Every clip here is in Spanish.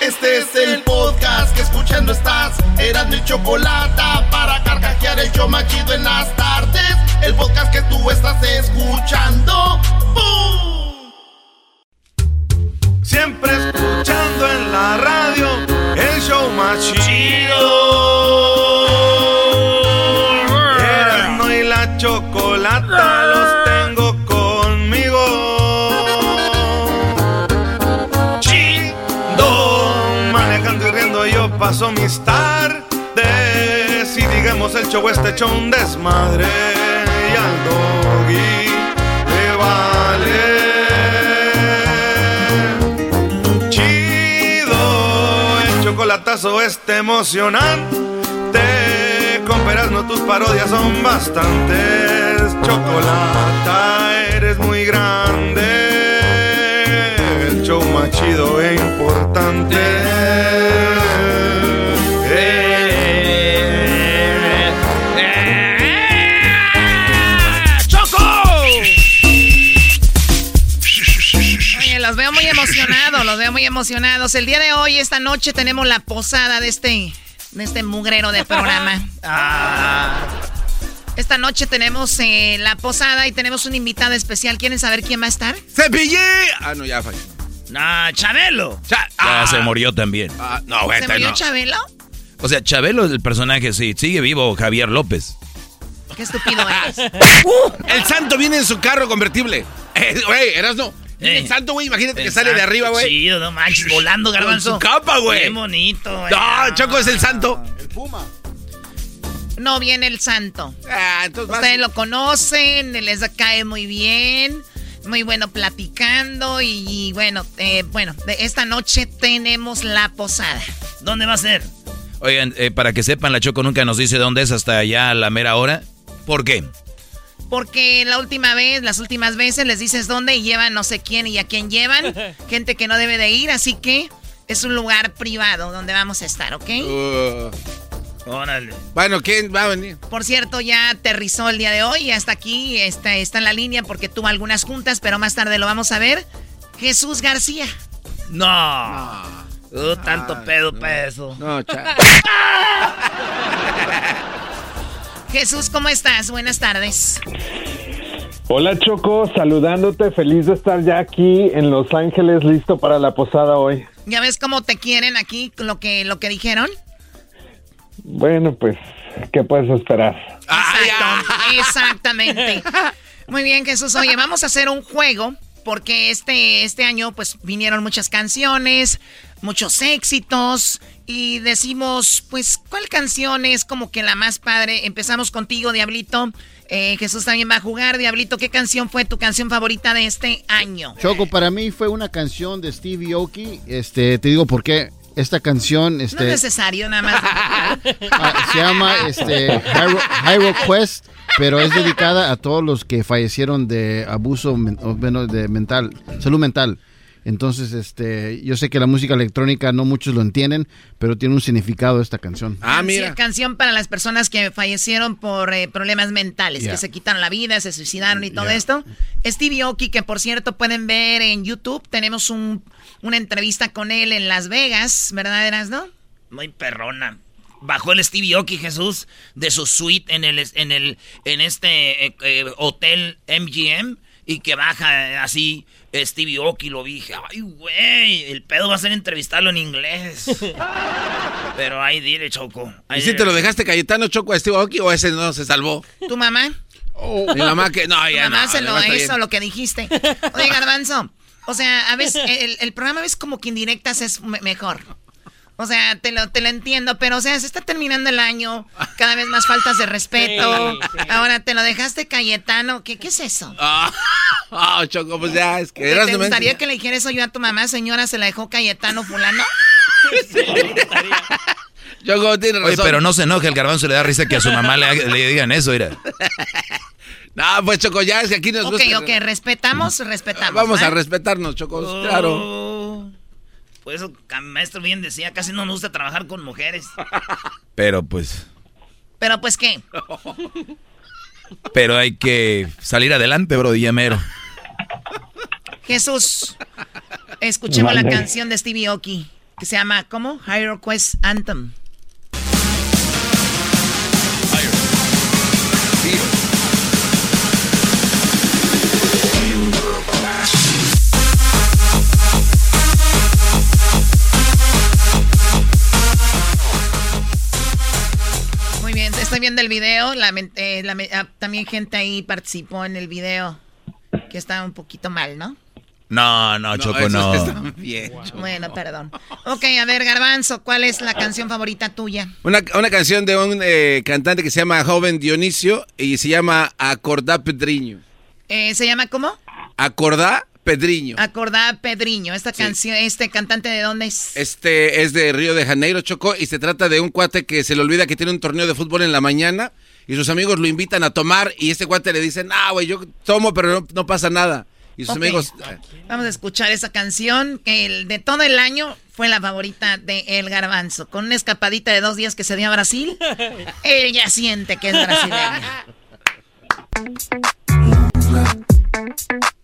Este es el podcast que escuchando estás. Eran mi chocolate para carcajear el yo machido en las tardes. El podcast que tú estás escuchando. ¡Bum! Siempre escuchando en la radio el show más paso mis tardes. Y digamos el show este hecho un desmadre. Y al doggy le vale. Chido, el chocolatazo este emocionante. Con no tus parodias son bastantes. Chocolata, eres muy grande. El show más chido e importante. Los veo muy emocionados. El día de hoy, esta noche, tenemos la posada de este, de este mugrero de programa. Ah. Esta noche tenemos eh, la posada y tenemos una invitada especial. ¿Quieren saber quién va a estar? ¡Cepillé! Ah, no, ya falló. Nah, Chabelo. Cha- Ya ah, se murió también. ah, no, güey, ¿Se murió no. Chabelo? O sea, Chabelo, el personaje, sí, sigue vivo Javier López. Qué estúpido eres. El santo viene en su carro convertible. Eh, Güey, eras no. Eh. El santo, güey, imagínate que sale de arriba, güey. Sí, no manches, volando, Con garbanzo. su capa, güey. Qué bonito, güey. No, Choco es el santo. No viene el santo. Ah, entonces vas- Ustedes lo conocen, les cae muy bien, muy bueno platicando y, y bueno, eh, bueno, de esta noche tenemos la posada. ¿Dónde va a ser? Oigan, eh, para que sepan, la Choco nunca nos dice dónde es hasta allá a la mera hora. ¿Por qué? Porque la última vez, las últimas veces les dices dónde y llevan no sé quién y a quién llevan, gente que no debe de ir, así que es un lugar privado donde vamos a estar, ¿ok? Uh, Órale. bueno, ¿quién va a venir? Por cierto, ya aterrizó el día de hoy, ya está aquí, está, está en la línea porque tuvo algunas juntas, pero más tarde lo vamos a ver. Jesús García. No. Uh, tanto pedo para eso. No, cha. Jesús, ¿cómo estás? Buenas tardes. Hola Choco, saludándote, feliz de estar ya aquí en Los Ángeles, listo para la posada hoy. ¿Ya ves cómo te quieren aquí, lo que, lo que dijeron? Bueno, pues, ¿qué puedes esperar? Exacto, exactamente. Muy bien, Jesús. Oye, vamos a hacer un juego porque este, este año pues vinieron muchas canciones, muchos éxitos y decimos pues cuál canción es como que la más padre. Empezamos contigo, Diablito. Eh, Jesús también va a jugar. Diablito, ¿qué canción fue tu canción favorita de este año? Choco, para mí fue una canción de Stevie Aoki. Este, te digo por qué. Esta canción, No es este, necesario nada más. ah, se llama este, Quest, pero es dedicada a todos los que fallecieron de abuso men- o, bueno, de mental, salud mental. Entonces, este, yo sé que la música electrónica no muchos lo entienden, pero tiene un significado esta canción. Ah, Sí, mira. canción para las personas que fallecieron por eh, problemas mentales, Yeah. que se quitaron la vida, se suicidaron y todo Yeah. esto. Stevie Aoki, que por cierto pueden ver en YouTube, tenemos un, una entrevista con él en Las Vegas, ¿verdad, Eras, no? Muy perrona. Bajó el Stevie Aoki Jesús de su suite en el en el en este eh, eh, hotel MGM y que baja así Stevie Oki, lo dije, ay, güey, el pedo va a ser entrevistarlo en inglés. Pero ahí dile, Choco. ¿Y si te lo dejaste Cayetano Choco a Stevie Oki o ese no se salvó? ¿Tu mamá? Oh. Mi mamá que, no, ya Tu mamá no, se lo hizo bien. lo que dijiste. Oye, Garbanzo, o sea, a veces el, el programa ves como que indirectas es me- mejor. O sea, te lo, te lo entiendo, pero o sea, se está terminando el año, cada vez más faltas de respeto. Sí, sí. Ahora te lo dejaste Cayetano, ¿qué, qué es eso? Ah, ah, Choco, pues ya, es que ¿Te, eras te gustaría que le dijera eso yo a tu mamá, señora, se la dejó Cayetano fulano? Choco, tiene Oye, razón. pero no se enoje, el garbanzo le da risa que a su mamá le, haga- le digan eso, mira. No, pues Choco, ya es que aquí nos Ok, gusta. ok, respetamos, respetamos. Vamos ¿va? a respetarnos, Choco, Oh. claro. Por eso, maestro bien decía, casi no nos gusta trabajar con mujeres. Pero pues, Pero pues, ¿qué? pero hay que salir adelante, bro, mero. Jesús, escuchemos la canción de Stevie Oki, que se llama, ¿cómo? Higher Quest Anthem. Estoy viendo el video. lament- eh, ah, también gente ahí participó en el video que está un poquito mal, ¿no? No, no, Choco, no. que están bien, Choco. Bueno, perdón. Ok, a ver, Garbanzo, ¿cuál es la canción favorita tuya? Una, una canción de un eh, cantante que se llama Joven Dionisio y se llama Acordá Pedriño. Eh, ¿Se llama cómo? Acordá Pedriño. Acordá Pedriño. Esta Sí. canción, este cantante de dónde es? Este es de Río de Janeiro, Choco, y se trata de un cuate que se le olvida que tiene un torneo de fútbol en la mañana y sus amigos lo invitan a tomar y este cuate le dice, ah, güey, yo tomo, pero no, no pasa nada. Y sus amigos... Vamos a escuchar esa canción que el, de todo el año fue la favorita de El Garbanzo. Con una escapadita de dos días que se dio a Brasil, él ya siente que es brasileño.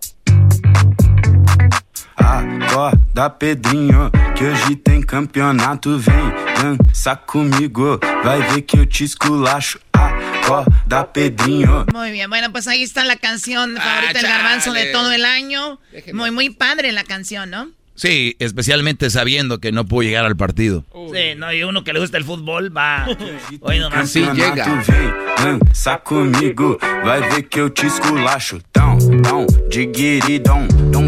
Acorda, Pedrinho, que hoje tem campeonato. Vem dançar comigo, vai ver que eu te esculacho. Acorda, Pedrinho. Muy bien, bueno, pues ahí está la canción favorita del Garbanzo de todo el año. Muy, muy padre la canción, ¿no? Sí, especialmente sabiendo que no pudo llegar al partido. Sí, no, y uno que le gusta el fútbol va. Oye, nomás.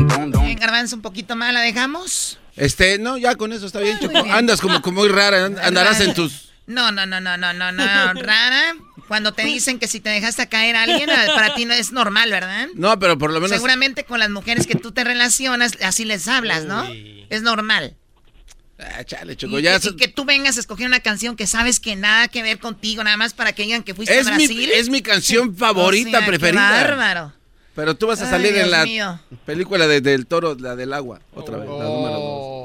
Dom, dom. Bien, Garbanzo, un poquito más, ¿la dejamos? Este, no, ya con eso está bien, Choco. bien. Andas como, como muy rara, and- andarás en tus... No, no, no, no, no, no, no, rara. Cuando te dicen que si te dejaste caer a alguien, para ti no es normal, ¿verdad? No, pero por lo menos... Seguramente con las mujeres que tú te relacionas, así les hablas, ¿no? Es normal. Ah, chale, Y, Choco, ya... y que tú vengas a escoger una canción que sabes que nada que ver contigo, nada más para que digan que fuiste Es a mi, Brasil. es mi canción favorita, O sea, qué preferida. bárbaro. Pero tú vas a Ay, salir Dios en la mío. película de- del toro, la del agua, otra vez, la número dos.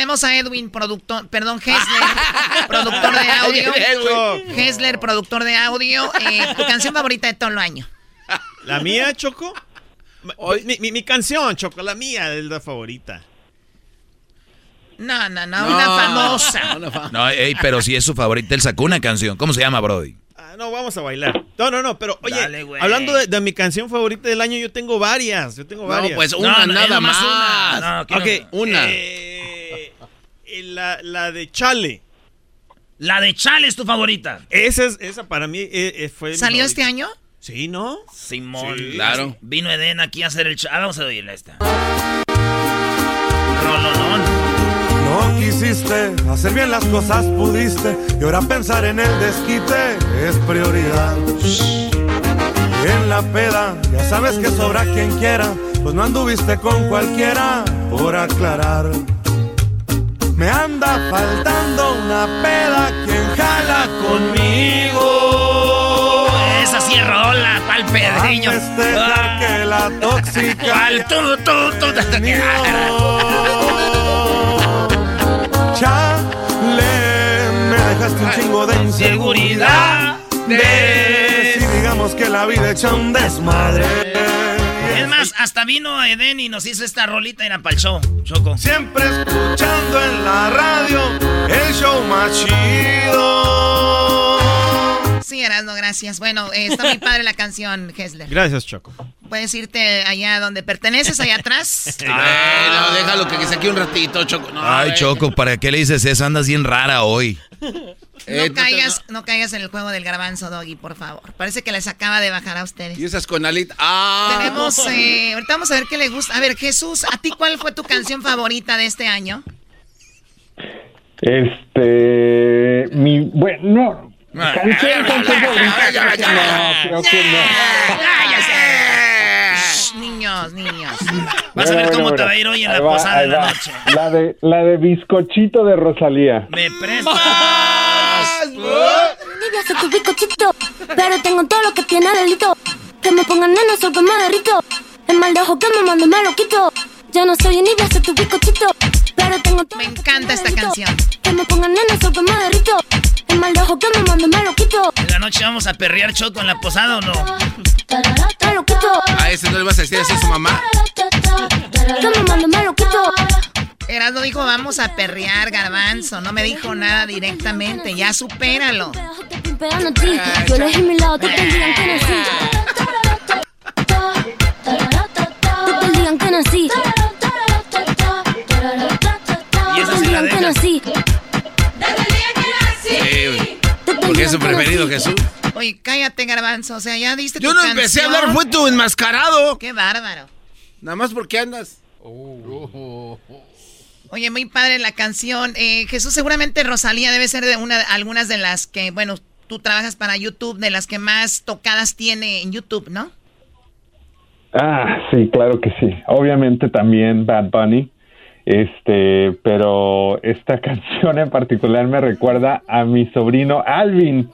Tenemos a Edwin, productor, perdón, Hessler, productor de audio. Hessler, productor de audio. Eh, tu canción favorita de todo el año. ¿La mía, Choco? Mi, mi- mi canción, Choco, la mía es la favorita. No, no, no, una famosa. No, ey, pero si es su favorita, él sacó una canción. ¿Cómo se llama, Brody? Ah, no, vamos a bailar. No, no, no, pero oye, Dale, hablando de, de mi canción favorita del año, yo tengo varias. Yo tengo No, varias. pues una No, no, nada es nomás más. una. No, Ok, Una. eh, eh, la, la de Chale. La de Chale es tu favorita. Esa, es, esa para mí eh, eh, fue. ¿Salió este año? Sí, ¿no? Simón. Sí, claro. Vino Eden aquí a hacer el Chale. Vamos a oírle esta. Rolonón. No quisiste hacer bien las cosas, pudiste. Y ahora pensar en el desquite es prioridad. Y en la peda, ya sabes que sobra quien quiera. Pues no anduviste con cualquiera, por aclarar. Me anda faltando una peda quien jala conmigo. Esa sí es rola, pa'l pedriño. A festejar que la tóxica Pa'l tú, tú, tú. Chale, me dejaste un chingo de inseguridad. De si digamos que la vida echa un desmadre. Es más, hasta vino Eden y nos hizo esta rolita en pa'l show, Choco. Siempre escuchando en la radio el show más chido. Sí, Erasmo, gracias. Bueno, eh, está muy padre la canción, Hesler. Gracias, Choco. Puedes irte allá donde perteneces, allá atrás. Ay, no, déjalo que, se aquí un ratito, Choco. No, Ay, Choco, ¿para qué le dices eso? Andas bien rara hoy. No, caigas, no. caigas en el juego del garbanzo, Doggy, por favor. Parece que les acaba de bajar a ustedes. Y esas con Alit. ¡Ah! Tenemos, eh, ahorita vamos a ver qué le gusta. A ver, Jesús, ¿a ti cuál fue tu canción favorita de este año? Este, mi, bueno, no, canción, canción favorita, no, creo que no. Niños, niños. Vas a ver cómo te va a ir hoy en la posada de la noche. La de, la de bizcochito de Rosalía. ¿Me prestas? soy tu bizcochito, pero tengo todo lo que tiene delito. Que me pongan neno, soy que me derrito. El mal de ojo que me mando me lo quito. Ya no soy tu pero tengo todo Me encanta esta canción. Que me pongan neno, soy que me derrito. El mal de ojo que me mando me lo quito. En la noche vamos a perrear choco en la posada o no? Me lo quito. ¿A ese no le vas a decir así a su mamá? Que me mando me lo quito. Erasmo dijo vamos a perrear, garbanzo. No me dijo nada directamente. Ya supéralo. Yo elegí mi lado, te digan que nací. Te digan que nací. Sí la que nací. Porque es su preferido, Jesús. Oye, cállate, garbanzo. O sea, ya diste Yo tu no empecé a hablar, fue tu enmascarado. Qué bárbaro. Nada más porque andas. Oye, muy padre la canción. Eh, Jesús, seguramente Rosalía debe ser de una, algunas de las que, bueno, tú trabajas para YouTube, de las que más tocadas tiene en YouTube, ¿no? Ah, sí, claro que sí. Obviamente también Bad Bunny. Este, pero esta canción en particular me recuerda a mi sobrino Alvin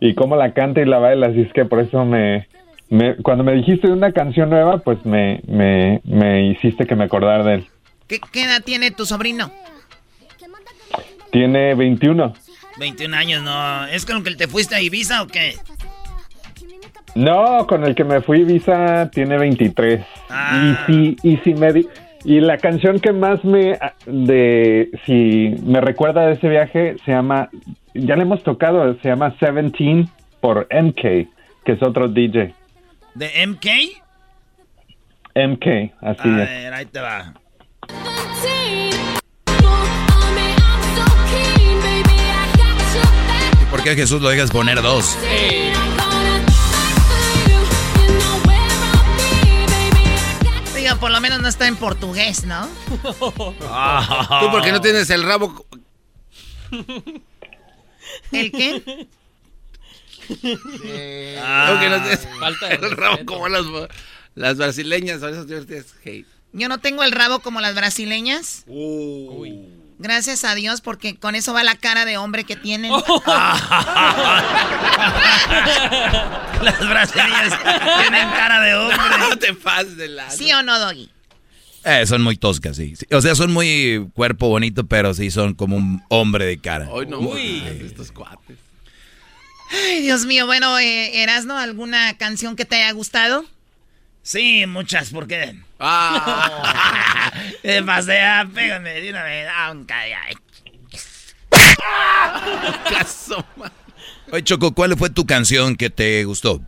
y cómo la canta y la baila, así es que por eso me, me cuando me dijiste una canción nueva, pues me, me, me hiciste que me acordara de él. ¿Qué, qué edad tiene tu sobrino? Tiene 21. 21 años, no. ¿Es con el que te fuiste a Ibiza o qué? No, con el que me fui Visa tiene 23. Ah. Y si y si me di- y la canción que más me de si me recuerda de ese viaje se llama ya le hemos tocado, se llama 17 por MK, que es otro DJ. ¿De MK? MK, así A es. ver, ahí te va. Por qué Jesús lo dejas poner dos? Digo, por lo menos no está en portugués, ¿no? Tú porque no tienes el rabo. ¿El qué? Tú que no tienes Falta de el rabo como las, las brasileñas. Tú tienes hate. Yo no tengo el rabo como las brasileñas. Gracias a Dios, porque con eso va la cara de hombre que tienen. Las brasileñas tienen cara de hombre. No te pases de lado. ¿Sí o no, Doggy? Eh, son muy toscas, sí. Sí, O sea, son muy cuerpo bonito, pero sí son como un hombre de cara. Hoy no. Uy. Estos cuates. Ay, Dios mío. Bueno, eh, Erasno, ¿alguna canción que te haya gustado? Sí, muchas, ¿por qué? Ah. Pasea, pégame de una vez. Aunque ay. Caso. Oye, Choco, ¿cuál fue tu canción que te gustó?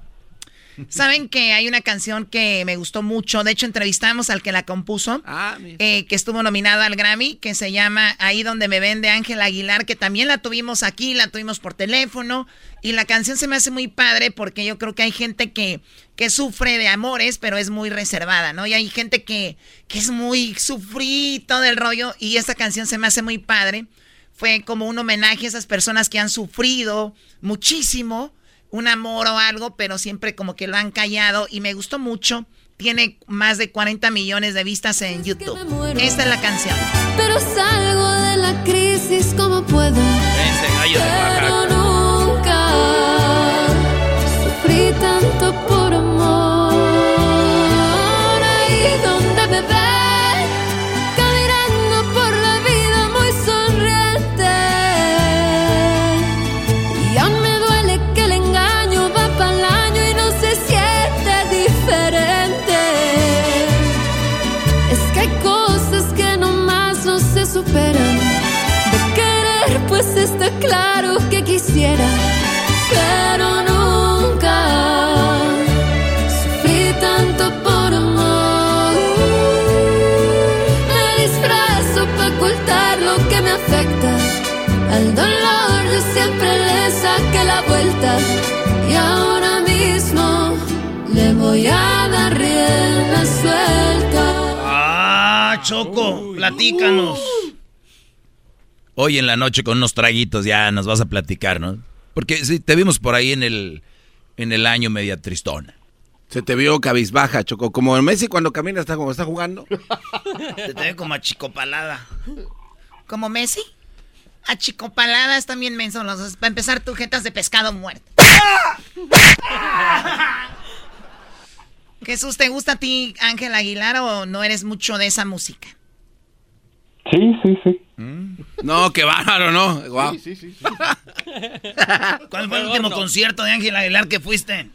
Saben que hay una canción que me gustó mucho. De hecho, entrevistamos al que la compuso, Ah, eh, que estuvo nominado al Grammy, que se llama Ahí donde me ven de Ángel Aguilar, que también la tuvimos aquí, la tuvimos por teléfono. Y la canción se me hace muy padre porque yo creo que hay gente que, que sufre de amores, pero es muy reservada, ¿no? Y hay gente que, que es muy sufrito del rollo. Y esta canción se me hace muy padre. Fue como un homenaje a esas personas que han sufrido muchísimo un amor o algo, pero siempre como que lo han callado y me gustó mucho. Tiene más de 40 millones de vistas en YouTube. Esta es la canción. Pero salgo de la crisis como puedo. Ese gallo de Oaxaca. Claro que quisiera, pero nunca sufrí tanto por amor. Me disfrazo para ocultar lo que me afecta. Al dolor yo siempre le saqué la vuelta. Y ahora mismo le voy a dar rienda suelta. Ah, Choco, platícanos. Hoy en la noche con unos traguitos ya nos vas a platicar, ¿no? Porque sí, te vimos por ahí en el, en el año media tristona. Se te vio cabizbaja, Choco. Como el Messi cuando camina está como está jugando. Se te ve como achicopalada. ¿Como Messi? Achicopaladas también mensos los dos. Para empezar, tu jetas de pescado muerto. Jesús, ¿te gusta a ti Ángel Aguilar o no eres mucho de esa música? Sí, sí, sí. No, qué bárbaro, ¿no? Guau. Sí, sí, sí. ¿Cuál fue el último concierto de Ángel Aguilar que fuiste?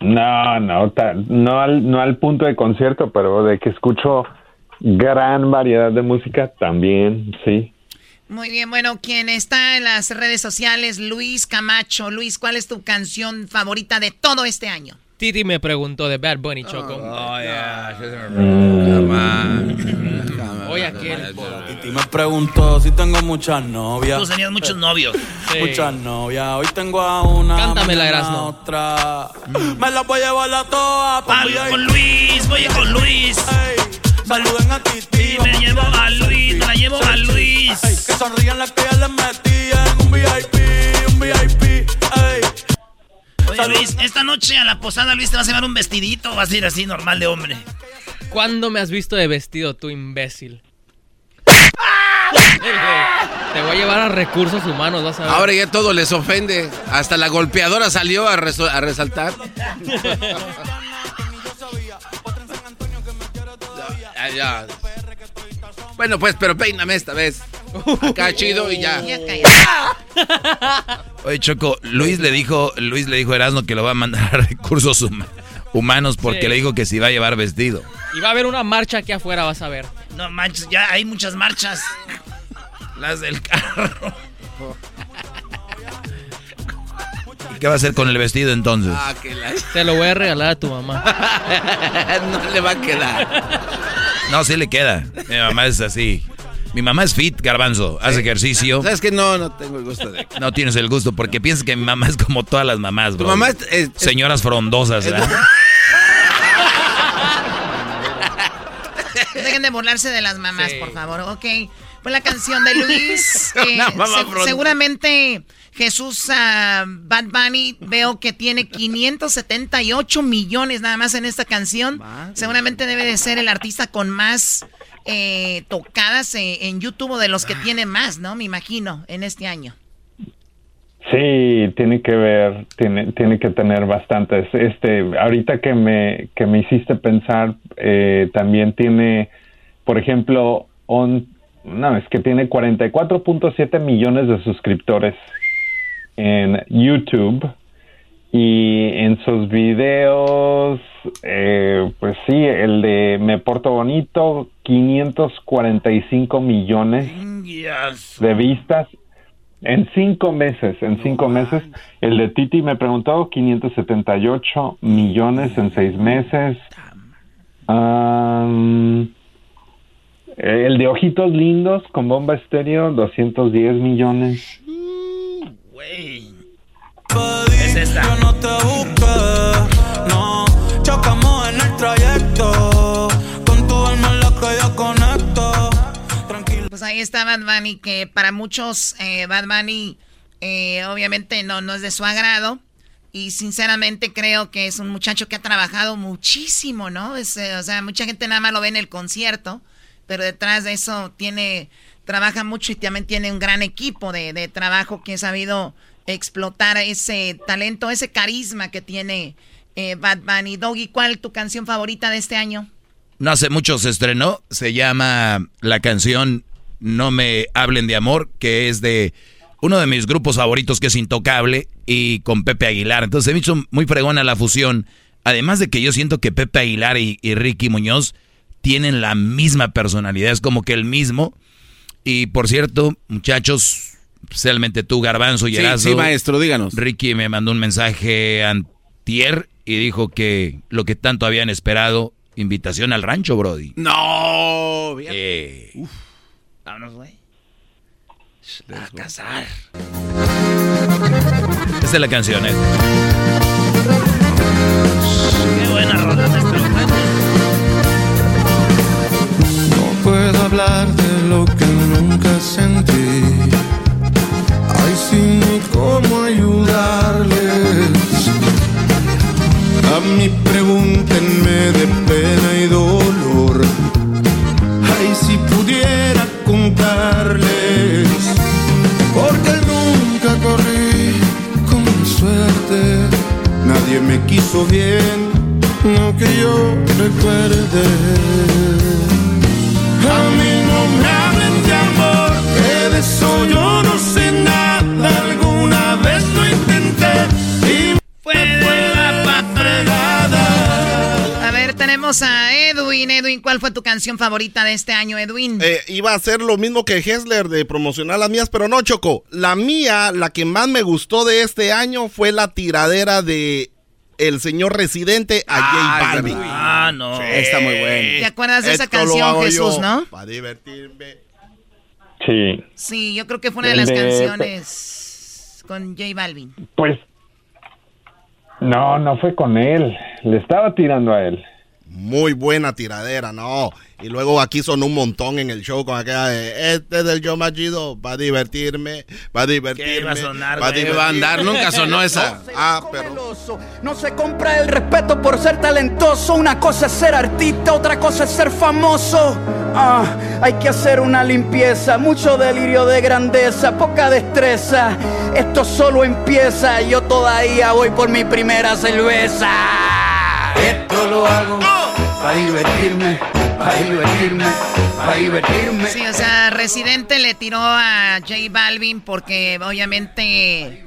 No, no, ta- no, al, no al punto de concierto, pero de que escucho gran variedad de música también, sí. Muy bien, bueno, quien está en las redes sociales, Luis Camacho. Luis, ¿cuál es tu canción favorita de todo este año? Titi me preguntó de Bad Bunny, Choco. Oh, ya. Oye, aquel. Y me preguntó si tengo muchas novias. Tú tenías muchos novios. Muchas novias. Hoy tengo a una. Cántame la mañana Erasmo. a otra. Me la voy a llevar a todas. pa' Voy con Luis, voy con Luis. Ey, saluden a Titi. Y me llevo a Luis, me la llevo a Luis. Ey, que sonrían las que ya les metían. Un VIP, un VIP. Ey. Oye, Luis, esta noche a la posada, Luis, te vas a llevar un vestidito o vas a ir así normal de hombre. ¿Cuándo me has visto de vestido, tú imbécil? Te voy a llevar a recursos humanos, vas a ver. Ahora ya todo les ofende. Hasta la golpeadora salió a, resaltar. Ya, ya. Bueno, pues, pero peíname esta vez. Acá chido y ya. Oye, Choco, Luis le dijo, Luis le dijo a Erasmo que lo va a mandar a recursos huma- humanos porque Sí. le dijo que si va a llevar vestido. Y va a haber una marcha aquí afuera, vas a ver. No manches, ya hay muchas marchas. Las del carro. ¿Y qué va a hacer con el vestido entonces? Ah, que la... Te lo voy a regalar a tu mamá. no le va a quedar. No, sí le queda. Mi mamá es así. Mi mamá es fit, garbanzo. Hace ejercicio. ¿Sabes qué? No, no tengo el gusto de... No tienes el gusto porque piensas que mi mamá es como todas las mamás, Tu bro. mamá es... es- es- Señoras frondosas, ¿verdad? Dejen de burlarse de las mamás, Sí. por favor. Ok. Pues la canción de Luis. eh, Una mamá se- seguramente Jesús ah, Bad Bunny veo que tiene 578 millones nada más en esta canción. Seguramente debe de ser el artista con más eh, tocadas eh, en YouTube o de los que tiene más, ¿no? Me imagino, en este año. Sí, tiene que ver, tiene, tiene que tener bastantes. Este, ahorita que me, que me hiciste pensar, eh, también tiene, por ejemplo, on, no, es que tiene 44.7 millones de suscriptores en YouTube y en sus videos, eh, pues sí, el de Me Porto Bonito, 545 millones de vistas en cinco meses, en cinco meses. El de Titi me preguntó 578 millones en seis meses. Am, el de Ojitos Lindos con bomba estéreo, 210 millones. Es esta. Yo no te busqué, no. Chocamos en el trayecto. Con tu alma es la que yo conecto. Tranquilo. Pues ahí está Bad Bunny, que para muchos eh, Bad Bunny eh, obviamente no, no es de su agrado. Y sinceramente creo que es un muchacho que ha trabajado muchísimo, ¿no? Es, eh, o sea, mucha gente nada más lo ve en el concierto, pero detrás de eso tiene, trabaja mucho y también tiene un gran equipo de, de trabajo que ha sabido explotar ese talento, ese carisma que tiene eh, Bad Bunny. Doggy, ¿cuál tu canción favorita de este año? No hace mucho se estrenó, se llama la canción No me hablen de amor, que es de uno de mis grupos favoritos que es Intocable y con Pepe Aguilar. Entonces se me hizo muy fregona la fusión. Además de que yo siento que Pepe Aguilar y, y Ricky Muñoz tienen la misma personalidad, es como que el mismo. Y por cierto, muchachos, especialmente tú, Garbanzo y Sí, Erasmo, sí, maestro, díganos. Ricky me mandó un mensaje antier y dijo que lo que tanto habían esperado, invitación al rancho, Brody. No. bien. Eh, Vámonos, güey. A casar. Esta es la canción, ¿eh? Qué buena rola, maestro. No puedo hablar de lo que nunca sentí. Ay, sí, ni cómo ayudarles. A mí pregúntenme de pena y dolor. Ay, si pudiera contarles. Porque nunca corrí con suerte. Nadie me quiso bien, no que yo recuerde. A mí de eso yo no sé nada. Alguna vez lo intenté y fue de la A ver, tenemos a Edwin. Edwin, ¿cuál fue tu canción favorita de este año, Edwin? Eh, iba a ser lo mismo que Hessler de promocionar las mías, pero no, Choco. La mía, la que más me gustó de este año fue la tiradera de el señor residente a J Balvin. Ah, no. Está muy bueno. ¿Te acuerdas de esa Esto canción, Jesús, yo no? Para divertirme. Sí, Sí, yo creo que fue una de las de- canciones con J Balvin. pues no, no fue con él, le estaba tirando a él. Muy buena tiradera, no. Y luego aquí son un montón en el show con aquella de, este es del yo machido, va a divertirme, va a divertirme. iba a sonar, va a güey? divertirme". Va a andar, nunca sonó esa. Ah, pero... No se compra el respeto por ser talentoso. Una cosa es ser artista, otra cosa es ser famoso. Ah, hay que hacer una limpieza, mucho delirio de grandeza, poca destreza. Esto solo empieza, yo todavía voy por mi primera cerveza. Esto lo hago para divertirme, para divertirme, para divertirme. Sí, o sea, Residente le tiró a J Balvin porque obviamente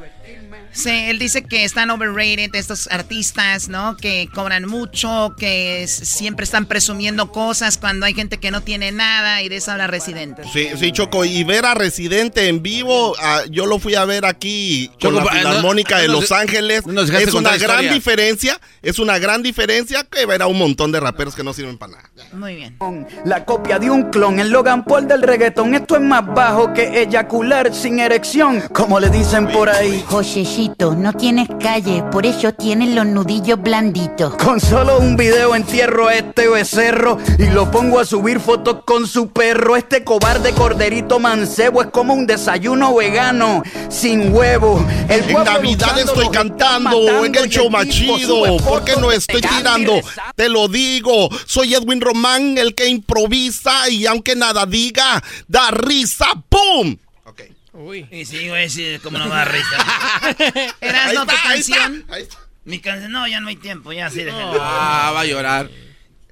se- él dice que están overrated estos artistas, ¿no? Que cobran mucho, que siempre están presumiendo cosas cuando hay gente que no tiene nada y de eso habla Residente. Sí, sí, Choco, y ver a Residente en vivo, ah, yo lo fui a ver aquí con Choco, la no- Filarmónica de Los Ángeles. no es una gran historia. diferencia, es una gran diferencia que ver a un montón de raperos que no sirven para nada. Muy bien. La copia de un clon, el Logan Paul del reggaetón. Esto es más bajo que eyacular sin erección, como le dicen por ahí. Josecito, no tienes calle, por eso tienes los nudillos blanditos. Con solo un video entierro a este becerro y lo pongo a subir fotos con su perro. Este cobarde corderito mancebo es como un desayuno vegano sin huevo. El En Navidad estoy cantando, matando en el show machido. sube ¿Por qué no estoy tirando? Te lo digo, soy Edwin Román, el que improvisa y aunque nada diga, da risa, ¡pum! Uy. Y sí, güey, sí, como no va a risa. Eras no tu está, ahí está, canción. Mi canción, no, ya no hay tiempo, ya sí, déjenlo. Ah, va a llorar.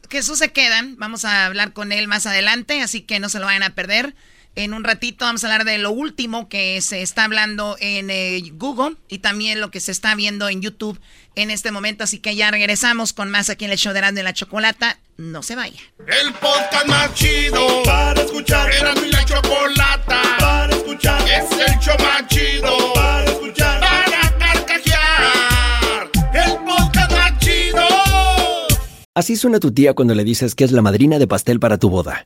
Jesús se quedan, vamos a hablar con él más adelante, así que no se lo vayan a perder. En un ratito vamos a hablar de lo último que se está hablando en eh, Google y también lo que se está viendo en YouTube en este momento. Así que ya regresamos con más aquí en el show de Erasmo y la Chocolata. No se vaya. El podcast más chido para escuchar. Era mi la chocolata para escuchar. Es el show más chido para escuchar. Para carcajear. El podcast más chido. Así suena tu tía cuando le dices que es la madrina de pastel para tu boda.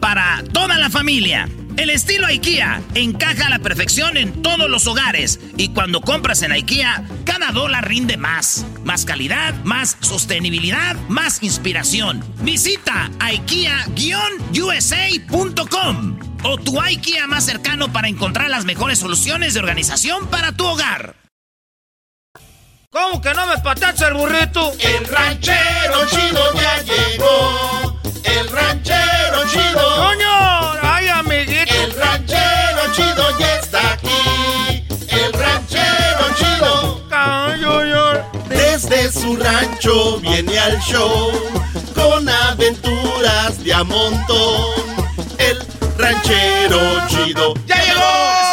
para toda la familia. El estilo IKEA encaja a la perfección en todos los hogares y cuando compras en IKEA, cada dólar rinde más. Más calidad, más sostenibilidad, más inspiración. Visita IKEA-USA.com. o tu IKEA más cercano para encontrar las mejores soluciones de organización para tu hogar. ¿Cómo que no me patacha el burrito? El ranchero chido ya llegó. El ranchero chido. ¡Coño! ¡Ay, amiguito! El ranchero chido ya está aquí. El ranchero chido. Desde su rancho viene al show con aventuras de a montón. El ranchero chido ¡Ya llegó!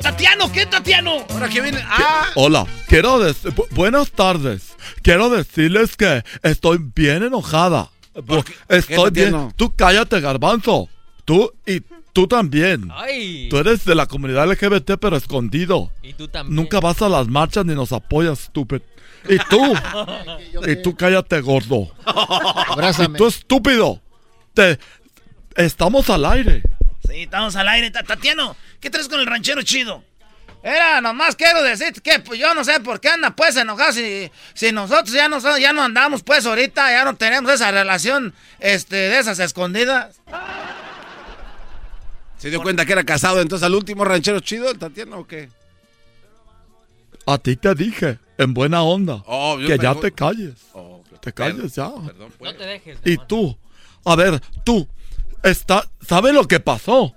¿Tatiano? ¿Qué Tatiano? Ahora que viene. Ah, Hola, quiero decir, bu- buenas tardes. Quiero decirles que estoy bien enojada. Bu- Estoy qué, bien. Tú cállate, garbanzo. Tú y tú también. Ay. Tú eres de la comunidad LGBT pero escondido. Y tú también. Nunca vas a las marchas ni nos apoyas, estúpido. Y tú. y tú cállate, gordo. Abrázame. Y tú estúpido. Te estamos al aire. Sí, estamos al aire. Ta- Tatiano, ¿qué traes con el ranchero chido? Era, nomás quiero decir que pues, yo no sé por qué anda pues enojado si, si nosotros ya no, ya no andamos pues ahorita, ya no tenemos esa relación este, de esas escondidas. ¿Se dio cuenta que era casado entonces al último ranchero chido, el Tatiano, o qué? A ti te dije, en buena onda, Oh, que ya me- te calles. Oh, te calles ya. No te dejes. Y tú, a ver, tú, está, ¿sabes lo que pasó?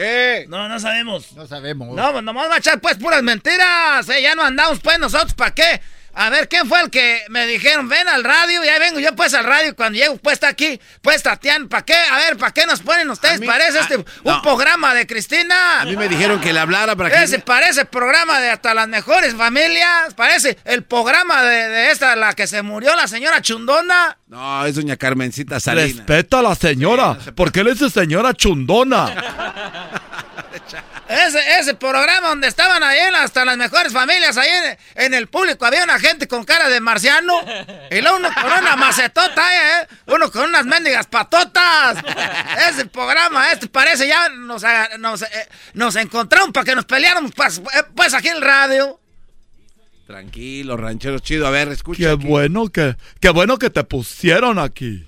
¿Qué? No, no sabemos. No sabemos. No, pues nomás va a echar pues puras mentiras, eh, ya no andamos pues nosotros, ¿para qué? A ver, ¿quién fue el que me dijeron, ven al radio? Y ahí vengo yo pues al radio, cuando llego pues está aquí, pues Tatiana, ¿para qué? A ver, ¿para qué nos ponen ustedes? mí- parece a- este no. un programa de Cristina. A mí me dijeron que le hablara para que... Ese parece programa de hasta las mejores familias. Parece el programa de, de esta, la que se murió, la señora Chundona. No, es doña Carmencita Salinas. Respeta a la señora. ¿Por qué le dice señora chundona? Ese, ese programa donde estaban ahí hasta las mejores familias, ahí en, en el público había una gente con cara de marciano. Y luego uno con una macetota, ¿eh? Uno con unas mendigas patotas. Ese programa, este parece ya nos, eh, nos encontraron para que nos peleáramos pues, eh, pues aquí en el radio. Tranquilo, ranchero chido. A ver, escucha. Qué aquí. bueno que, qué bueno que te pusieron aquí.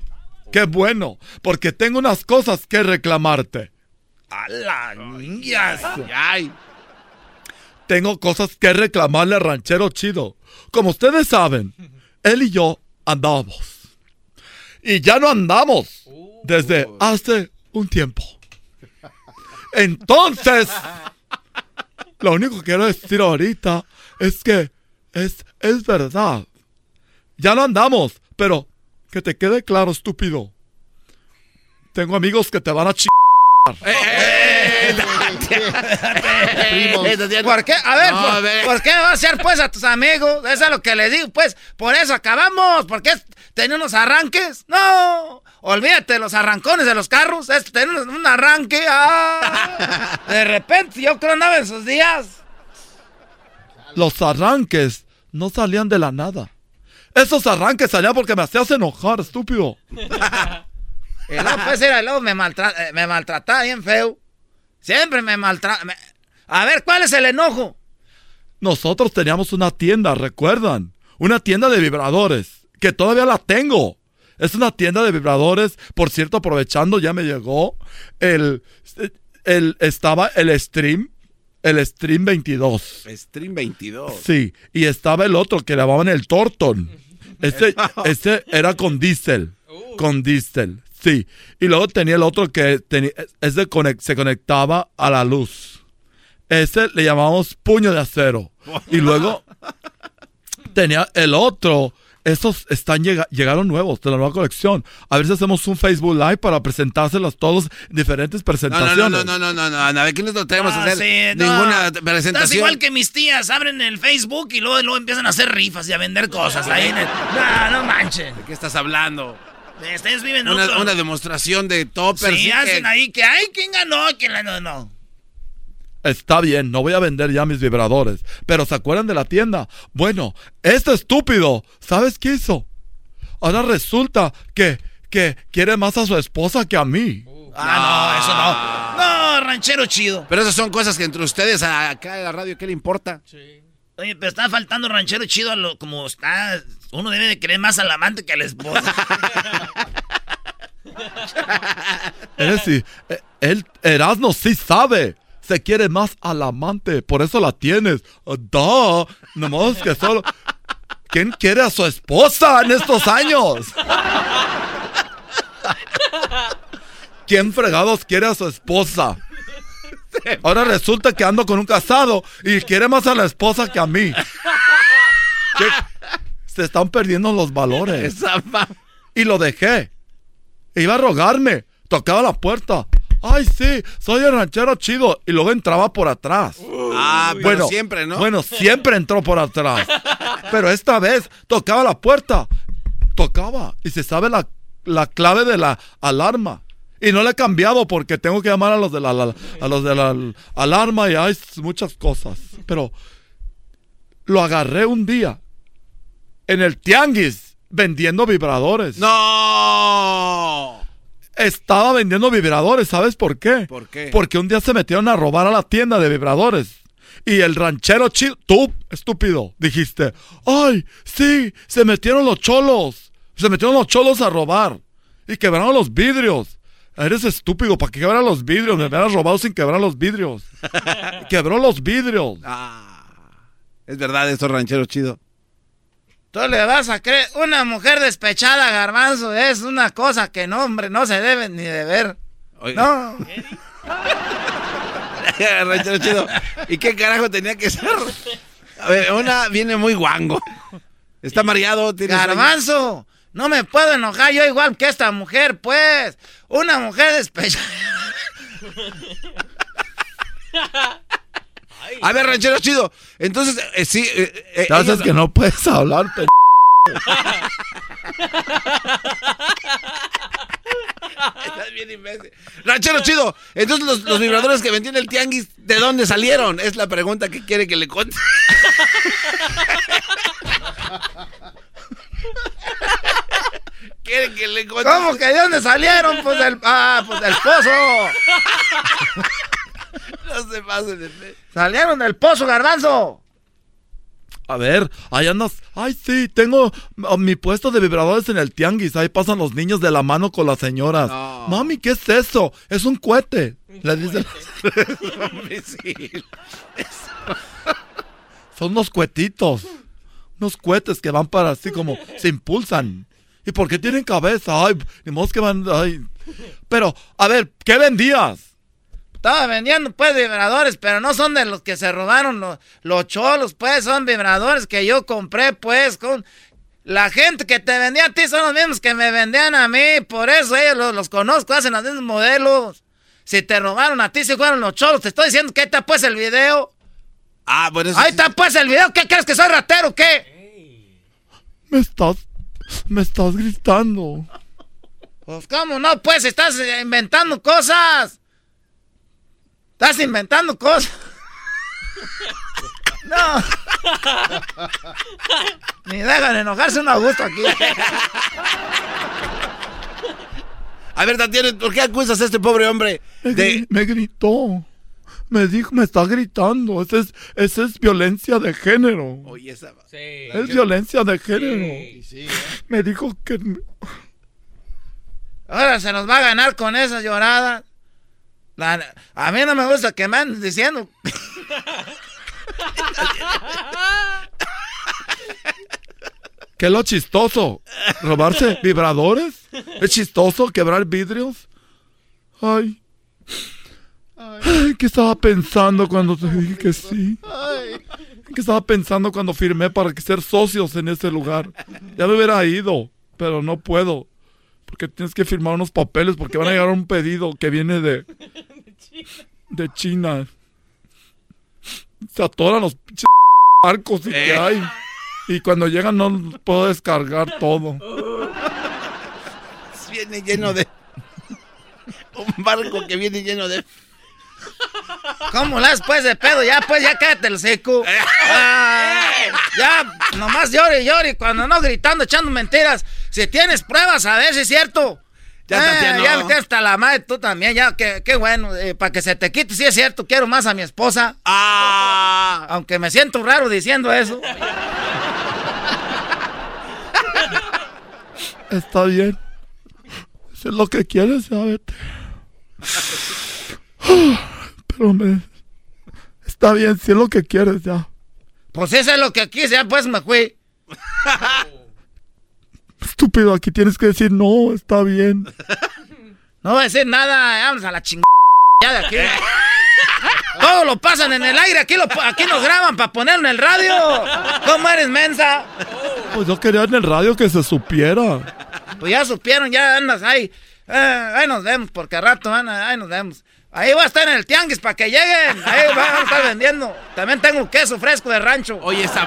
Qué bueno, porque tengo unas cosas que reclamarte. A la niñas. Ay, Tengo cosas que reclamarle al ranchero chido. Como ustedes saben, él y yo andamos. Y ya no andamos desde hace un tiempo. Entonces, lo único que quiero decir ahorita es que es, es verdad. Ya no andamos, pero que te quede claro, estúpido. Tengo amigos que te van a ch... ¿Por qué? A ver, No, ¿por, a ver. por qué me vas a hacer pues a tus amigos? Eso es lo que les digo, pues. Por eso acabamos. Porque es tener unos arranques. No. Olvídate de los arrancones de los carros. Es tener un, un arranque. ah. De repente, yo creo andaba en sus días. Los arranques no salían de la nada. Esos arranques salían porque me hacías enojar, estúpido. Y luego, pues, era, luego me, maltra- eh, me maltrataba bien feo. Siempre me maltrata. A ver, ¿cuál es el enojo? Nosotros teníamos una tienda, ¿recuerdan? Una tienda de vibradores, que todavía la tengo. Es una tienda de vibradores. Por cierto, aprovechando, ya me llegó el, el estaba el stream, el stream 22. Stream 22. Sí, y estaba el otro que llamaban el Torton. Ese, ese era con diésel. Con diésel, sí. Y luego tenía el otro que tenía, ese conec- se conectaba a la luz. Ese le llamamos puño de acero. Y luego tenía el otro. Esos están llega- llegaron nuevos de la nueva colección. A ver si hacemos un Facebook Live para presentárselos todos en diferentes No, presentaciones. no, no, no, no, no, no, no, a ver, ¿quién nos lo tenemos Ah, hacer? sí, no. Ninguna Estás presentación. igual que mis tías, abren el Facebook y luego, luego empiezan a hacer rifas y a vender cosas ahí en el... No, no manchen. ¿De qué estás hablando? Ustedes viven Una, otro... una demostración de toppers. Sí, que- hacen ahí que, ay, ¿quién ganó? ¿Quién ganó? No. Está bien, no voy a vender ya mis vibradores. Pero ¿se acuerdan de la tienda? Bueno, este estúpido, ¿sabes qué hizo? Ahora resulta que, que quiere más a su esposa que a mí. Ah, no, eso no. No, ranchero chido. Pero esas son cosas que entre ustedes acá en la radio, ¿qué le importa? Pero está faltando ranchero chido a lo como está. Uno debe de querer más al amante que al esposo. Eres sí, él, Erasmo sí sabe. Se quiere más al amante, por eso la tienes. Uh, Duh, nomás que solo. ¿Quién quiere a su esposa en estos años? ¿Quién fregados quiere a su esposa? Ahora resulta que ando con un casado y quiere más a la esposa que a mí. ¿Qué? Se están perdiendo los valores. Y lo dejé. Iba a rogarme. Tocaba la puerta. Ay, sí, soy el ranchero chido. Y luego entraba por atrás. Ah, pero siempre, ¿no? Bueno, siempre entró por atrás. Pero esta vez tocaba la puerta. Tocaba. Y se sabe la, la clave de la alarma. Y no le he cambiado porque tengo que llamar a los de la, la- a los de la al- alarma y hay muchas cosas. Pero lo agarré un día en el tianguis vendiendo vibradores. ¡No! Estaba vendiendo vibradores, ¿sabes por qué? ¿Por qué? Porque un día se metieron a robar a la tienda de vibradores. Y el ranchero chido, tú, estúpido, dijiste, ay, sí, se metieron los cholos. Se metieron los cholos a robar. Y quebraron los vidrios. Eres estúpido, ¿para qué quebrar los vidrios? Me hubieras robado sin quebrar los vidrios. Quebró los vidrios. Es verdad, esto ranchero chido. Tú le vas a creer, una mujer despechada, garbanzo, es una cosa que no, hombre, no se debe ni de ver. No. ranchero chido. ¿Y qué carajo tenía que ser? A ver, una viene muy guango. Está mareado. Garbanzo, no me puedo enojar yo igual que esta mujer, pues. Una mujer despechada. A ver, ranchero chido. Entonces, eh, sí. eh, eh, ellos- que no puedes hablar, pe- Estás bien imbécil. Ranchero chido. Entonces, los, los vibradores que vendí en el tianguis, ¿de dónde salieron? Es la pregunta que quiere que le conte. Quiere que le. ¿Cómo que de dónde salieron? Pues del, ah, pues del pozo. No se pasen de... Salieron del pozo, garbanzo. A ver, ahí andas. Ay, sí, tengo ah, mi puesto de vibradores en el tianguis. Ahí pasan los niños de la mano con las señoras. Mami, ¿qué es eso? Es un cohete. Le dice. Son unos cuetitos. Unos cohetes que van para así como se impulsan. ¿Y por qué tienen cabeza? Ay, ni modo que van. Ay. Pero, a ver, ¿qué vendías? Estaba vendiendo pues vibradores, pero no son de los que se robaron los, los cholos, pues son vibradores que yo compré pues con... La gente que te vendía a ti son los mismos que me vendían a mí, por eso ellos los, los conozco, hacen los mismos modelos. Si te robaron a ti, si fueron los cholos, te estoy diciendo que ahí está pues el video. Ah, bueno, eso Ahí sí. está pues el video, ¿qué crees que soy ratero o qué? Me estás. Me estás gritando. Pues cómo no, pues estás eh, inventando cosas. Estás inventando cosas. No. Ni dejan enojarse un gusto aquí. A ver, Tatiana, ¿por qué acusas a este pobre hombre de... me gritó. Me dijo, me está gritando. Esa es, esa es violencia de género. Oye, esa... Es violencia de género. Me dijo que. Ahora se nos va a ganar con esas lloradas. La- a mí no me gusta que me anden diciendo. ¿Qué es lo chistoso? ¿Robarse vibradores? ¿Es chistoso quebrar vidrios? Ay. Ay, ¿qué estaba pensando cuando te dije que sí? ¿Qué estaba pensando cuando firmé para que ser socios en ese lugar? Ya me hubiera ido, pero no puedo. Porque tienes que firmar unos papeles porque van a llegar un pedido que viene de, de China. Se atoran los pinches barcos y que Eh. hay. Y cuando llegan no puedo descargar todo. Viene lleno de... Un barco que viene lleno de... ¿Cómo la después de pedo? Ya, pues, ya cállate el seco. Ah, ya, nomás llore y llore. Cuando no gritando, echando mentiras. Si tienes pruebas, a ver si es cierto. Ya, Eh, Tatiana. ya me hasta la madre tú también, ya, qué, qué bueno. para que se te quite, si es cierto, quiero más a mi esposa. Ah. Aunque me siento raro diciendo eso. Está bien. Si es lo que quieres, ya vete. Pero me... Está bien, si es lo que quieres, ya. Pues eso es lo que quise, ya pues me fui. Estúpido, aquí tienes que decir, no, está bien. No voy a decir nada, vamos a la chingada ya de aquí. Todo lo pasan en el aire, aquí, lo, aquí nos graban para ponerlo en el radio. ¿Cómo eres, mensa? Pues yo quería en el radio que se supiera. Pues ya supieron, ya andas ahí. Eh, ahí nos vemos, porque a rato, ahí nos vemos. Ahí va a estar en el tianguis para que lleguen. Ahí van a estar vendiendo. También tengo queso fresco de rancho. Oye, esa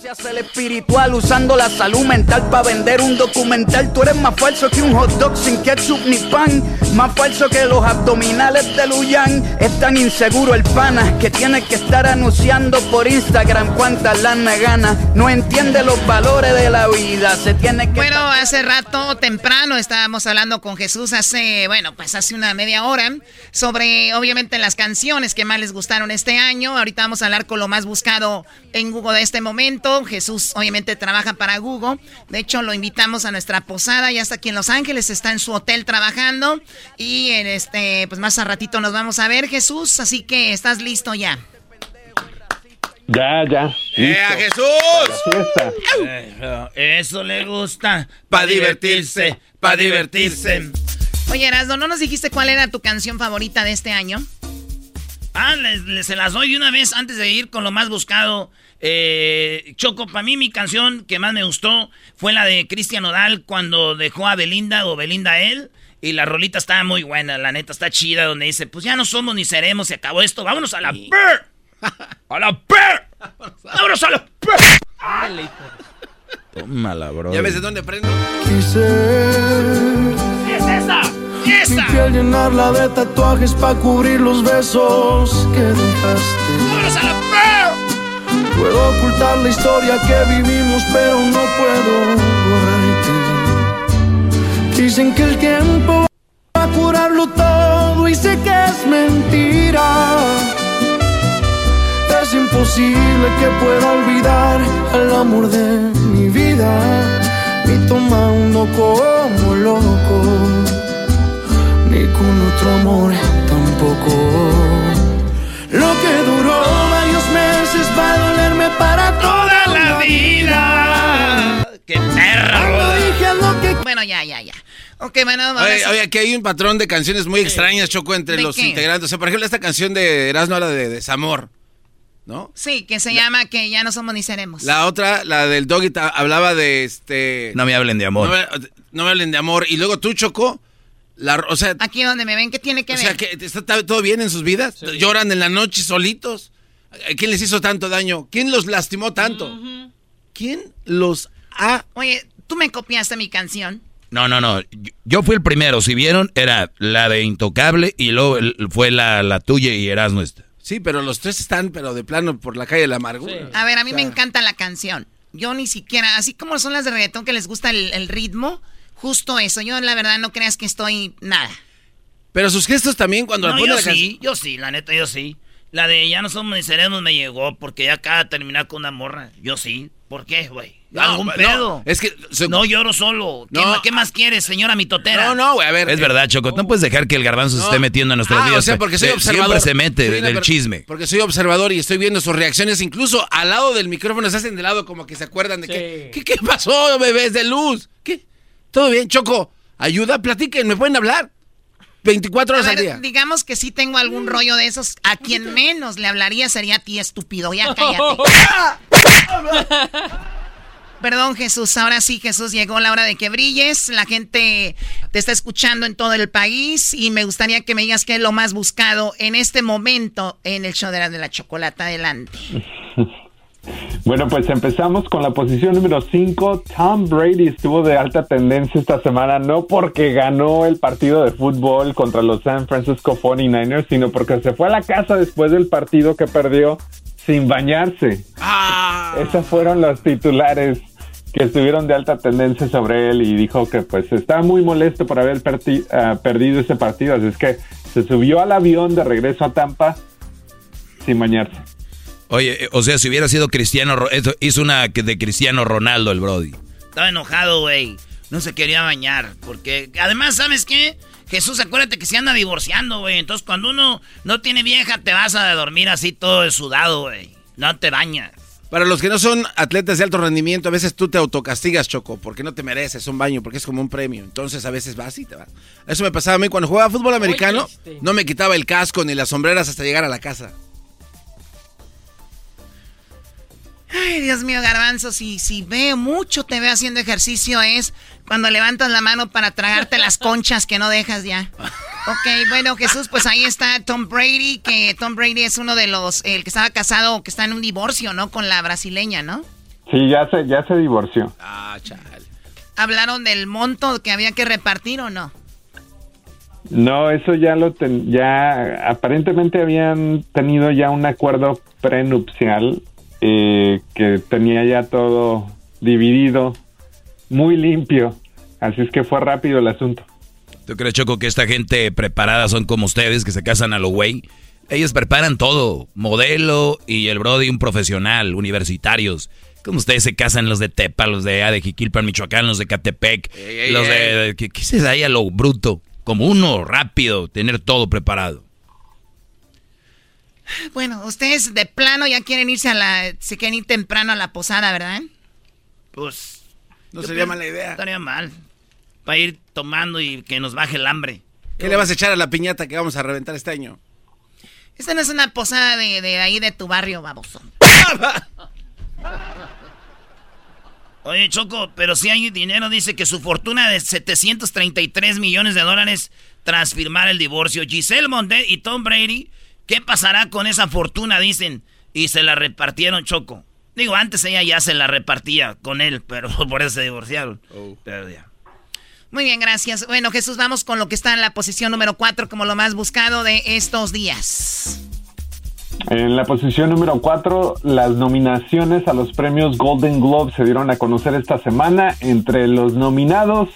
Se hace el espiritual usando la salud mental para vender un documental. Tú eres más falso que un hot dog sin ketchup ni pan. Más falso que los abdominales de Luyan. Es tan inseguro el pana que tiene que estar anunciando por Instagram cuántas lana gana. No entiende los valores de la vida. Se tiene que. Bueno, hace rato, temprano, estábamos hablando con Jesús hace, bueno, pues hace una media hora, sobre obviamente las canciones que más les gustaron este año. Ahorita vamos a hablar con lo más buscado en Google de este momento. Jesús obviamente trabaja para Google. De hecho, lo invitamos a nuestra posada. Ya está aquí en Los Ángeles, está en su hotel trabajando. Y en este, pues más a ratito nos vamos a ver, Jesús. Así que estás listo ya. Ya, ya. ¡Eh, a listo. Jesús! Para fiesta. Eso le gusta. Pa' divertirse, pa' divertirse. Oye, Erasmo, ¿no nos dijiste cuál era tu canción favorita de este año? Ah, les, les- se las doy de una vez antes de ir con lo más buscado. Eh, Choco, para mí mi canción que más me gustó fue la de Cristian Odal cuando dejó a Belinda o Belinda a él. Y la rolita está muy buena, la neta está chida, donde dice, pues ya no somos ni seremos, se acabó esto, vámonos a la per. ¡A la per! ¡Vámonos a la per! Tómala, bro. ¿Ya ves de dónde prendo? ¿Qué es esa? Mi ¡Esa! piel llenarla de tatuajes para cubrir los besos que dejaste. ¡Vámonos a la per! Puedo ocultar la historia que vivimos, pero no puedo borrarte. Dicen que el tiempo va a curarlo todo y sé que es mentira. Es imposible que pueda olvidar al amor de mi vida, ni tomando como loco, ni con otro amor tampoco. Lo que duró varios meses va para toda la vida. ¡Qué dije lo que Bueno, ya, ya, ya. Ok, bueno, vamos Oye, a... oye, aquí hay un patrón de canciones muy extrañas, Choco, entre ¿De los qué? integrantes. O sea, por ejemplo, esta canción de Erasmo habla de desamor, ¿no? Sí, que se llama Que ya no somos ni seremos. La otra, la del Doggy, hablaba de este... No me hablen de amor. No me, no me hablen de amor. Y luego tú, Choco, la, o sea, Aquí donde me ven, ¿qué tiene que o ver? sea, que está todo bien en sus vidas. Lloran en la noche solitos. ¿Quién les hizo tanto daño? ¿Quién los lastimó tanto? ¿Quién los Ah. Oye, ¿tú me copiaste mi canción? No, no, no. Yo fui el primero. Si vieron, era la de Intocable y luego fue la, la tuya y eras nuestra. Sí, pero los tres están, pero de plano por la calle de la amargura. A ver, a mí me encanta la canción. Yo ni siquiera, así como son las de reggaetón que les gusta el, ritmo, justo eso. Yo la verdad no creas que estoy nada. Pero sus gestos también cuando no, la yo sí, yo sí, la neta, yo sí. La de ya no somos ni seremos me llegó porque ya acaba de terminar con una morra. Yo sí. ¿Por qué, güey? ¿Algún pedo? es que... No lloro solo. ¿Qué, más quieres, señora mitotera? No, no, güey, a ver. Es verdad, Choco. No puedes dejar que el garbanzo se esté metiendo en nuestras ah, vidas. o sea, porque soy observador. Siempre se mete del chisme. Porque soy observador y estoy viendo sus reacciones. Incluso al lado del micrófono se hacen de lado como que se acuerdan de que... ¿Qué, ¿Qué pasó, bebés de luz? ¿Qué? ¿Todo bien, Choco? Ayuda, platiquen, ¿me pueden hablar? 24 horas al día. Digamos que sí tengo algún rollo de esos. A quien menos le hablaría sería a ti, estúpido. Ya cállate. Perdón, Jesús. Ahora sí, Jesús, llegó la hora de que brilles. La gente te está escuchando en todo el país y me gustaría que me digas qué es lo más buscado en este momento en el show de la, de la chocolata. Adelante. Bueno, pues empezamos con la posición número 5. Tom Brady estuvo de alta tendencia esta semana, no porque ganó el partido de fútbol contra los San Francisco 49ers, sino porque se fue a la casa después del partido que perdió sin bañarse. Ah. Esos fueron los titulares que estuvieron de alta tendencia sobre él y dijo que pues estaba muy molesto por haber ah, perdido ese partido, así es que se subió al avión de regreso a Tampa sin bañarse. Oye, o sea, si hubiera sido Cristiano, hizo una de Cristiano Ronaldo el Brody. Estaba enojado, güey. No se quería bañar. Porque, además, ¿sabes qué? Jesús, acuérdate que se anda divorciando, güey. Entonces, cuando uno no tiene vieja, te vas a dormir así todo sudado, güey. No te bañas. Para los que no son atletas de alto rendimiento, a veces tú te autocastigas, Choco, porque no te mereces un baño, porque es como un premio. Entonces a veces vas y te vas. Eso me pasaba a mí cuando jugaba fútbol americano. No me quitaba el casco ni las sombreras hasta llegar a la casa. Ay, Dios mío, Garbanzo, si, si veo mucho te veo haciendo ejercicio es cuando levantas la mano para tragarte las conchas que no dejas ya. Ok, bueno, Jesús, pues ahí está Tom Brady, que Tom Brady es uno de los, el que estaba casado, que está en un divorcio, ¿no? Con la brasileña, ¿no? Sí, ya se, ya se divorció. Ah, chale. ¿Hablaron del monto que había que repartir o no? No, eso ya lo ten, ya aparentemente habían tenido ya un acuerdo prenupcial eh, que tenía ya todo dividido, muy limpio. Así es que fue rápido el asunto. ¿Tú crees, Choco, que esta gente preparada son como ustedes, que se casan a lo güey? Ellos preparan todo, modelo y el Brody un profesional, universitarios. Como ustedes se casan los de Tepa, los de Adejiquilpan, Michoacán, los de Catepec, los de... ¿Qué, qué se da ahí a lo bruto? Como uno, rápido, tener todo preparado. Bueno, ustedes de plano ya quieren irse a la. Se quieren ir temprano a la posada, ¿verdad? Pues. No sería mala idea. Estaría mal. Para ir tomando y que nos baje el hambre. ¿Qué le vas a echar a la piñata que vamos a reventar este año? Esta no es una posada de, de ahí de tu barrio, baboso. Oye, Choco, pero si hay dinero, dice que su fortuna de 733 millones de dólares tras firmar el divorcio. Giselle Mondet y Tom Brady ¿Qué pasará con esa fortuna? Dicen. Y se la repartieron, Choco. Digo, antes ella ya se la repartía con él, pero por eso se divorciaron. Oh. Muy bien, gracias. Bueno, Jesús, vamos con lo que está en la posición número 4 como lo más buscado de estos días. En la posición número 4, las nominaciones a los premios Golden Globe se dieron a conocer esta semana. Entre los nominados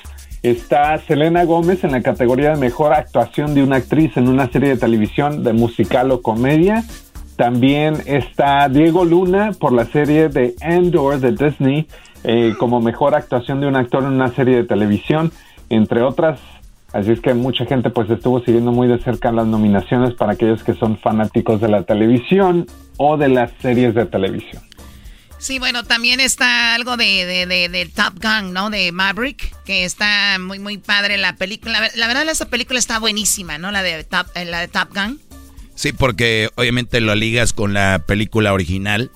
Está Selena Gómez en la categoría de mejor actuación de una actriz en una serie de televisión de musical o comedia. También está Diego Luna por la serie de Endor de Disney eh, como mejor actuación de un actor en una serie de televisión, entre otras. Así es que mucha gente pues estuvo siguiendo muy de cerca las nominaciones para aquellos que son fanáticos de la televisión o de las series de televisión. Sí, bueno, también está algo de, de, Top Gun, ¿no? De Maverick, que está muy, muy padre la película. La, verdad, esa película está buenísima, ¿no? La de, Top, eh, la de Top Gun. Sí, porque obviamente lo ligas con la película original.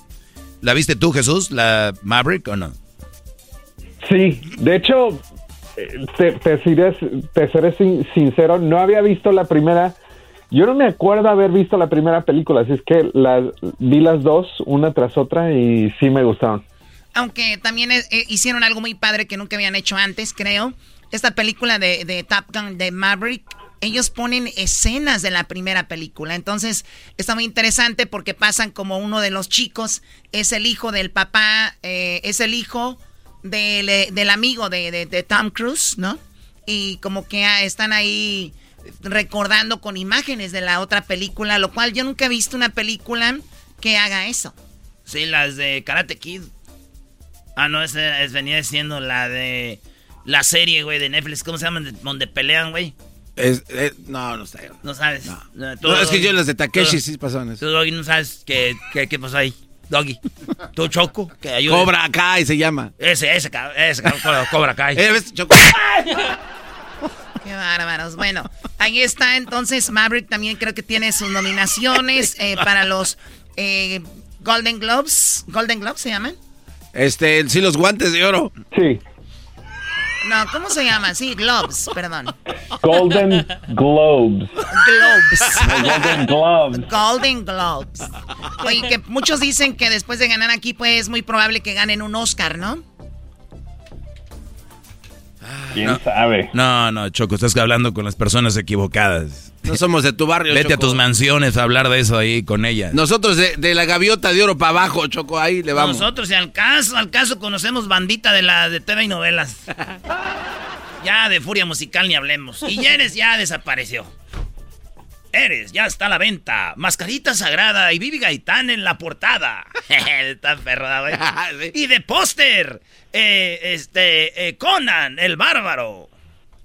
¿La viste tú, Jesús, la Maverick o no? Sí, de hecho, eh, te, te, te seré sincero, no había visto la primera yo no me acuerdo haber visto la primera película, así es que las, vi las dos, una tras otra, y sí me gustaron. Aunque también eh, eh, hicieron algo muy padre que nunca habían hecho antes, creo. Esta película de, de Top Gun de Maverick, ellos ponen escenas de la primera película. Entonces, está muy interesante porque pasan como uno de los chicos es el hijo del papá, eh, es el hijo del, del amigo de, de, de, Tom Cruise, ¿no? Y como que ah, están ahí recordando con imágenes de la otra película, lo cual yo nunca he visto una película que haga eso. Sí, las de Karate Kid. Ah, no, esa es, venía siendo la de la serie, güey, de Netflix. ¿Cómo se llama? Donde pelean, güey. Es, eh, no, no sé. No sabes. No, No, tú, No, es que yo las de Takeshi tú- sí pasaron eso. Tú, Doggy, no sabes qué, qué, qué pasó ahí. Doggy. Tú, Choco, que ayude. Cobra Kai se llama. Ese, ese, ese, Cobra Kai. Eh, ¿ves? Choco. Qué bárbaros. Bueno, ahí está entonces Maverick también creo que tiene sus nominaciones eh, para los eh, Golden Globes. ¿Golden Globes se llaman? Este, sí, los guantes de oro. Sí. No, ¿cómo se llaman? Sí, Globes, perdón. Golden Globes. Globes. Golden Globes. Golden Globes. Oye, que muchos dicen que después de ganar aquí, pues es muy probable que ganen un Oscar, ¿no? ¿Quién No. sabe? No, no, Choco, estás hablando con las personas equivocadas. No somos de tu barrio, Vete a tus mansiones a hablar de eso ahí con ella. Nosotros de, de la gaviota de oro para abajo, Choco, ahí le vamos. Nosotros, y al caso, al caso, conocemos bandita de la de TV y novelas. ya de Furia Musical ni hablemos. Y Eres ya desapareció. Eres, ya está a la venta. Mascarita Sagrada y Vivi Gaitán en la portada. está perro, güey. Y de póster, eh, este, eh, Conan, el bárbaro.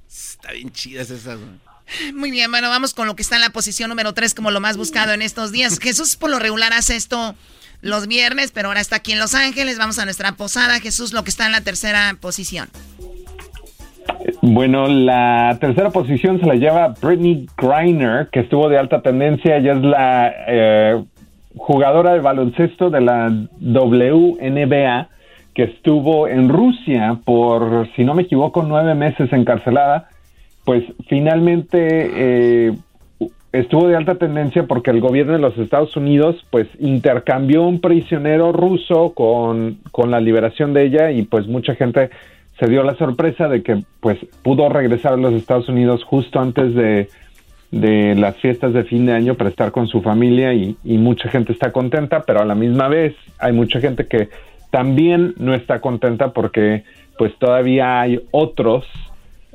Está bien chidas esas, güey. Muy bien, bueno, vamos con lo que está en la posición número 3 como lo más buscado en estos días. Jesús por lo regular hace esto los viernes, pero ahora está aquí en Los Ángeles. Vamos a nuestra posada. Jesús, lo que está en la tercera posición. Bueno, la tercera posición se la lleva Brittany Griner, que estuvo de alta tendencia. Ella es la eh, jugadora de baloncesto de la WNBA, que estuvo en Rusia por, si no me equivoco, nueve meses encarcelada. Pues finalmente eh, estuvo de alta tendencia porque el gobierno de los Estados Unidos pues intercambió un prisionero ruso con, con la liberación de ella y pues mucha gente se dio la sorpresa de que pues pudo regresar a los Estados Unidos justo antes de, de las fiestas de fin de año para estar con su familia y, mucha gente está contenta, pero a la misma vez hay mucha gente que también no está contenta porque pues todavía hay otros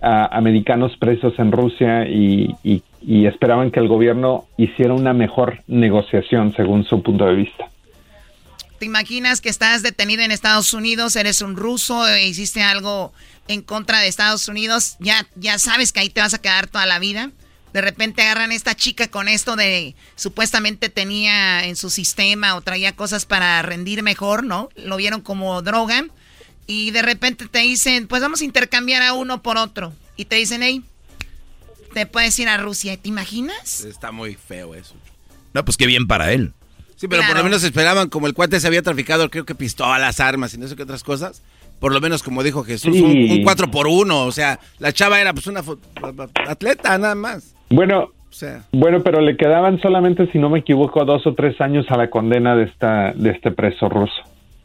ah, americanos presos en Rusia y esperaban que el gobierno hiciera una mejor negociación según su punto de vista. ¿Te imaginas que estás detenido en Estados Unidos, eres un ruso, e hiciste algo en contra de Estados Unidos, ya, ya sabes que ahí te vas a quedar toda la vida? De repente agarran a esta chica con esto de supuestamente tenía en su sistema o traía cosas para rendir mejor, ¿no? Lo vieron como droga y de repente te dicen, pues vamos a intercambiar a uno por otro. Y te dicen, hey, te puedes ir a Rusia. ¿Te imaginas? Está muy feo eso. No, pues qué bien para él. Sí, pero por lo menos esperaban, como el cuate se había traficado, creo que pistolas, armas y no sé qué otras cosas. Por lo menos, como dijo Jesús, Sí. un, un 4 por 1 O sea, la chava era pues una atleta, nada más. Bueno, O sea, bueno, pero le quedaban solamente, si no me equivoco, dos o tres años a la condena de esta de este preso ruso.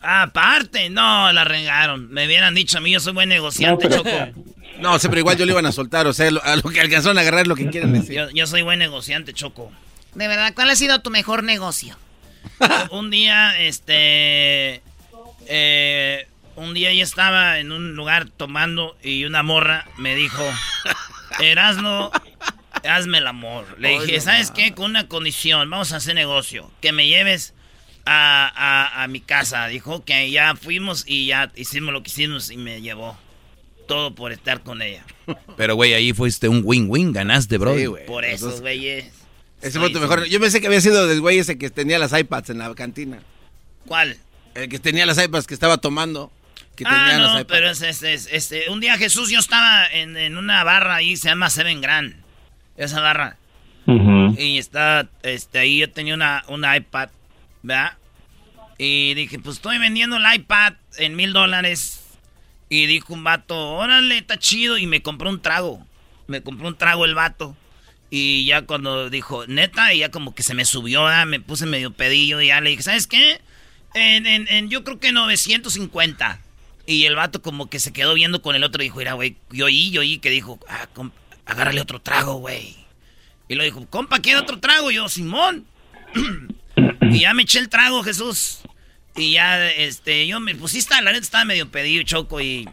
Aparte, no, la regaron. Me hubieran dicho a mí, yo soy buen negociante, No, pero- Choco. no, siempre igual yo le iban a soltar. O sea, lo- a lo que alcanzaron a agarrar es lo que quieren decir. Yo, yo soy buen negociante, Choco. De verdad, ¿cuál ha sido tu mejor negocio? un día, este. eh, un día yo estaba en un lugar tomando y una morra me dijo: Erasno, hazme el amor. Le dije: ¿Sabes qué? Con una condición, vamos a hacer negocio. Que me lleves a, a- a mi casa. Dijo que ya fuimos y ya hicimos lo que hicimos y me llevó. Todo por estar con ella. Pero, güey, ahí fuiste un win-win, ganaste, bro. Sí, güey. Por eso, dos. Ese fue tu mejor. Yo pensé que había sido del güey ese que tenía las iPads en la cantina. ¿Cuál? El que tenía las iPads que estaba tomando. Que ah, tenía las no, iPads. pero es, es- es- este, un día Jesús, yo estaba en, en una barra ahí, se llama Seven Grand, esa barra. Y está, este, ahí yo tenía una, una iPad, ¿verdad? Y dije, pues estoy vendiendo el iPad en mil dólares. Y dijo un vato, órale, está chido. Y me compró un trago. Me compró un trago el vato. Y ya cuando dijo, neta, y ya como que se me subió, ¿verdad? me puse medio pedillo. Y ya le dije, ¿sabes qué? En, en, en, yo creo que 950. Y el vato como que se quedó viendo con el otro y dijo, mira, güey, yo oí, yo oí que dijo, ah, agárrale otro trago, güey. Y lo dijo, compa, ¿quiere otro trago? Yo, Simón. y ya me eché el trago, Jesús. Y ya, este, yo me pusiste, la neta estaba medio pedido, choco, y...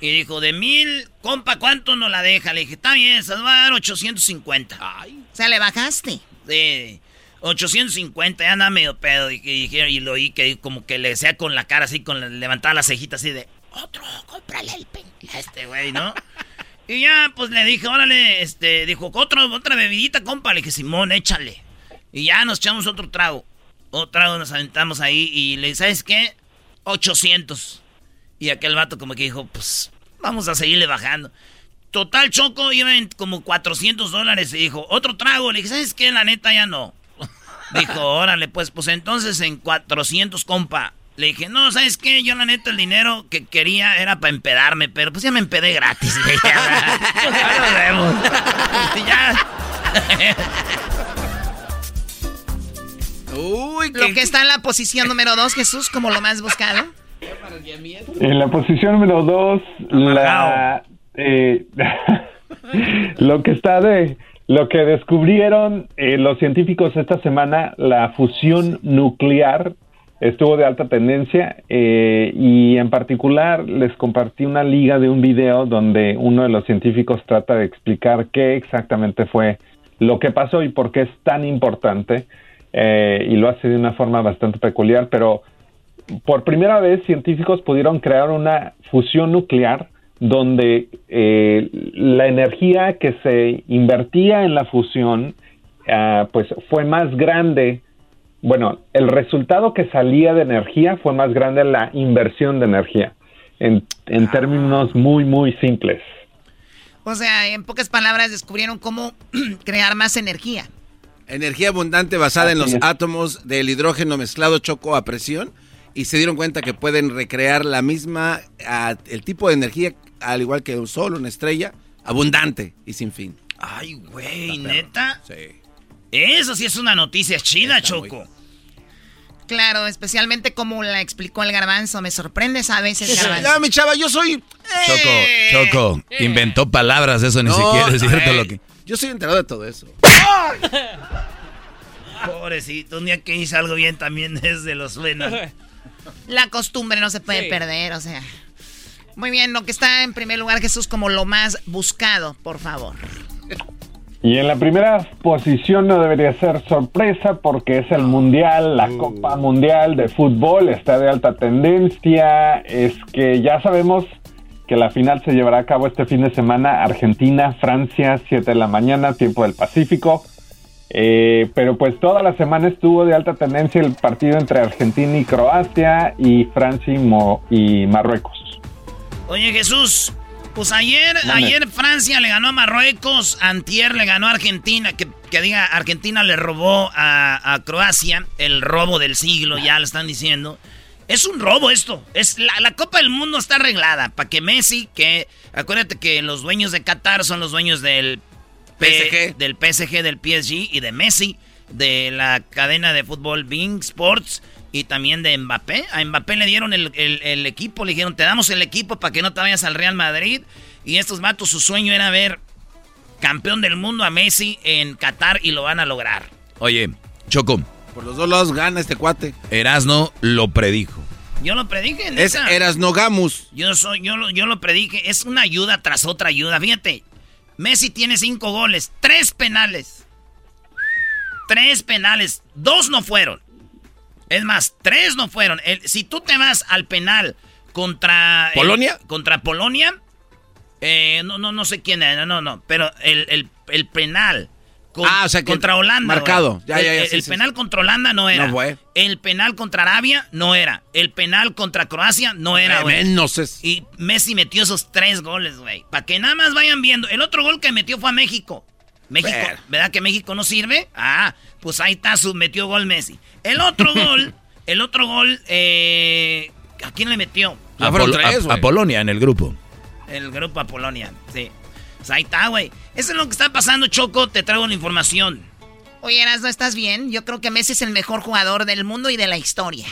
Y dijo, de mil, compa, ¿cuánto nos la deja? Le dije, está bien, se va a dar 850. Ay. O sea, le bajaste. Sí. 850, ya anda medio pedo. Y, y, lo oí que como que le sea con la cara así, con levantar las cejitas así de, otro, cómprale el pen. este güey, ¿no? y ya, pues le dije, órale, este, dijo, otro, otra bebidita, compa. Le dije, Simón, échale. Y ya nos echamos otro trago. Otro trago nos aventamos ahí y le dije, ¿sabes qué? 800. Y aquel vato como que dijo, pues, vamos a seguirle bajando. Total, Choco, iban como 400 dólares y dijo, otro trago. Le dije, ¿sabes qué? La neta ya no. Dijo, órale, pues, pues entonces en 400, compa. Le dije, no, ¿sabes qué? Yo la neta el dinero que quería era para empedarme, pero pues ya me empedé gratis. ya nos vemos. ya. Uy, Lo que está en la posición número 2, Jesús, como lo más buscado. En la posición número 2, la... Eh, lo que está de lo que descubrieron eh, los científicos esta semana, la fusión nuclear estuvo de alta tendencia eh, y en particular les compartí una liga de un video donde uno de los científicos trata de explicar qué exactamente fue lo que pasó y por qué es tan importante eh, y lo hace de una forma bastante peculiar, pero por primera vez científicos pudieron crear una fusión nuclear donde eh, la energía que se invertía en la fusión ah, pues fue más grande. Bueno el resultado que salía de energía fue más grande la inversión de energía en, en ah. términos muy muy simples. O sea en pocas palabras descubrieron cómo crear más energía. Energía abundante basada en los átomos del hidrógeno mezclado choco a presión y se dieron cuenta que pueden recrear la misma, el tipo de energía al igual que un sol, una estrella, abundante y sin fin. Ay, güey, ¿neta? Sí. Eso sí es una noticia chida, Choco. Claro, especialmente como la explicó el garbanzo. Me sorprendes a veces, garbanzo. Ya, mi chava, yo soy... Choco, eh. Choco, inventó palabras, eso ni siquiera es cierto lo que... Yo soy enterado de todo eso. Pobrecito, un día que hice algo bien también es de los buenos. La costumbre no se puede perder, o sea... Muy bien, lo que está en primer lugar, Jesús, como lo más buscado, por favor. Y en la primera posición no debería ser sorpresa porque es el Mundial, la uh. Copa Mundial de Fútbol, está de alta tendencia. Es que ya sabemos que la final se llevará a cabo este fin de semana, Argentina, Francia, 7 de la mañana, tiempo del Pacífico. Eh, pero pues toda la semana estuvo de alta tendencia el partido entre Argentina y Croacia y Francia y Marruecos. Oye, Jesús, pues ayer, ayer Francia le ganó a Marruecos, Antier le ganó a Argentina, que, diga, Argentina le robó a, Croacia, el robo del siglo, ya lo están diciendo. Es un robo esto. Es la, Copa del Mundo está arreglada para que Messi, que acuérdate que los dueños de Qatar son los dueños del PSG, del PSG, del PSG y de Messi, de la cadena de fútbol Bing Sports y también de Mbappé. A Mbappé le dieron el, equipo, le dijeron, te damos el equipo para que no te vayas al Real Madrid. Y estos matos, su sueño era ver campeón del mundo a Messi en Qatar y lo van a lograr. Oye, Choco. Por los dos lados gana este cuate. Erasno lo predijo. Yo lo predije. Es Erasno Gamus. Yo, soy, yo, lo, yo lo predije. Es una ayuda tras otra ayuda. Fíjate, Messi tiene cinco goles, tres penales. Tres penales, dos no fueron. Es más, tres no fueron. si tú te vas al penal contra... ¿Polonia? contra Polonia. Eh, no, no, no sé quién era, no, no. Pero el, penal ah, o sea contra Holanda. Marcado. el, penal contra Holanda no era. El penal contra Arabia no era. El penal contra Croacia no era, güey. Y Messi metió esos tres goles, güey. Para que nada más vayan viendo. El otro gol que metió fue a México. México, ¿verdad que México no sirve? Ah, pues ahí está, metió gol Messi. El otro gol, el otro gol, eh, ¿a quién le metió? A, Polonia en el grupo. El grupo a Polonia, sí. Pues ahí está, güey. Eso es lo que está pasando, Choco. Te traigo la información. Oye, Eras, ¿no estás bien? Yo creo que Messi es el mejor jugador del mundo y de la historia.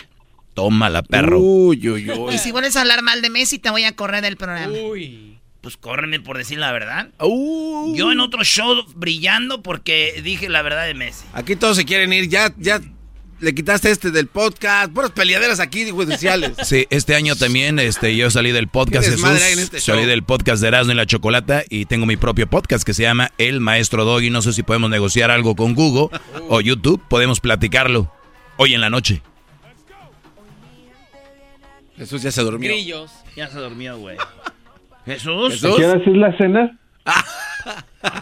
Tómala, perro. Uy, uy, uy. Y si vuelves a hablar mal de Messi, te voy a correr del programa. Uy. Pues córreme por decir la verdad. Yo en otro show brillando porque dije la verdad de Messi. Aquí todos se quieren ir, ya, ya le quitaste este del podcast, puras peleaderas aquí judiciales. Sí, este año también este, yo salí del podcast Jesús, este salí show. del podcast de Erasmo y la Chocolata y tengo mi propio podcast que se llama El Maestro Doggy. No sé si podemos negociar algo con Google o YouTube, podemos platicarlo hoy en la noche. Jesús ya se durmió. Grillos. Ya se durmió, güey. Jesús. ¿A qué hora es la cena?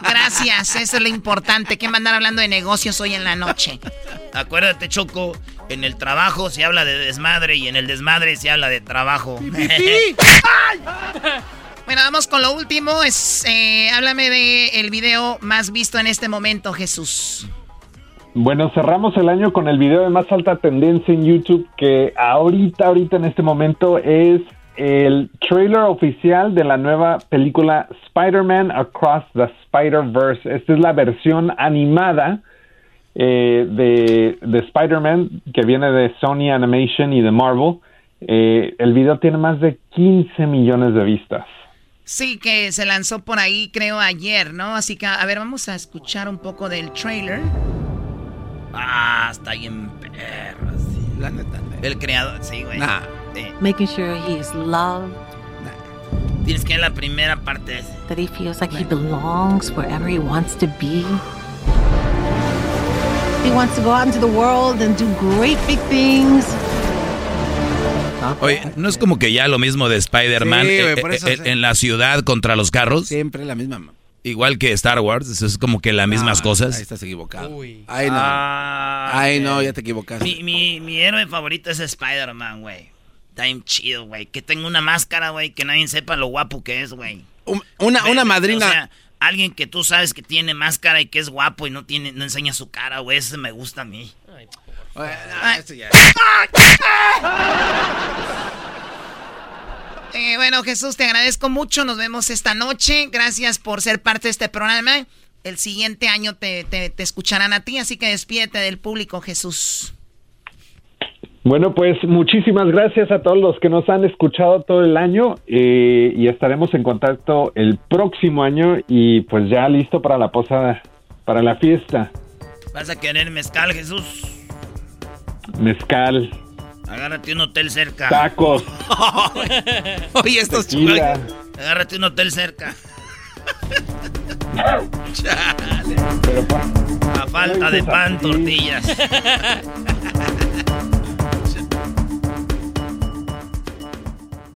Gracias, eso es lo importante. que mandar hablando de negocios hoy en la noche? Acuérdate, Choco, en el trabajo se habla de desmadre y en el desmadre se habla de trabajo. Bueno, vamos con lo último. Es, eh, háblame de el video más visto en este momento, Jesús. Bueno, cerramos el año con el video de más alta tendencia en YouTube que ahorita, ahorita en este momento es el trailer oficial de la nueva película Spider-Man Across the Spider-Verse. Esta es la versión animada eh, de, de Spider-Man que viene de Sony Animation y de Marvel. Eh, el video tiene más de 15 millones de vistas. Sí, que se lanzó por ahí, creo, ayer, ¿no? Así que, a ver, vamos a escuchar un poco del trailer. Ah, está bien perro, sí. La neta. El creador, sí, güey. Nah. Sí. Making sure he is loved, Tienes que ver la primera parte. that he feels like he belongs wherever he wants to be. He wants to go out into the world and do great big things. Oye, ¿no es como que ya lo mismo de Spider-Man Sí, eh, eh, eh, en la ciudad contra los carros? Siempre la misma. Igual que Star Wars, eso es como que las mismas Ahí cosas. estás equivocado. Uy. Ay, no. Ah, Ay, no, ya te equivocaste. Mi, mi, mi héroe favorito es Spider-Man, güey. Está bien chido, güey. Que tenga una máscara, güey, que nadie sepa lo guapo que es, güey. Una, una madrina. o sea, alguien que tú sabes que tiene máscara y que es guapo y no tiene, no enseña su cara, güey. Ese me gusta a mí. Ya- Eh, bueno, Jesús, te agradezco mucho. Nos vemos esta noche. Gracias por ser parte de este programa. El siguiente año te, te- te escucharán a ti, así que despídete del público, Jesús. Bueno, pues muchísimas gracias a todos los que nos han escuchado todo el año eh, y estaremos en contacto el próximo año y pues ya listo para la posada, para la fiesta. ¿Vas a querer mezcal, Jesús? Mezcal, Agárrate un hotel cerca. tacos, Oye, estos tequila. Agárrate un hotel cerca. A falta de pan, tortillas.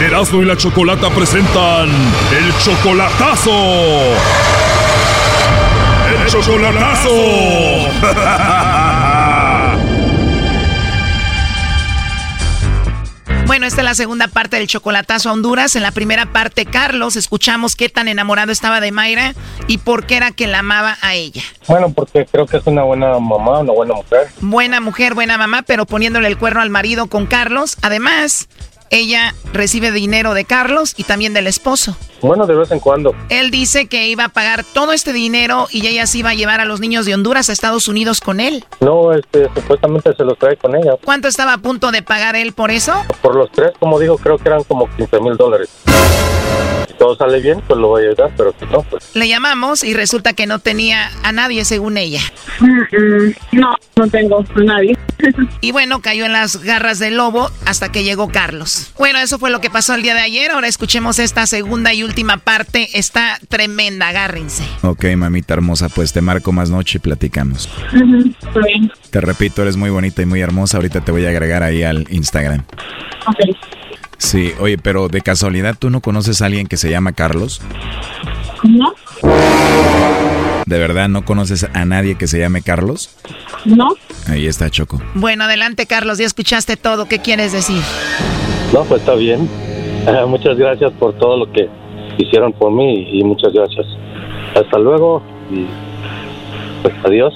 Erasmo y la Chocolata presentan el chocolatazo. El chocolatazo. Bueno, esta es la segunda parte del chocolatazo a Honduras. En la primera parte, Carlos, escuchamos qué tan enamorado estaba de Mayra y por qué era que la amaba a ella. Bueno, porque creo que es una buena mamá, una buena mujer. Buena mujer, buena mamá, pero poniéndole el cuerno al marido con Carlos. Además, ella recibe dinero de Carlos y también del esposo. Bueno, de vez en cuando. Él dice que iba a pagar todo este dinero y ella se iba a llevar a los niños de Honduras a Estados Unidos con él. No, este, supuestamente se los trae con ella. ¿Cuánto estaba a punto de pagar él por eso? Por los tres, como digo, creo que eran como 15 mil dólares. Si todo sale bien, pues lo voy a ayudar, pero si no, pues... Le llamamos y resulta que no tenía a nadie según ella. No, no tengo a nadie. Y bueno, cayó en las garras del lobo hasta que llegó Carlos. Bueno, eso fue lo que pasó el día de ayer. Ahora escuchemos esta segunda y última parte. Está tremenda, agárrense. Ok, mamita hermosa, pues te marco más noche y platicamos. Bien. Te repito, eres muy bonita y muy hermosa. Ahorita te voy a agregar ahí al Instagram. Ok. Sí, oye, pero de casualidad, ¿tú no conoces a alguien que se llama Carlos? ¿No? ¿De verdad no conoces a nadie que se llame Carlos? ¿No? Ahí está Choco. Bueno, adelante, Carlos. Ya escuchaste todo. ¿Qué quieres decir? No, pues está bien. Eh, muchas gracias por todo lo que hicieron por mí y muchas gracias. Hasta luego y pues adiós.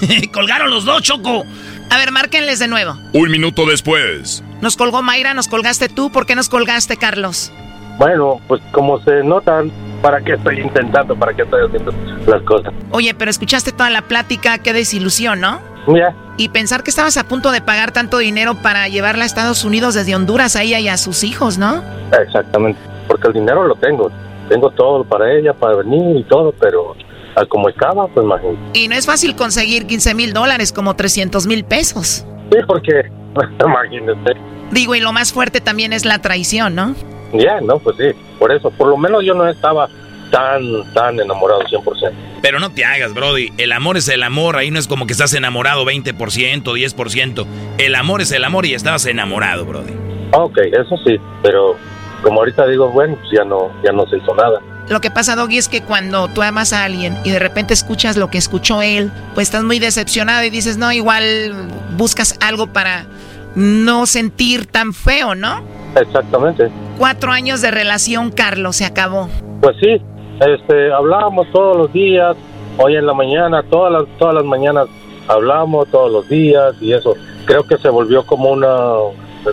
Colgaron los dos, Choco. A ver, márquenles de nuevo. Un minuto después. Nos colgó Mayra, nos colgaste tú. ¿Por qué nos colgaste, Carlos? Bueno, pues como se notan, ¿para qué estoy intentando? ¿Para qué estoy haciendo las cosas? Oye, pero escuchaste toda la plática. Qué desilusión, ¿no? Ya, Y pensar que estabas a punto de pagar tanto dinero para llevarla a Estados Unidos desde Honduras a ella y a sus hijos, ¿no? exactamente. Porque el dinero lo tengo. Tengo todo para ella, para venir y todo, pero a como estaba, pues imagínate. Y no es fácil conseguir 15 mil dólares, como 300 mil pesos. Sí, porque, imagínate. Digo, y lo más fuerte también es la traición, ¿no? Ya, no, pues sí. Por eso, por lo menos yo no estaba tan, tan enamorado 100%. Pero no te hagas, Brody. El amor es el amor. Ahí no es como que estás enamorado 20%, 10%. El amor es el amor y estabas enamorado, Brody. Ok, eso sí, pero como ahorita digo, bueno, pues ya no, ya no se hizo nada. Lo que pasa, Doggy, es que cuando tú amas a alguien y de repente escuchas lo que escuchó él, pues estás muy decepcionado y dices, no, igual buscas algo para no sentir tan feo, ¿no? Exactamente. Cuatro años de relación, Carlos, se acabó. Pues sí, este, hablábamos todos los días, hoy en la mañana, todas las, todas las mañanas hablamos todos los días y eso. Creo que se volvió como una,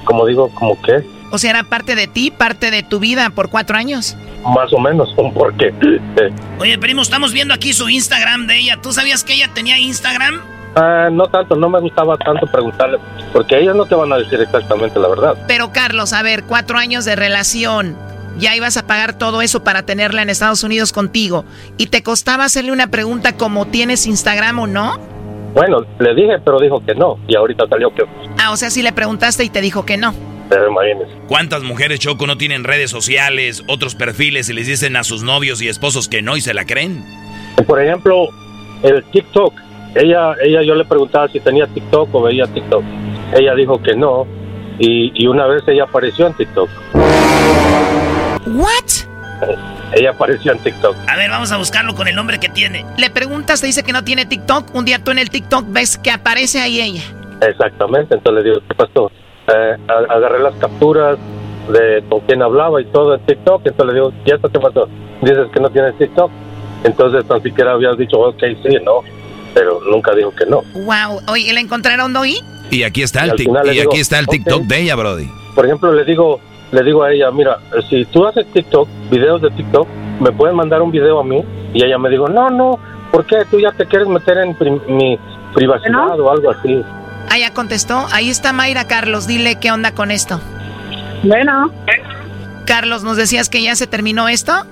como digo, como que, O sea, era parte de ti, parte de tu vida por cuatro años. más o menos, un porqué. Eh, Oye, primo, estamos viendo aquí su Instagram de ella. ¿Tú sabías que ella tenía Instagram? ah, no tanto, no me gustaba tanto preguntarle, porque ellas no te van a decir exactamente la verdad. Pero, Carlos, a ver, cuatro años de relación. Ya ibas a pagar todo eso para tenerla en Estados Unidos contigo. ¿Y te costaba hacerle una pregunta como ¿tienes Instagram o no? Bueno, le dije, pero dijo que no, y ahorita salió que, Ah, o sea, sí le preguntaste y te dijo que no. Pero imagínese. ¿Cuántas mujeres, Choco, no tienen redes sociales, otros perfiles y les dicen a sus novios y esposos que no y se la creen? Por ejemplo, el TikTok. Ella, ella yo le preguntaba si tenía TikTok o veía TikTok. Ella dijo que no. Y, y una vez ella apareció en TikTok. ¿What? Ella apareció en TikTok. A ver, vamos a buscarlo con el nombre que tiene. Le preguntas, te dice que no tiene TikTok. Un día tú en el TikTok ves que aparece ahí ella. Exactamente. Entonces le digo, ¿qué pasó? Eh, agarré las capturas de con quién hablaba y todo en TikTok. Entonces le digo, ¿y esto qué pasó? Dices que no tienes TikTok. Entonces tan siquiera habías dicho, ok, sí, no. Pero nunca dijo que no. Wow. Oye, ¿la encontraron, Doggy? Y aquí está Y el, final y digo, aquí está el ok. TikTok de ella, Brody. Por ejemplo, le digo, le digo a ella, mira, si tú haces TikTok, videos de TikTok, me pueden mandar un video a mí. Y ella me dijo, no, no, ¿por qué? Tú ya te quieres meter en pri- mi privacidad o algo así. Ah, ya contestó. Ahí está Mayra, Carlos. Dile qué onda con esto. Bueno. Carlos, ¿nos decías que ya se terminó esto?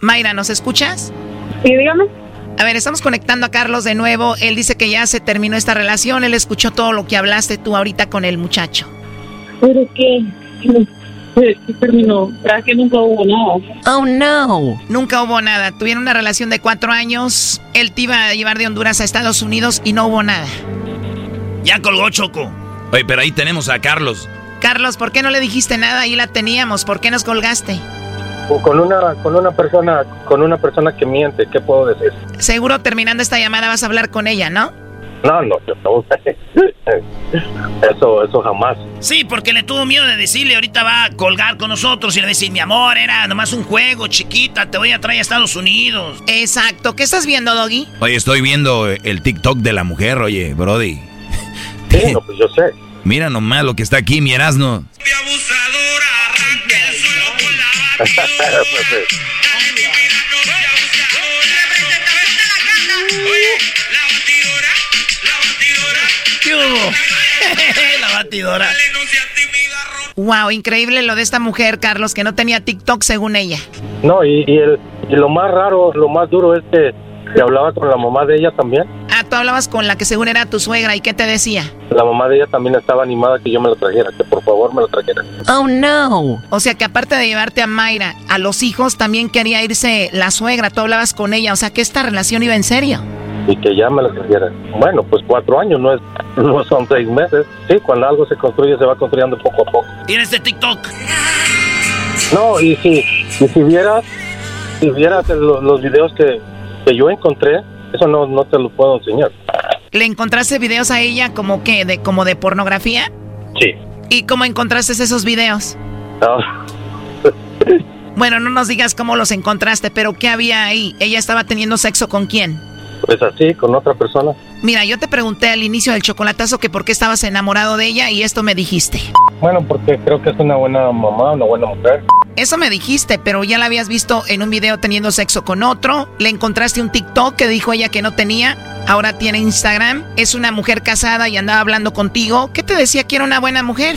Mayra, ¿nos escuchas? Sí, dígame. A ver, estamos conectando a Carlos de nuevo. Él dice que ya se terminó esta relación. Él escuchó todo lo que hablaste tú ahorita con el muchacho. Pero es que se, se terminó. Tras que nunca hubo nada. Oh, no. Nunca hubo nada. Tuvieron una relación de cuatro años. Él te iba a llevar de Honduras a Estados Unidos y no hubo nada. Ya colgó Choco. Oye, pero ahí tenemos a Carlos. Carlos, ¿por qué no le dijiste nada? Ahí la teníamos. ¿Por qué nos colgaste? O Con una, con una persona, con una persona que miente, ¿qué puedo decir? Seguro terminando esta llamada vas a hablar con ella, ¿no? No, no, yo no. Eso, eso jamás. Sí, porque le tuvo miedo de decirle, ahorita va a colgar con nosotros y le va a decir, mi amor, era nomás un juego, chiquita, te voy a traer a Estados Unidos. Exacto. ¿Qué estás viendo, Doggy? Oye, estoy viendo el TikTok de la mujer, oye, Brody. Sí, no, pues yo sé. Mira nomás lo que está aquí, mi Erasno. ¿Qué hubo? la batidora. Wow, increíble lo de esta mujer, Carlos, que no tenía TikTok según ella. No, y, y, el, y lo más raro, lo más duro es que, que hablaba con la mamá de ella también. Ah, tú hablabas con la que según era tu suegra, ¿y qué te decía? La mamá de ella también estaba animada que yo me lo trajera, que por favor me lo trajera. Oh, no. O sea que aparte de llevarte a Mayra, a los hijos también quería irse la suegra, tú hablabas con ella, o sea que esta relación iba en serio. Y que ya me lo trajera. Bueno, pues cuatro años, no, es, no son seis meses. Sí, cuando algo se construye, se va construyendo poco a poco. ¿Tienes de TikTok? No, y si, y si vieras, si vieras los, los videos que, que yo encontré, eso no, no te lo puedo enseñar. ¿Le encontraste videos a ella como que de como de pornografía? Sí. ¿Y cómo encontraste esos videos? No. Bueno, no nos digas cómo los encontraste, pero ¿qué había ahí? ¿Ella estaba teniendo sexo con quién? Pues así, con otra persona. Mira, yo te pregunté al inicio del chocolatazo que por qué estabas enamorado de ella y esto me dijiste. Bueno, porque creo que es una buena mamá, una buena mujer. Eso me dijiste, pero ya la habías visto en un video teniendo sexo con otro. Le encontraste un TikTok que dijo ella que no tenía. Ahora tiene Instagram. Es una mujer casada y andaba hablando contigo. ¿Qué te decía que era una buena mujer?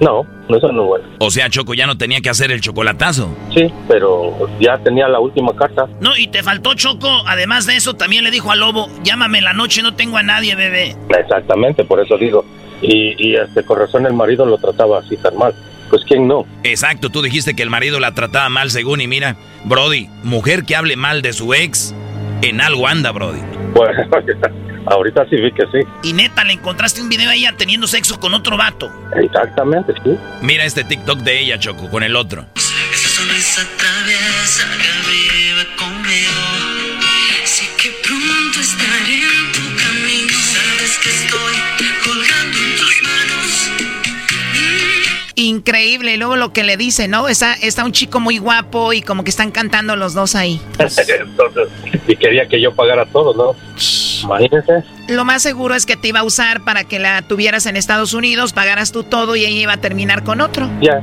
No, no eso no es bueno. O sea, Choco ya no tenía que hacer el chocolatazo. Sí, pero ya tenía la última carta. No, y te faltó Choco. Además de eso, también le dijo al lobo, llámame en la noche, no tengo a nadie, bebé. Exactamente, por eso digo. Y, y este, con razón el marido lo trataba así tan mal. Pues quién no. Exacto, tú dijiste que el marido la trataba mal según y mira, Brody, mujer que hable mal de su ex, en algo anda, Brody. Bueno, ahorita sí vi que sí. Y neta, le encontraste un video a ella teniendo sexo con otro vato. Exactamente, sí. Mira este TikTok de ella, Choco, con el otro. Esa sonrisa traviesa que vive conmigo. Sé que pronto estaré en tu camino. Sabes que estoy colgando en tus manos. Increíble. Y luego lo que le dice, ¿no? Está, está un chico muy guapo y como que están cantando los dos ahí. Entonces, y quería que yo pagara todo, ¿no? Imagínense. Lo más seguro es que te iba a usar para que la tuvieras en Estados Unidos, pagaras tú todo y ella iba a terminar con otro. Ya.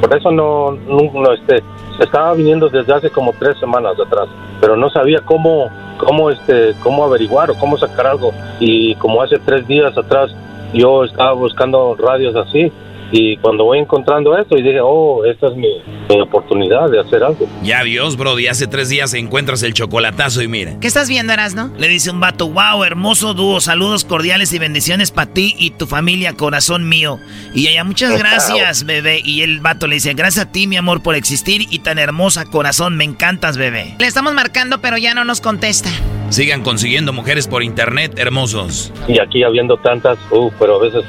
Por eso no, no, no, este, se estaba viniendo desde hace como tres semanas atrás, pero no sabía cómo, cómo, este, cómo averiguar o cómo sacar algo. Y como hace tres días atrás yo estaba buscando radios así y cuando voy encontrando esto y dije, oh, esta es mi, mi oportunidad de hacer algo. Ya Dios, Brody, hace tres días encuentras el chocolatazo y mira. ¿Qué estás viendo, Erasno? Le dice un vato, wow, hermoso dúo, saludos cordiales y bendiciones para ti y tu familia, corazón mío. Y ella, muchas gracias, bebé. Y el vato le dice, gracias a ti, mi amor, por existir y tan hermosa, corazón, me encantas, bebé. Le estamos marcando, pero ya no nos contesta. Sigan consiguiendo mujeres por internet, hermosos. Y aquí habiendo tantas, uh, pero a veces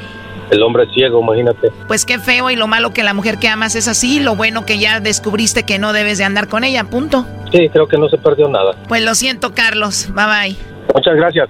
el hombre es ciego, imagínate. Pues qué feo y lo malo que la mujer que amas es así, lo bueno que ya descubriste que no debes de andar con ella, punto. Sí, creo que no se perdió nada. Pues lo siento, Carlos. Bye bye. Muchas gracias.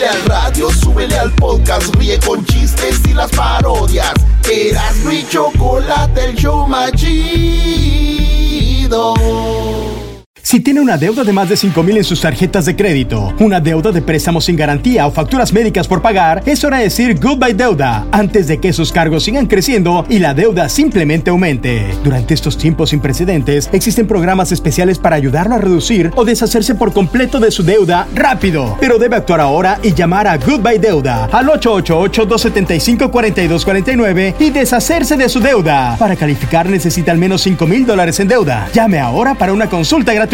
Súbele al radio, súbele al podcast, ríe con chistes y las parodias. Eras mi chocolate, el show más chido. Si tiene una deuda de más de 5 mil en sus tarjetas de crédito, una deuda de préstamos sin garantía o facturas médicas por pagar, es hora de decir goodbye deuda antes de que esos cargos sigan creciendo y la deuda simplemente aumente. Durante estos tiempos sin precedentes, existen programas especiales para ayudarlo a reducir o deshacerse por completo de su deuda rápido. Pero debe actuar ahora y llamar a Goodbye Deuda al 888-275-4249 y deshacerse de su deuda. Para calificar necesita al menos 5 mil dólares en deuda. Llame ahora para una consulta gratuita.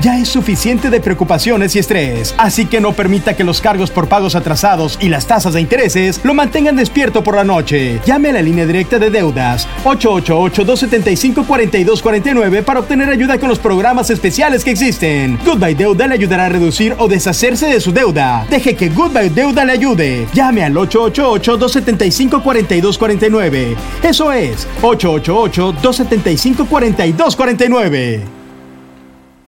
Ya es suficiente de preocupaciones y estrés, así que no permita que los cargos por pagos atrasados y las tasas de intereses lo mantengan despierto por la noche. Llame a la línea directa de deudas 888-275-4249 para obtener ayuda con los programas especiales que existen. Goodbye Deuda le ayudará a reducir o deshacerse de su deuda. Deje que Goodbye Deuda le ayude. Llame al 888-275-4249. Eso es 888-275-4249.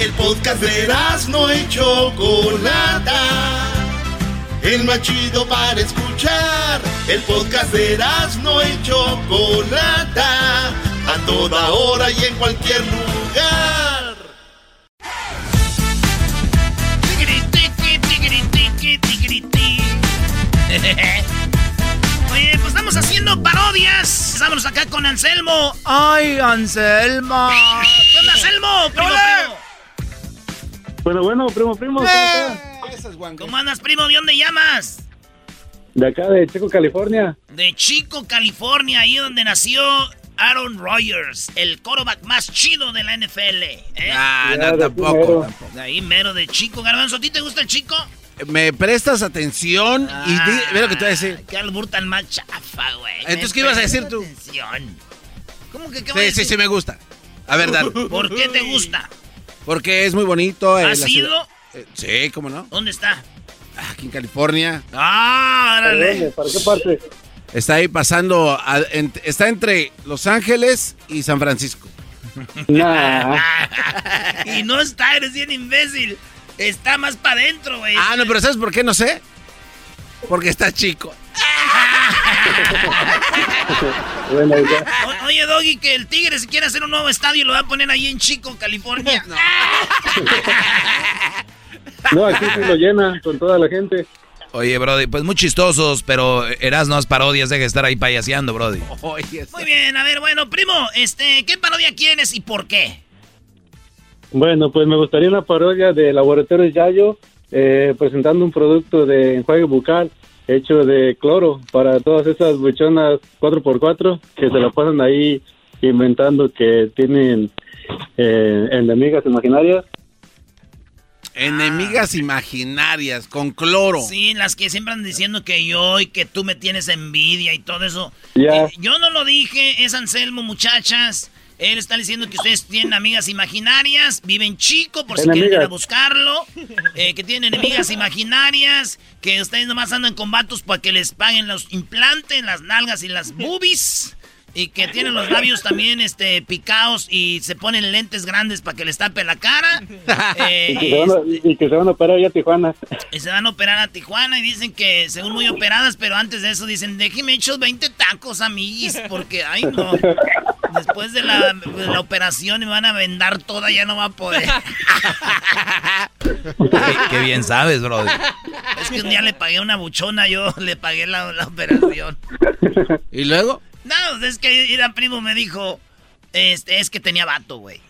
El podcast de no y Chocolata. El más chido para escuchar. El podcast de no y Chocolata. A toda hora y en cualquier lugar. Oye, pues estamos haciendo parodias. Estamos acá con Anselmo. Ay, Anselmo. ¿Qué onda, Anselmo? Primo, primo. Bueno, bueno, primo, primo. ¿cómo estás? ¿Cómo andas, primo? ¿De dónde llamas? De acá, de Chico, California. De Chico, California, ahí donde nació Aaron Rodgers, el quarterback más chido de la NFL. ¿eh? Ah, no, tampoco, mero. tampoco. De ahí mero de Chico. Garbanzo, ¿a ti te gusta el Chico? Me prestas atención y di, ve lo que te voy a decir. Qué albur tan más chafa, güey. Entonces, ¿qué ibas a decir prestas tú? atención. ¿Cómo que qué voy a Sí, sí, decir? sí, me gusta. A ver, dale. ¿Por qué te gusta? Porque es muy bonito. eh, ¿Has ido? eh, sí, ¿cómo no? ¿Dónde está? Aquí en California. Ah, ¿Para órale. dónde? ¿Para qué parte? Está ahí pasando, a- en- está entre Los Ángeles y San Francisco. Nah. y no está, eres bien imbécil. Está más para adentro, güey. Ah, no, pero ¿sabes por qué no sé? Porque está chico. Bueno, ya. O- oye, Doggy, que el Tigre si quiere hacer un nuevo estadio lo va a poner ahí en Chico, California. No, aquí sí lo llena con toda la gente. Oye, Brody, pues muy chistosos, pero eras no parodias, deja de estar ahí payaseando, Brody. Muy bien, a ver, bueno, primo, este, ¿qué parodia quieres y por qué? Bueno, pues me gustaría una parodia de Laboratorios Yayo eh, presentando un producto de enjuague bucal hecho de cloro para todas esas buchonas 4x4 que se la pasan ahí inventando que tienen eh, enemigas imaginarias. Enemigas imaginarias con cloro. Sí, las que siempre andan diciendo que yo y que tú me tienes envidia y todo eso. Ya. Eh, yo no lo dije, es Anselmo, muchachas. Él está diciendo que ustedes tienen amigas imaginarias, viven chico por si quieren ir a buscarlo, eh, que tienen enemigas imaginarias, que ustedes nomás andan con vatos para que les paguen los implantes, las nalgas y las boobies. Y que tienen los labios también este, picados y se ponen lentes grandes para que les tape la cara. Eh, Y que, se van a, y que se van a operar ya a Tijuana. y se van a operar a Tijuana y dicen que según muy operadas, pero antes de eso dicen, déjeme echar 20 tacos, amiguis, porque, ay, no. Después de la, de la operación me van a vendar toda, ya no va a poder. Qué, qué bien sabes, Brody. Es que un día le pagué una buchona, yo le pagué la, la operación. ¿Y luego? No, es que ir primo me dijo, este, es que tenía vato, güey.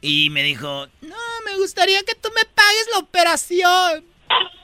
Y me dijo, no, me gustaría que tú me pagues la operación.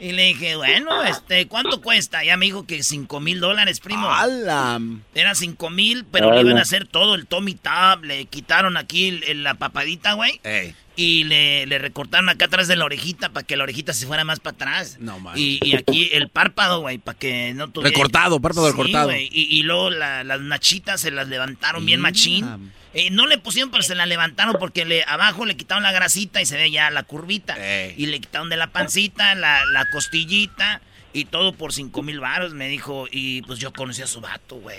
Y le dije, bueno, este, ¿cuánto cuesta? Ya me dijo que cinco mil dólares, primo. ¡Hala! Era cinco mil, pero le iban a hacer todo el Tommy Tab. Le quitaron aquí el- el- la papadita, güey. Ey. Y le, le recortaron acá atrás de la orejita para que la orejita se fuera más para atrás. No, man. Y, y aquí el párpado, güey, para que no tuviera... Recortado, párpado Sí, recortado. Y, y luego la- las nachitas se las levantaron bien machín. Eh, no le pusieron, pero se la levantaron porque le, abajo le quitaron la grasita y se ve ya la curvita. Y le quitaron de la pancita, la, la costillita y todo por cinco mil varos, me dijo. Y pues yo conocí a su vato, güey.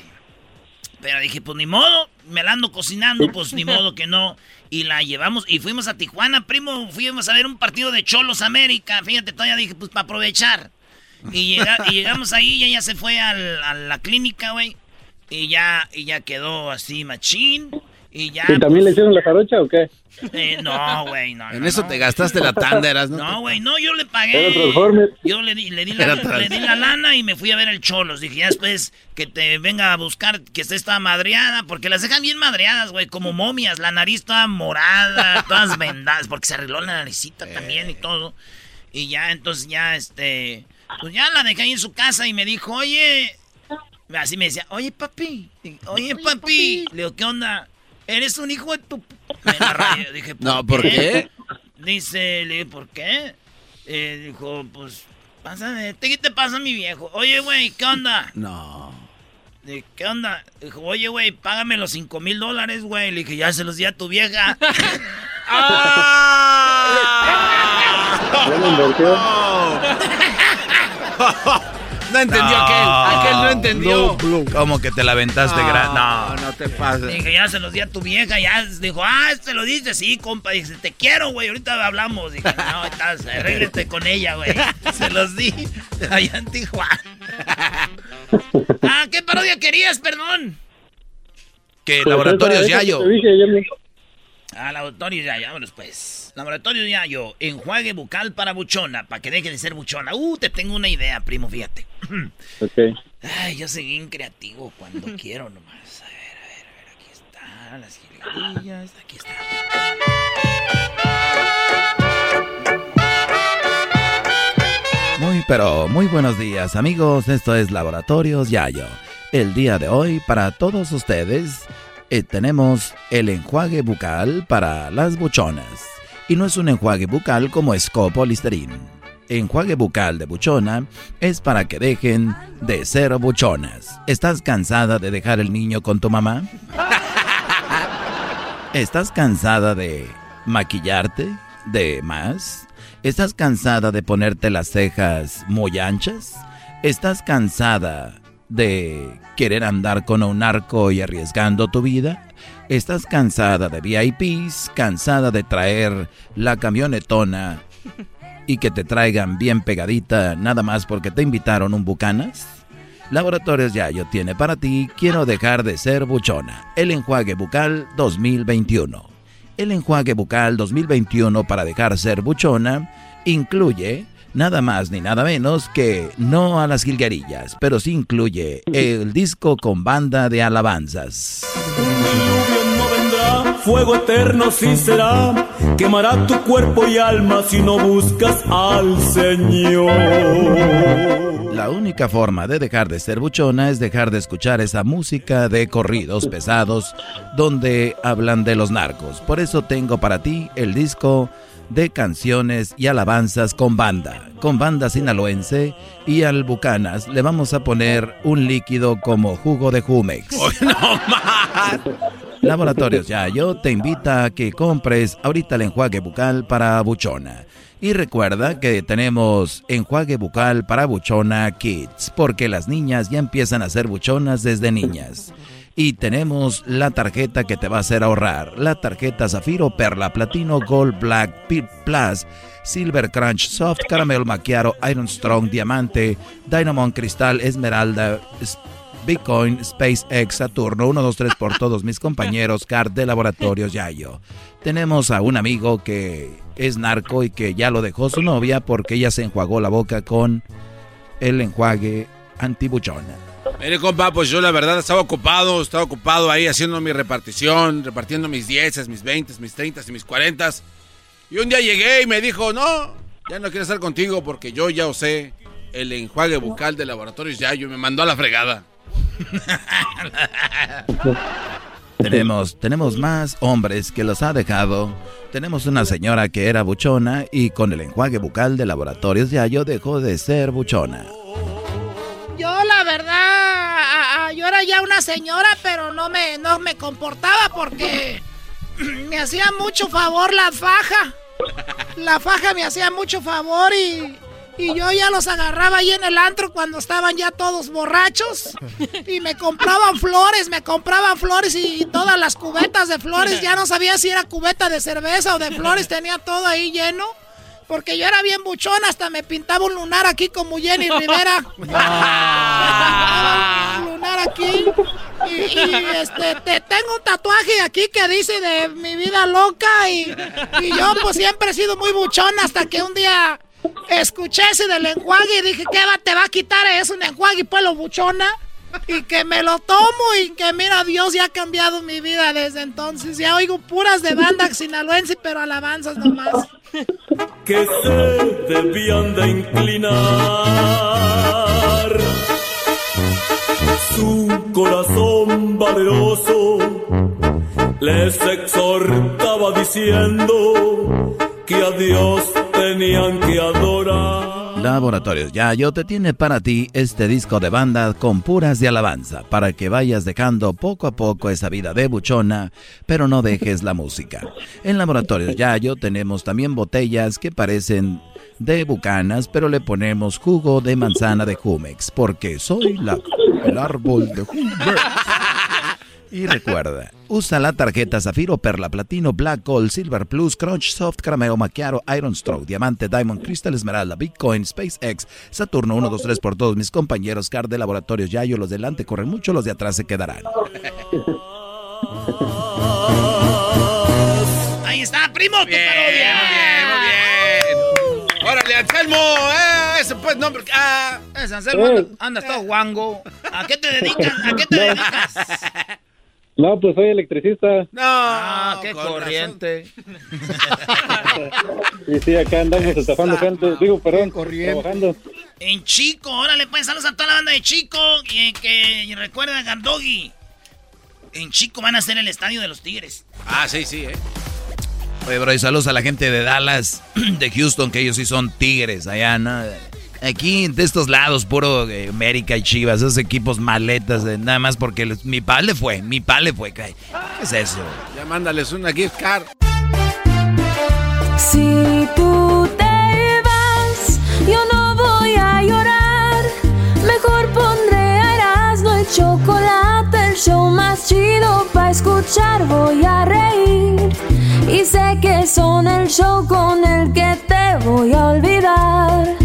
Pero dije, pues ni modo, me la ando cocinando, pues ni modo que no. Y la llevamos y fuimos a Tijuana, primo, fuimos a ver un partido de Cholos América. Fíjate, todavía dije, pues para aprovechar. Y, llega- y llegamos ahí y ella se fue al- a la clínica, güey. Y ya, y ya quedó así machín. Y ya. ¿Y también le hicieron la jarocha o qué? eh, no, güey, no. En no, eso no. te gastaste la tanda, eras, ¿no? No, güey, no, yo le pagué. Yo le di, le, di la, le di la lana y me fui a ver el Cholos. Dije, ya después que te venga a buscar que esté toda madreada, porque las dejan bien madreadas, güey, como momias. La nariz toda morada, todas vendadas, porque se arregló la naricita también y todo. Y ya, entonces ya, este, pues ya la dejé ahí en su casa y me dijo, oye, así me decía, oye, papi, oye, papi. Le digo, ¿qué onda? Eres un hijo de tu... Me la rayé. Dije, No, ¿por qué? Dice, le dije, ¿por qué? Eh, dijo, pues, pásame, ¿qué te pasa, mi viejo? Oye, güey, ¿qué onda? No. Dije, ¿qué onda? Dijo, oye, güey, págame los cinco mil dólares, güey. Le dije, ya se los di a tu vieja. No entendió aquel. Aquel no entendió. ¿Cómo que te la aventaste gran? No, no te pases. Dije, ya se los di a tu vieja. Ya dijo, ah, te lo dice, sí, compa. Dije, te quiero, güey, ahorita hablamos. Dije, no, estás, arréglate con ella, güey. Se los di allá en Tijuana. ah, ¿qué parodia querías, perdón? Que Pues Laboratorios esa- esa Yayo. que te dije, ya me- Ah, laboratorio Yayo, vámonos pues. Laboratorio Yayo, enjuague bucal para buchona, para que deje de ser buchona. Uh, te tengo una idea, primo, fíjate. Ok. Ay, yo soy bien creativo cuando quiero nomás. A ver, a ver, a ver, aquí están las jilguerillas, aquí está. Muy pero muy buenos días amigos, esto es Laboratorios Yayo. El día de hoy para todos ustedes eh, tenemos el enjuague bucal para las buchonas. Y no es un enjuague bucal como Escopo Listerine. Enjuague bucal de buchona es para que dejen de ser buchonas. ¿Estás cansada de dejar el niño con tu mamá? ¿Estás cansada de maquillarte? ¿De más? ¿Estás cansada de ponerte las cejas muy anchas? ¿Estás cansada de querer andar con un narco y arriesgando tu vida? ¿Estás cansada de VIPs? ¿Cansada de traer la camionetona y que te traigan bien pegadita nada más porque te invitaron un bucanas? Laboratorios Yayo tiene para ti Quiero dejar de ser buchona. El enjuague bucal 2021. El enjuague bucal 2021 para dejar ser buchona incluye nada más ni nada menos que no a las jilguerillas, pero sí incluye el disco con banda de alabanzas. No fuego eterno sí será, quemará tu cuerpo y alma si no buscas al Señor. La única forma de dejar de ser buchona es dejar de escuchar esa música de corridos pesados donde hablan de los narcos. Por eso tengo para ti el disco de canciones y alabanzas con banda. Con banda sinaloense y al Bucanas le vamos a poner un líquido como jugo de Jumex. Laboratorios Yayo te invita a que compres ahorita el enjuague bucal para buchona. Y recuerda que tenemos enjuague bucal para buchona kids, porque las niñas ya empiezan a ser buchonas desde niñas. Y tenemos la tarjeta que te va a hacer ahorrar, la tarjeta Zafiro, Perla, Platino, Gold, Black, Pit Plus, Silver Crunch, Soft, Caramel Macchiato, Iron Strong, Diamante, Dynamon Cristal, Esmeralda, Bitcoin, SpaceX, Saturno, 1, 2, 3 por todos mis compañeros, CAR de Laboratorios Yayo. Tenemos a un amigo que es narco y que ya lo dejó su novia porque ella se enjuagó la boca con el enjuague antibuchona. Mire, compa, pues yo la verdad estaba ocupado, estaba ocupado ahí haciendo mi repartición, repartiendo mis 10, mis 20, mis 30 y mis 40. Y un día llegué y me dijo, no, ya no quiero estar contigo porque yo ya usé el enjuague bucal de laboratorios Yayo y me mandó a la fregada. Tenemos, tenemos más hombres que los ha dejado. Tenemos una señora que era buchona y con el enjuague bucal de Laboratorios Yayo dejó de ser buchona. Yo la verdad, yo era ya una señora, pero no me, no me comportaba porque me hacía mucho favor la faja. La faja me hacía mucho favor y, y yo ya los agarraba ahí en el antro cuando estaban ya todos borrachos. Y me compraban flores, me compraban flores y todas las cubetas de flores. Ya no sabía si era cubeta de cerveza o de flores, tenía todo ahí lleno. Porque yo era bien buchón, hasta me pintaba un lunar aquí como Jenny Rivera. un lunar aquí. Y, y, este, te, tengo un tatuaje aquí que dice de mi vida loca. Y, y yo pues siempre he sido muy buchón hasta que un día escuché ese del enjuague y dije, ¿qué va, te va a quitar? Es un enjuague pues buchona. Y que me lo tomo y que mira, Dios ya ha cambiado mi vida desde entonces. Ya oigo puras de banda sinaloense, pero alabanzas nomás. que se debían de inclinar. Su corazón valeroso les exhortaba diciendo que a Dios tenían que adorar. Laboratorios yo te tiene para ti este disco de banda con puras de alabanza, para que vayas dejando poco a poco esa vida de buchona, pero no dejes la música. En Laboratorios yo tenemos también botellas que parecen de bucanas, pero le ponemos jugo de manzana de Jumex, porque soy la, el árbol de Jumex. Y recuerda, usa la tarjeta Zafiro, Perla, Platino, Black Gold, Silver Plus, Crunch, Soft, Carameo, Macchiato, Iron Stroke, Diamante, Diamond, Crystal, Esmeralda, Bitcoin, SpaceX, Saturno 1, 2, 3 por todos mis compañeros, Car de Laboratorios Yayo, los delante corren mucho, los de atrás se quedarán. Ahí está, primo, tu bien, parodia. Muy bien, muy bien. Órale, Anselmo, eh, ese pues nombre. Ah, ese Anselmo anda, anda todo guango. ¿A qué te dedicas? ¿A qué te dedicas? No, pues soy electricista. No, ah, qué corriente. y sí, acá andamos estafando gente. Digo, perdón, trabajando. En Chico, órale, pues saludos a toda la banda de Chico. Y que recuerda, Gandogi. En Chico van a ser el estadio de los Tigres. Ah, sí, sí, eh. Oye, bro, y saludos a la gente de Dallas, de Houston, que ellos sí son tigres allá, ¿no? Aquí de estos lados, puro eh, América y Chivas, esos equipos maletas, nada más porque mi pa le fue, mi pa le fue. ¿Qué es eso? Ya mándales una gift card. Si tú te vas, yo no voy a llorar. Mejor pondré Erasmo el chocolate, el show más chido para escuchar. Voy a reír y sé que son el show con el que te voy a olvidar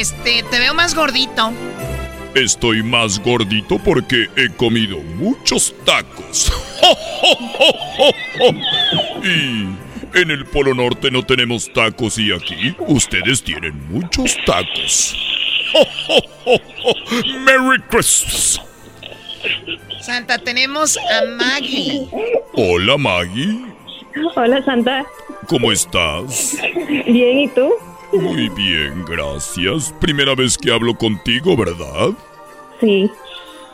este, te veo más gordito. Estoy más gordito porque he comido muchos tacos. Y en el Polo Norte no tenemos tacos y aquí ustedes tienen muchos tacos. ¡Merry Christmas! Santa, tenemos a Maggie. Hola Maggie, Hola, Santa. ¿cómo estás? Bien, ¿y tú? Muy bien, gracias. Primera vez que hablo contigo, ¿verdad? Sí.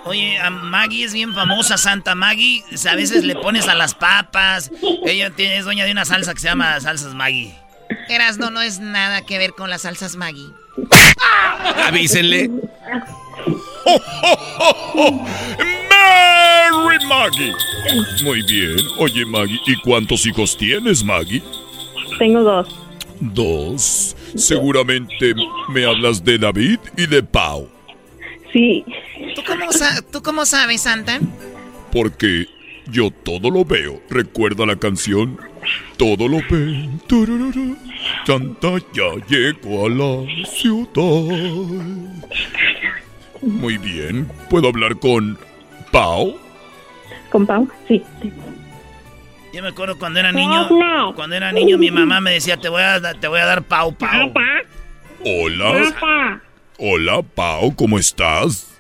Oye, a Maggie es bien famosa, Santa Maggie. A veces le pones a las papas. Ella tiene, es dueña de una salsa que se llama salsas Maggie. Erasno no es nada que ver con las salsas Maggie. Avísenle. ¡Ho, ho, ho, ho! ¡Merry Maggie! Muy bien. Oye, Maggie, ¿y cuántos hijos tienes, Maggie? Tengo dos. Dos. Seguramente me hablas de David y de Pau. Sí. ¿Tú cómo, sa- ¿Tú cómo sabes, Santa? Porque yo todo lo veo. ¿Recuerda la canción? Todo lo veo. Turururu. Santa ya llegó a la ciudad. Muy bien. ¿Puedo hablar con Pau? ¿Con Pau? Sí. Yo me acuerdo cuando era niño. Cuando era niño, mi mamá me decía: Te voy a, te voy a dar pau, pau. Hola. Hola, Pau, ¿cómo estás?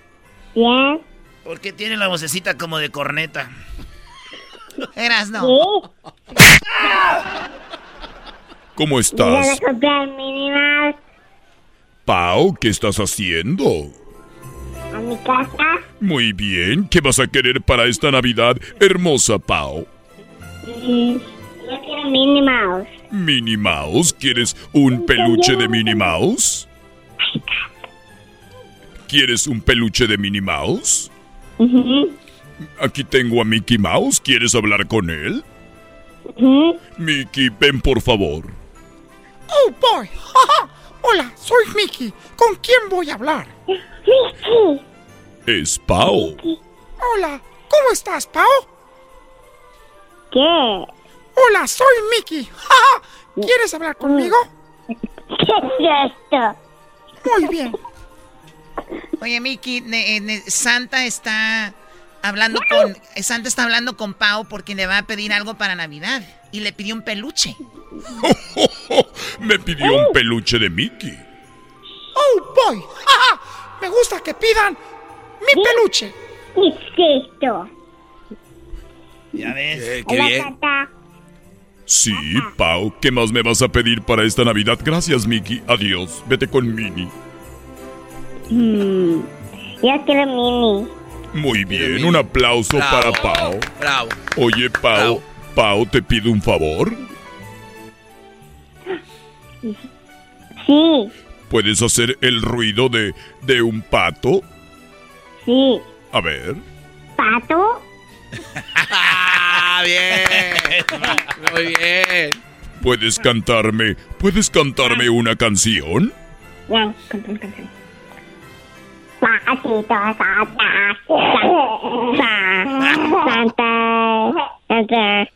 Bien. Porque tiene la vocecita como de corneta. Erasno. ¿Cómo estás? Pau, ¿qué estás haciendo? A mi casa. Muy bien. ¿Qué vas a querer para esta Navidad, hermosa Pau? Y yo quiero Minnie Mouse. Minnie Mouse, ¿quieres un peluche de Minnie Mouse? ¿Quieres un peluche de Minnie Mouse? Aquí tengo a Mickey Mouse, ¿quieres hablar con él? Mickey, ven por favor. Oh, boy. Hola, soy Mickey. ¿Con quién voy a hablar? Mickey. Es Pau. Hola, ¿cómo estás, Pau? ¿Qué? Hola, soy Mickey. ¿Quieres hablar conmigo? ¿Qué es esto? Muy bien. Oye, Miki, ne- ne- Santa está hablando con Santa está hablando con Pau porque le va a pedir algo para Navidad y le pidió un peluche. Me pidió un peluche de Mickey. Oh, boy. Me gusta que pidan mi peluche. ¿Qué es esto? Ya ves. Eh, Hola, Santa. Sí, Pau, ¿qué más me vas a pedir para esta Navidad? Gracias, Mickey. Adiós. Vete con Minnie. Mm, ya quiero mini. Muy bien, un aplauso Bravo. para Pau. Bravo. Oye, Pau, Pau, te pido un favor. Sí, ¿Puedes hacer el ruido de, de un pato? sí. A ver. ¿Pato? Ah, bien. Muy bien. ¿Puedes cantarme? ¿Puedes cantarme una canción? Ya, canta una canción. Patito, Santa. Santa. Santa.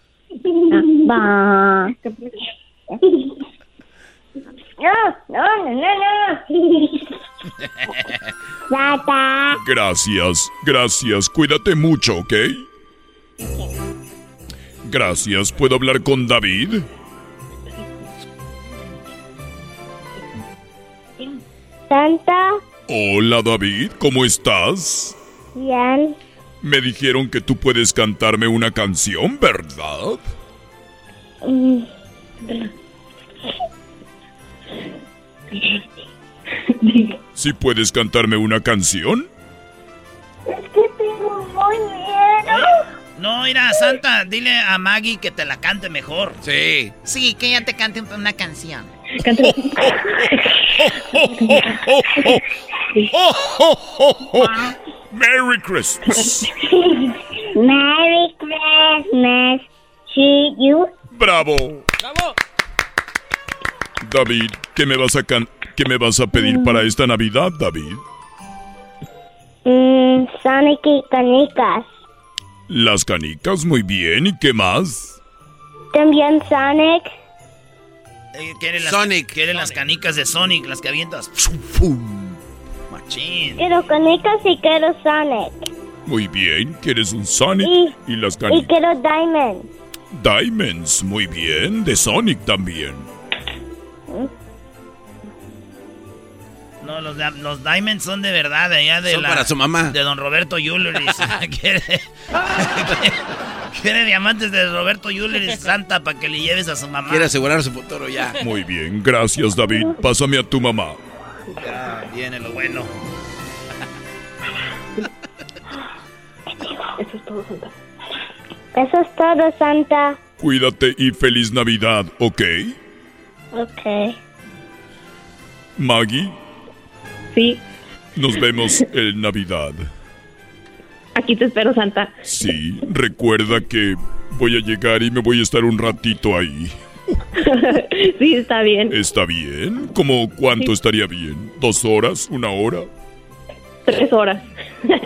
Ba. No, no, no, no, no. Santa. Gracias, gracias. Cuídate mucho, ¿ok? Gracias. ¿Puedo hablar con David? Santa. Hola, David. ¿Cómo estás? Bien. Me dijeron que tú puedes cantarme una canción, ¿verdad? Mm. ¿Sí puedes cantarme una canción? Es que tengo muy miedo. No, mira, Santa, dile a Maggie que te la cante mejor. Sí. Sí, que ella te cante un- una canción. Merry Christmas. Merry Christmas to you. Bravo. David, ¿qué me vas a can qué me vas a pedir para esta Navidad, David? Mm, Sonic y canicas. Las canicas, muy bien. ¿Y qué más? También Sonic. Eh, ¿Quieren las, Sonic. Quieren las canicas de Sonic, las que avientas. Machín. Quiero canicas y quiero Sonic. Muy bien. ¿Quieres un Sonic? Y- Y las Y canicas. quiero Diamond. Diamonds, muy bien. De Sonic también. No, los, Diamonds son de verdad, de allá de Son la... para su mamá. De don Roberto Jewelry. quiere, quiere diamantes de Roberto Jewelry Santa para que le lleves a su mamá. Quiere asegurar su futuro ya. Muy bien. Gracias, David. Pásame a tu mamá. Ya viene lo bueno. Eso es todo, Santa. Eso es todo, Santa. Cuídate y feliz Navidad, ¿ok? Ok. Maggie, Sí, nos vemos en Navidad. aquí te espero, Santa. Sí, recuerda que voy a llegar y me voy a estar un ratito ahí. sí, está bien. ¿Está bien? ¿Cómo cuánto estaría bien? ¿Dos horas? ¿Una hora? Tres horas.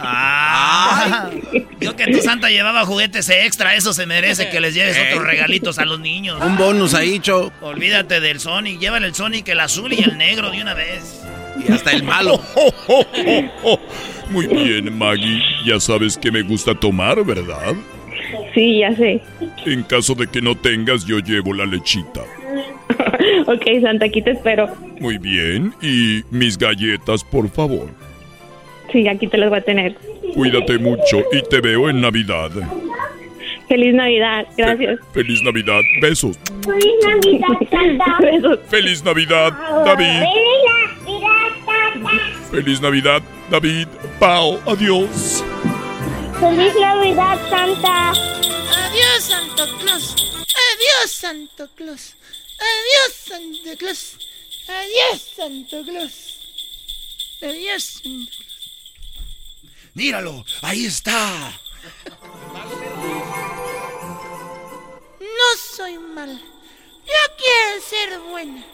Ah, yo que tu Santa llevaba juguetes extra, eso se merece que les lleves otros regalitos a los niños. Un bonus ahí, Cho. Olvídate del Sonic, llévale el Sonic, el azul y el negro de una vez. Y hasta el malo. Muy bien, Maggie. Ya sabes que me gusta tomar, ¿verdad? Sí, ya sé. En caso de que no tengas, yo llevo la lechita. Ok, Santa, aquí te espero. Muy bien. Y mis galletas, por favor. Sí, aquí te las voy a tener. Cuídate mucho y te veo en Navidad. Feliz Navidad. Gracias. Feliz Navidad. Besos. Feliz Navidad, Santa. Besos. Feliz Navidad, David. Feliz Navidad, David. Pau, adiós. Feliz Navidad, Santa. Adiós, Santo Claus. Adiós, Santo Claus. Adiós, Santo Claus. Adiós, Santo Claus. Adiós, Santo Claus. Míralo, ahí está. No soy mala. Yo quiero ser buena.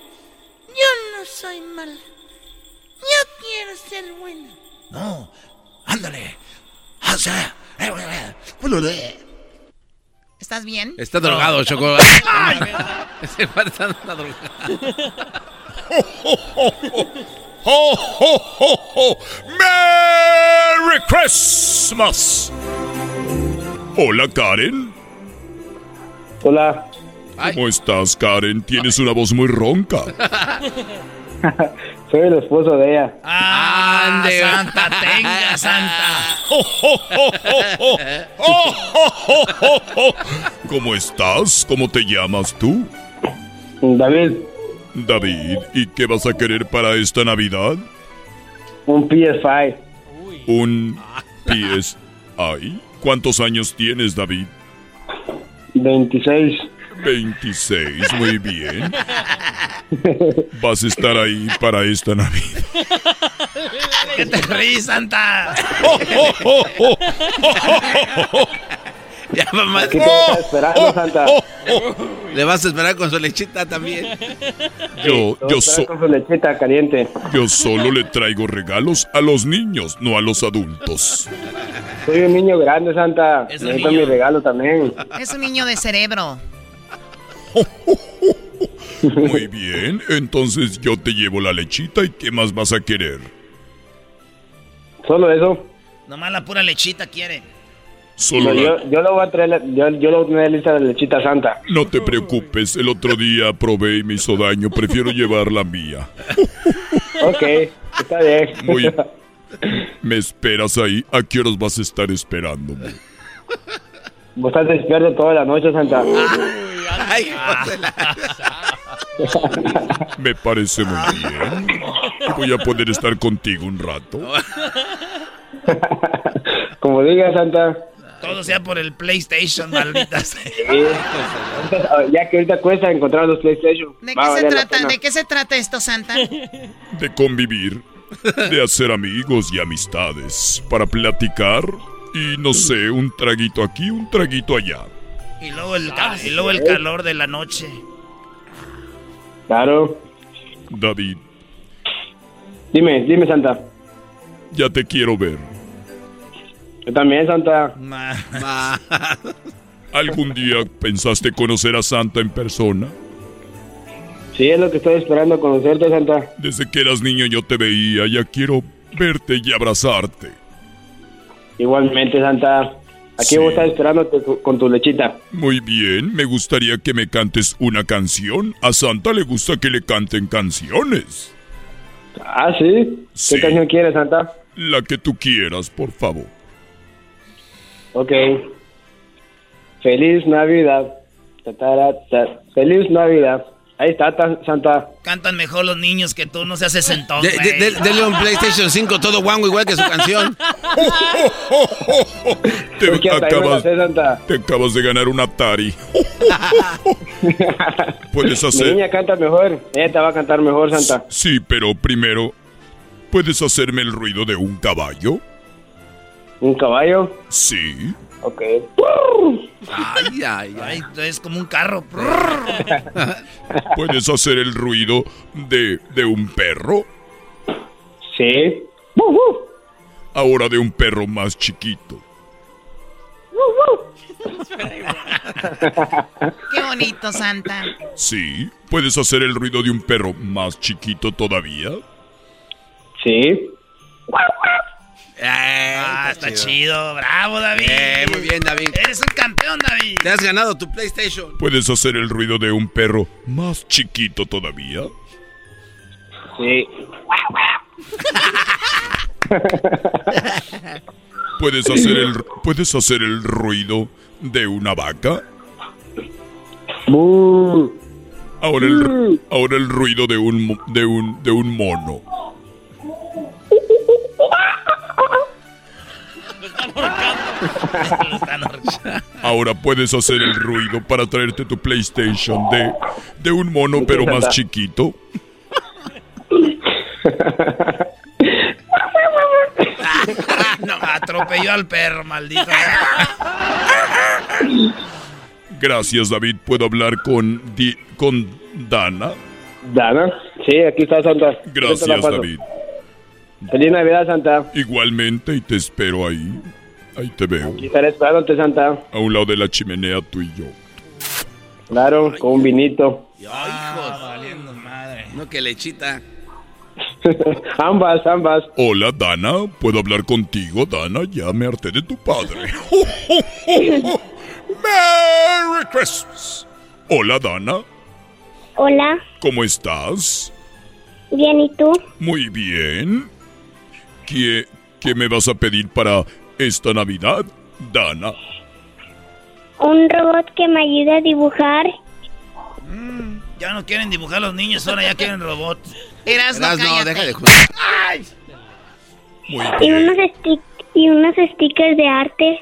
Yo no soy mala. Yo quiero ser buena. No, ándale. Ah, ¿Estás bien? Está drogado, No. Choco. Ay. Ese padre está drogado. ¡Ho, ho, ho, ho! ¡Merry Christmas! Hola, Karen. Hola. ¿Cómo estás, Karen? Tienes una voz muy ronca. Soy el esposo de ella. Ah, Ande, Santa, tenga, Santa. ¿Cómo estás? ¿Cómo te llamas tú? David. David, ¿y qué vas a querer para esta Navidad? Un PS5. Un PSI. ¿Cuántos años tienes, David? 26. 26, muy bien. Vas a estar ahí para esta Navidad. ¿Qué te ríes, Santa? Ya, mamá. ¿Qué te vas a esperar, no, Santa? Le vas a esperar con su lechita también. Yo, yo, esperar so- con su lechita caliente. yo solo le traigo regalos a los niños, no a los adultos. Soy un niño grande, Santa. Es un Necesito niño. mi regalo también. Es un niño de cerebro. Muy bien, entonces yo te llevo la lechita y ¿qué más vas a querer? Solo eso. Nomás la pura lechita quiere. Solo No, la- yo, yo lo voy a traer, la- yo, yo lo voy a tener lista de lechita santa. No te preocupes, el otro día probé y me hizo daño, prefiero llevar la mía. Ok, está bien. Muy- ¿Me esperas ahí? ¿A qué horas vas a estar esperándome? Vos estás despierto toda la noche, Santa. Ay, la- Me parece muy bien. Voy a poder estar contigo un rato. Como diga, Santa. Todo sea por el PlayStation, maldita sea. Sí. Entonces, ah, ya que ahorita cuesta encontrar los PlayStation. ¿De va a qué, se valer la trata, pena. ¿De qué se trata esto, Santa? De convivir, de hacer amigos y amistades, para platicar y no sé, un traguito aquí, un traguito allá. Y luego el, ca- y luego el calor de la noche. Claro. David, Dime, dime, Santa. ya te quiero ver. Yo también, Santa. ¿Algún día pensaste conocer a Santa en persona? Sí, es lo que estoy esperando conocerte, Santa. Desde que eras niño yo te veía, ya quiero verte y abrazarte. Igualmente, Santa. Aquí voy a estar esperándote con tu lechita. Muy bien, me gustaría que me cantes una canción. A Santa le gusta que le canten canciones. Ah, ¿sí? Sí. ¿Qué canción quieres, Santa? La que tú quieras, por favor. Ok. Feliz Navidad. Feliz Navidad. Ahí está, ta- Santa. Cantan mejor los niños que tú, no se hace sentón, De- de- de- dele un PlayStation 5 todo guango igual que su canción. Te la acabas, sé, Santa. te acabas de ganar un Atari. Puedes Mi hacer... niña canta mejor. Ella te va a cantar mejor, Santa. Sí, pero primero, ¿puedes hacerme el ruido de un caballo? ¿Un caballo? Sí. Ok. Ay, ay, ay. Es como un carro. ¿Puedes hacer el ruido de, de un perro? Sí. Ahora de un perro más chiquito. Qué bonito, Santa. Sí. ¿Puedes hacer el ruido de un perro más chiquito todavía? Sí. Ah, está chido. Bravo, David. Bien, muy bien, David. Eres un campeón, David. Te has ganado tu PlayStation. ¿Puedes hacer el ruido de un perro más chiquito todavía? Sí. ¿Puedes hacer el, ¿puedes hacer el ruido de una vaca? Ahora el, ahora el ruido de un, de un, de un mono. Ahora puedes hacer el ruido para traerte tu PlayStation de, de un mono pero más chiquito. no, atropelló al perro, maldito. Gracias David. ¿Puedo hablar con, Di- con Dana? Dana, sí. Aquí está Santa. Gracias. David. Feliz Navidad, Santa. Igualmente, y te espero ahí. Ahí te veo. Y estaré esperándote, Santa. A un lado de la chimenea, tú y yo. Claro, con un vinito. Ah, valiendo madre. No, que lechita. ambas, ambas. Hola, Dana. ¿Puedo hablar contigo, Dana? Ya me harté de tu padre. ¡Merry Christmas! Hola, Dana. Hola, ¿Cómo estás? bien, ¿y tú? Muy bien. ¿Qué, qué me vas a pedir para esta Navidad, Dana? Un robot que me ayude a dibujar Ya no quieren dibujar los niños, ahora ya quieren robots. Eras Eras, no, deja de jugar. Muy y unos, y unos stickers de arte.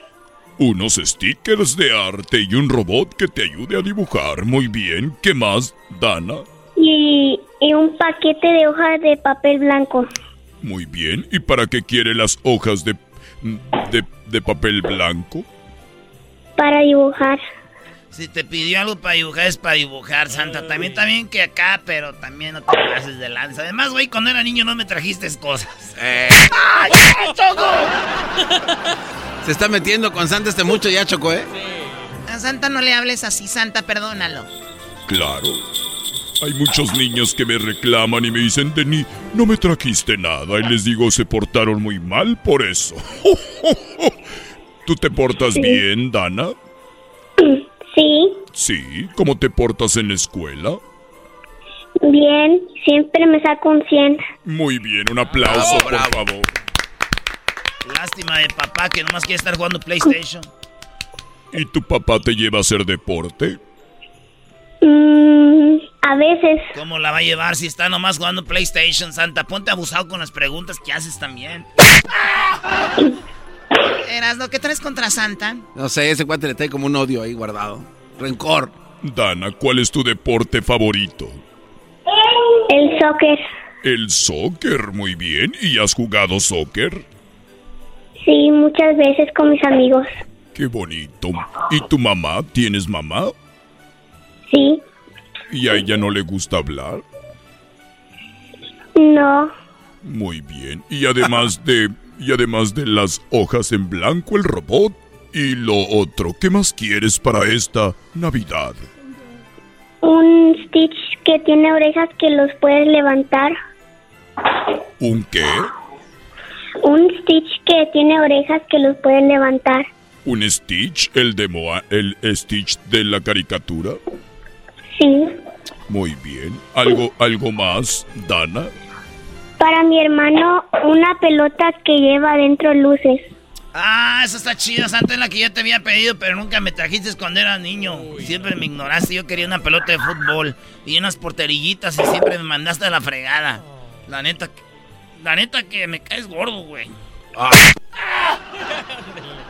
Unos stickers de arte y un robot que te ayude a dibujar. Muy bien. ¿Qué más, Dana? Y, y un paquete de hojas de papel blanco. Muy bien. ¿Y para qué quiere las hojas de, de, de papel blanco? Para dibujar. Si te pidió algo para dibujar, es para dibujar, Santa. También, también que acá, pero también no te pases de lanza. Además, güey, cuando era niño no me trajiste cosas. Eh, ¡Ay, Choco! se está metiendo con Santa este mucho ya, Choco, ¿eh? A Santa no le hables así, Santa, perdónalo. Claro. Hay muchos niños que me reclaman y me dicen, Denny, no me trajiste nada. Y les digo, se portaron muy mal por eso. ¿Tú te portas Sí. bien, Dana? Sí, Sí. ¿Cómo te portas en la escuela? bien, siempre me saco un 100. Muy bien, un aplauso, por favor. Lástima de papá que nomás quiere estar jugando PlayStation. ¿Y tu papá te lleva a hacer deporte? Mm, a veces. ¿Cómo la va a llevar si está nomás jugando PlayStation, Santa? Ponte abusado con las preguntas que haces también. Erasno, ¿qué traes contra Santa? No sé, ese cuate le trae como un odio ahí guardado. Rencor. Dana, ¿cuál es tu deporte favorito? El soccer. El soccer, muy bien. ¿Y has jugado soccer? Sí, muchas veces con mis amigos. Qué bonito. ¿Y tu mamá? ¿Tienes mamá? Sí, ¿Y a ella no le gusta hablar? no, Muy bien. Y además de... Y además de las hojas en blanco, el robot y lo otro, ¿qué más quieres para esta Navidad? un Stitch que tiene orejas que los puedes levantar. ¿Un qué? Un Stitch que tiene orejas que los puedes levantar. ¿Un Stitch? ¿El de Moa, el Stitch de la caricatura? Sí. Muy bien. ¿Algo, algo más, Dana? Para mi hermano, una pelota que lleva adentro luces. Ah, esa está chida, Santa, es la que yo te había pedido, pero nunca me trajiste cuando era niño. Siempre me ignoraste, yo quería una pelota de fútbol y unas porterillitas y siempre me mandaste a la fregada. La neta, la neta que me caes gordo, güey.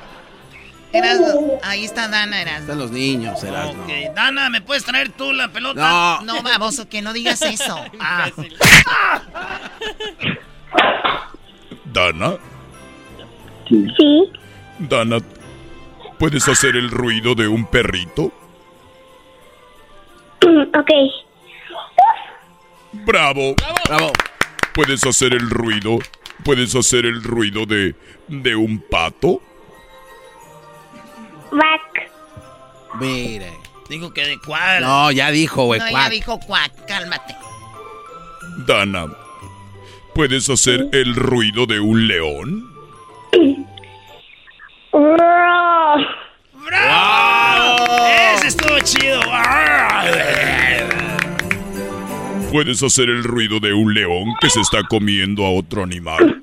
Erasno, ahí está Dana, Erasno. Están los niños, Erasmo. Ok, Dana, ¿me puedes traer tú la pelota? No. No, baboso, que no digas eso. Ah. ¿Dana? Sí. Dana, ¿puedes hacer el ruido de un perrito? ok. ¡Bravo! ¡Bravo! ¿Puedes hacer el ruido? ¿Puedes hacer el ruido de, de un pato? Back. Mire. Digo que de cuál. No, ya dijo, güey. No, cuac. dijo cuac, cálmate. Dana, ¿puedes hacer el ruido de un león? ¡Ese estuvo chido! ¿Puedes hacer el ruido de un león que se está comiendo a otro animal?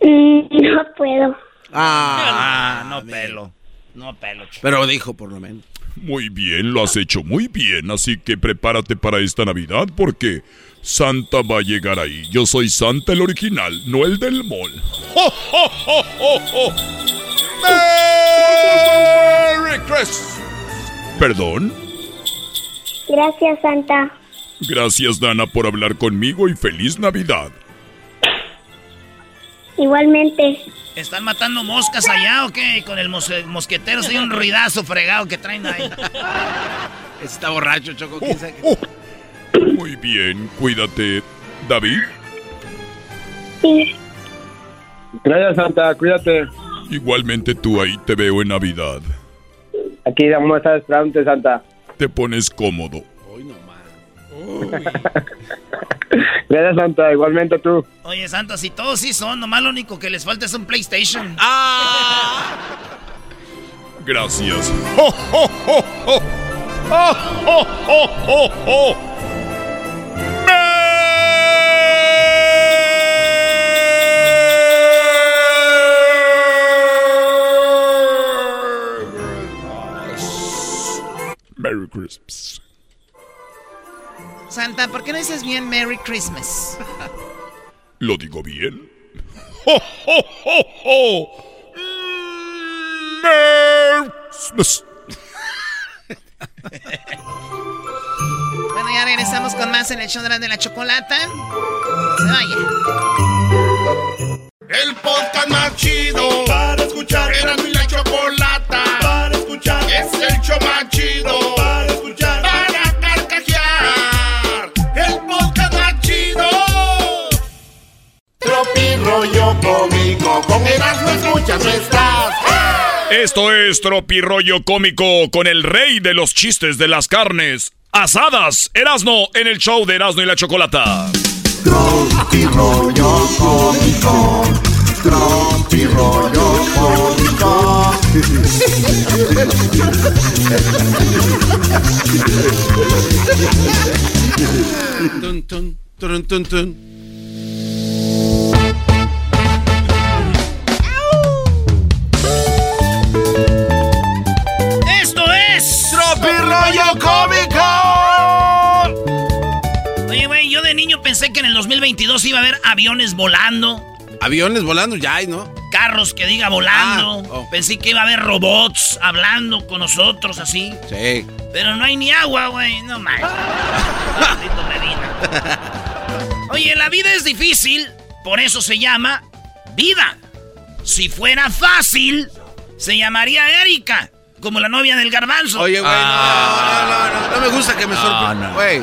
Mm, no puedo. Ah, no pelo. No pelo. chico. Pero dijo por lo menos. Muy bien, lo has hecho muy bien, así que prepárate para esta Navidad porque Santa va a llegar ahí. Yo soy Santa el original, no el del mall. ¡Ho, ho, ho, ho, ho! ¡Merry Christmas! ¿Perdón? Gracias, Santa. Gracias, Dana, por hablar conmigo y feliz Navidad. Igualmente. ¿Están matando moscas allá o qué? Con el mos- mosquetero, soy un ruidazo fregado que traen ahí. Está borracho, Choco. ¿quién sabe qué? Oh, Muy bien, cuídate. David. Sí. Gracias, Santa. Cuídate. Igualmente tú ahí te veo en Navidad. Aquí vamos a estar esperándote, Santa. Te pones cómodo. Gracias, Santa. Igualmente tú. Oye, Santa, si todos sí son, nomás lo único que les falta es un PlayStation. Gracias. ¡Oh, oh, oh, oh! ¡Oh, oh, oh, oh, oh! Merry Christmas. Santa, ¿por qué no dices bien Merry Christmas? ¿Lo digo bien? ¡Oh, oh, oh, oh! Merry Christmas. Bueno, ya regresamos con más en el show de la, de la chocolata. Se vaya. El podcast más chido para escuchar. Era mi la chocolata para escuchar. Es el show más chido rollo cómico. Con Erasmo escuchas no estás. Esto es Tropirollo Cómico con el rey de los chistes de las carnes asadas. Erasno en el show de Erasno y la Chocolata. Tropirollo cómico. Tropirollo cómico. Tun, tun, turun, tun, tun. ¡Tropirollo cómico! Oye, güey, yo de niño pensé que en el 2022 iba a haber aviones volando, Aviones volando ya hay, ¿no? carros que diga volando. Ah, oh. Pensé que iba a haber robots hablando con nosotros así. Sí. Pero no hay ni agua, güey. No Medina. Oye, la vida es difícil, por eso se llama vida. Si fuera fácil, se llamaría Erika, como la novia del garbanzo. Oye, güey, Ah. no, no, no, no, no me gusta que me No, sorprenda. no. Güey,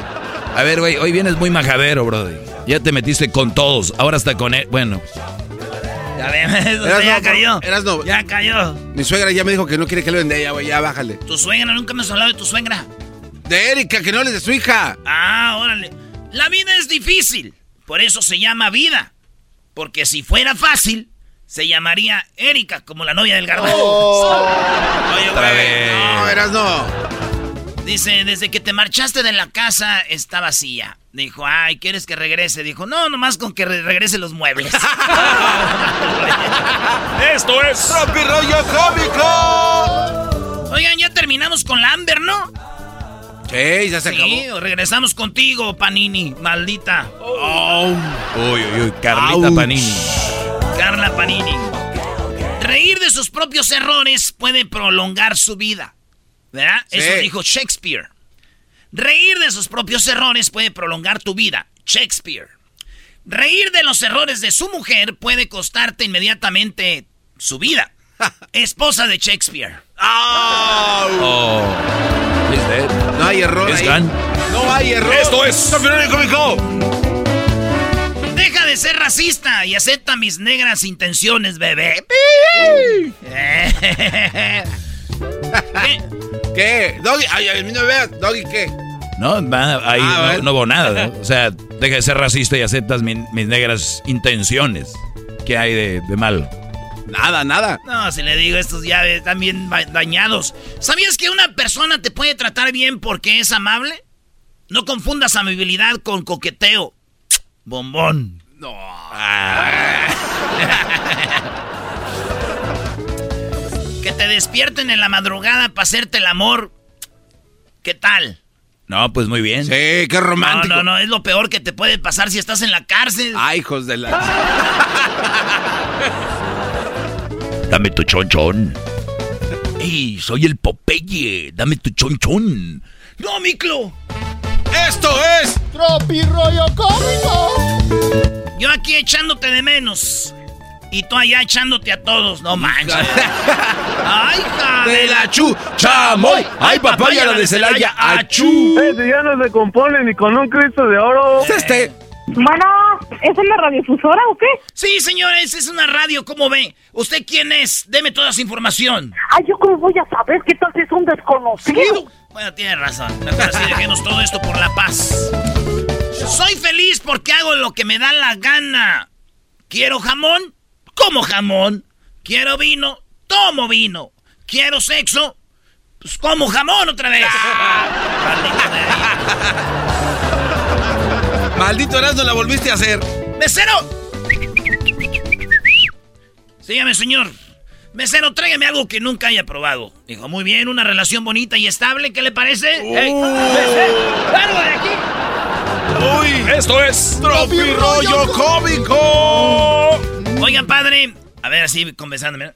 A ver, güey, hoy vienes muy majadero, brody. Ya te metiste con todos, ahora hasta con él. Bueno, Ya ven, eso Eras ya no, cayó. eras no. Ya cayó. mi suegra ya me dijo que no quiere que le venda ella, güey, ya bájale. Tu suegra, nunca me has hablado de tu suegra. De Erika, que no hables de su hija. Ah, órale. La vida es difícil, por eso se llama vida. Porque si fuera fácil, se llamaría Erika, como la novia del garbanzo. Oye, otra güey, vez. No, eras no. Dice, desde que te marchaste de la casa está vacía. Dijo, ay, ¿quieres que regrese? Dijo, no, nomás con que re- regrese los muebles. Esto es Tropirollo cómico. Oigan, ya terminamos con la Amber, ¿no? Sí, ya se Sí, acabó. regresamos contigo, Panini, maldita. uy, uy, uy, Carlita Ouch. Panini. Carla Panini. Reír de sus propios errores puede prolongar su vida. ¿Verdad? Sí. Eso dijo Shakespeare. Reír de sus propios errores puede prolongar tu vida. Shakespeare. Reír de los errores de su mujer puede costarte inmediatamente su vida. Esposa de Shakespeare. Oh. Dead. No hay error ahí. No hay error. Esto es. Deja de ser racista y acepta mis negras intenciones, bebé. ¿Qué? ¿Qué? Doggy, ay, ay, no veas. Doggy, ¿qué? No, ahí Ah, no, hubo nada. ¿no? O sea, deja de ser racista y aceptas mi- mis negras intenciones. ¿Qué hay de, de malo? Nada, nada. No, si le digo, estos ya están bien dañados. ¿Sabías que una persona te puede tratar bien porque es amable? No confundas amabilidad con coqueteo. Bombón. No. Que te despierten en la madrugada para hacerte el amor. ¿Qué tal? No, pues muy bien. Sí, qué No, romántico. no, no, es lo peor que te puede pasar si estás en la cárcel. Ay, hijos de la. Dame tu chonchón. ¡Ey, soy el Popeye! Dame tu chonchón. ¡No, Miclo! Esto es. Tropirollo cómico. Yo aquí echándote de menos. Y tú allá echándote a todos. No manches. ¡Ay, hija de la chu, chamoy! ¡Ay, papaya la de Celaya! ¡Achú! Este ya no se compone ni con un Cristo de oro. Este. Bueno, ¿es una radiodifusora o qué? Sí, señores, es una radio, ¿cómo ve? ¿Usted quién es? Deme toda esa información. Ay, ¿yo cómo voy a saber qué tal si es un desconocido? Bueno, tiene razón. Mejor así dejemos todo esto por la paz. Soy feliz porque hago lo que me da la gana. ¿Quiero jamón? Como jamón. ¿Quiero vino? Tomo vino. ¿Quiero sexo? Pues como jamón otra vez. Maldito Erasmo, la volviste a hacer. ¡Mesero! Sígame, señor. Mesero, tráigame algo que nunca haya probado. Dijo, muy bien, una relación bonita y estable, ¿qué le parece? ¡Ey, mesero, ¡Largo de aquí! ¡Uy! Esto es Tropi Rollo Cómico. Oigan, padre. A ver, así conversándome.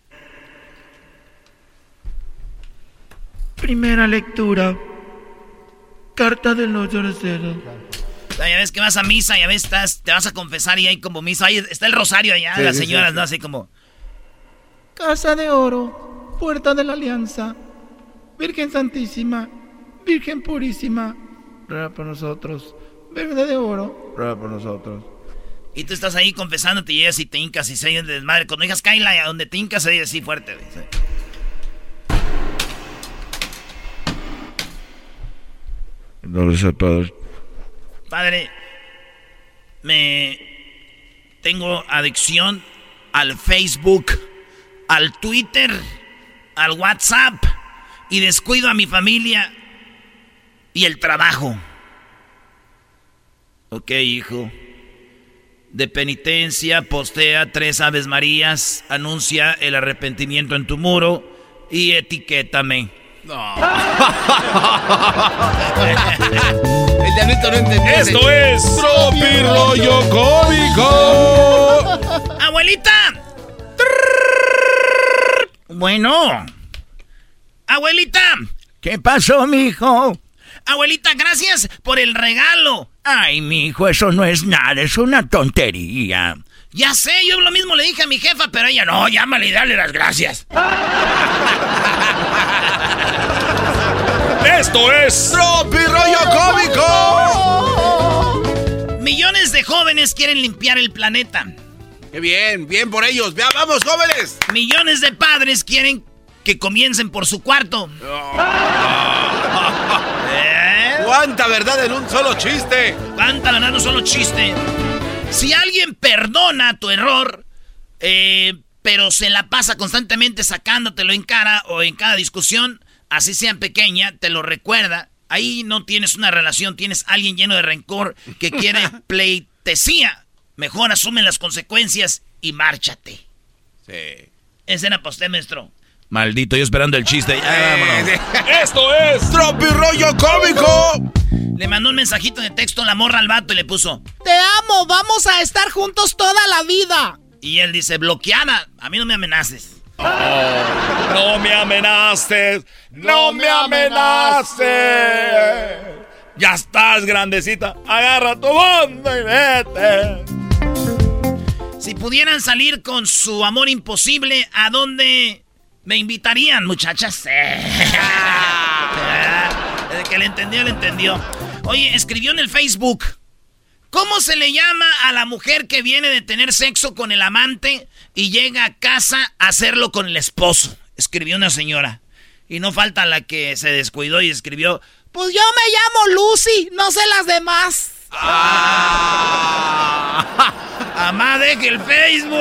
Primera lectura. Carta del ocho Ya ves que vas a misa y a veces estás, te vas a confesar y hay como misa. Ahí está el rosario allá, Sí, las sí, señoras, sí, ¿no? sí. Así como. Casa de oro, puerta de la alianza, Virgen Santísima, Virgen Purísima, ruega por nosotros, Verde de oro, ruega por nosotros. Y tú estás ahí confesándote y llegas y te hincas y se de desmadre. Cuando digas Kaila, a donde te hincas se dice así fuerte. Sí. Al Padre. Padre, me tengo adicción al Facebook, al Twitter, al WhatsApp y descuido a mi familia y el trabajo. Ok, hijo. De penitencia, postea tres Aves Marías, anuncia el arrepentimiento en tu muro y etiquétame. El diablito no entendió. Esto es Tropi Rollo Cómico. ¡Abuelita! Bueno. Abuelita. ¿Qué pasó, mijo? Abuelita, gracias por el regalo. Ay, mijo, eso no es nada, es una tontería. Ya sé, yo lo mismo le dije a mi jefa, pero ella no, llámale y dale las gracias. Esto es Tropi Rollo Cómico. Millones de jóvenes quieren limpiar el planeta. Qué bien, bien por ellos. Vea, vamos, jóvenes. Millones de padres quieren que comiencen por su cuarto. ¿Eh? ¿Cuánta verdad en un solo chiste? ¿Cuánta verdad en un solo chiste? Si alguien perdona tu error, eh, pero se la pasa constantemente sacándotelo en cara o en cada discusión, así sea pequeña, te lo recuerda. Ahí no tienes una relación, tienes alguien lleno de rencor que quiere pleitesía. Mejor asume las consecuencias y márchate. Sí. Para usted, maestro. Maldito, yo esperando el chiste. Esto es Tropi Rollo Cómico. Le mandó un mensajito de texto a la morra al vato y le puso. Te amo, vamos a estar juntos toda la vida. Y él dice, bloqueada, a mí no me amenaces. No me amenaces, no me amenaces. Ya estás grandecita, agarra tu banda y vete. Si pudieran salir con su amor imposible, ¿a dónde me invitarían, muchachas? El que le entendió, le entendió. Oye, escribió en el Facebook. ¿Cómo se le llama a la mujer que viene de tener sexo con el amante y llega a casa a hacerlo con el esposo? Escribió una señora. Y no falta la que se descuidó y escribió. Pues yo me llamo Lucy, no sé las demás. ¡Amá, deje el Facebook!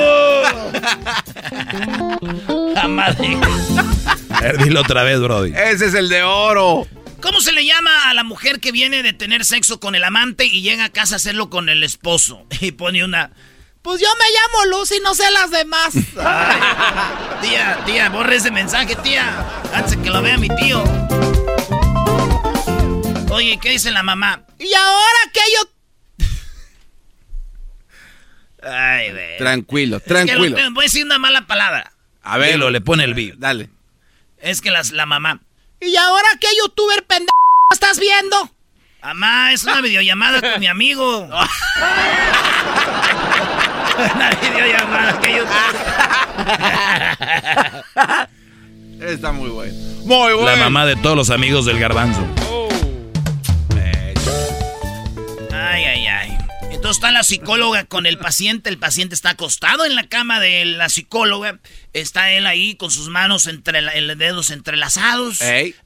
¡Amá, deje. A ver, dilo otra vez, Brody. Ese es el de oro. ¿Cómo se le llama a la mujer que viene de tener sexo con el amante y llega a casa a hacerlo con el esposo? Y pone una... Pues yo me llamo Lucy, no sé las demás. Tía, tía, borre ese mensaje, tía. Antes que lo vea mi tío. Oye, ¿qué dice la mamá? ¿Y ahora qué yo? Ay, güey. Tranquilo, Es que tranquilo. lo- voy a decir una mala palabra. A ver, Dilo, le pone el beat. Dale. Es que las, la mamá... ¿Y ahora qué youtuber pendejo estás viendo? Mamá, es una videollamada con mi amigo. una videollamada que yo... Está muy bueno. Muy bueno. La mamá de todos los amigos del garbanzo. Ay, ay, ay. Entonces está la psicóloga con el paciente. El paciente está acostado en la cama de la psicóloga. Está él ahí con sus manos entre la- el dedos entrelazados.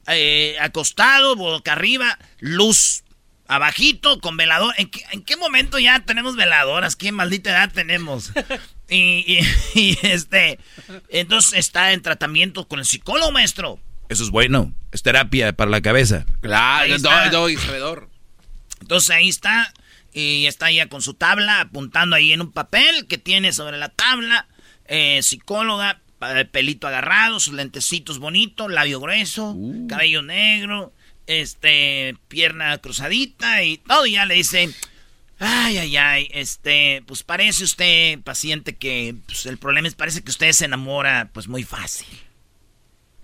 Eh, acostado, boca arriba. Luz abajito con velador. ¿En qué, en qué momento ya tenemos veladoras? ¿Qué maldita edad tenemos? y, y- y, este... Entonces está en tratamiento con el psicólogo, maestro. Eso es bueno. Es terapia para la cabeza. Claro, doy, doy, sabedor. Entonces ahí está. Y está ella con su tabla, apuntando ahí en un papel que tiene sobre la tabla. Eh, psicóloga, pelito agarrado, sus lentecitos bonitos, labio grueso, cabello negro, este, pierna cruzadita y todo. Y ya le dice, ay, ay, ay, este, pues parece usted, paciente, que pues, el problema es, parece que usted se enamora, pues muy fácil.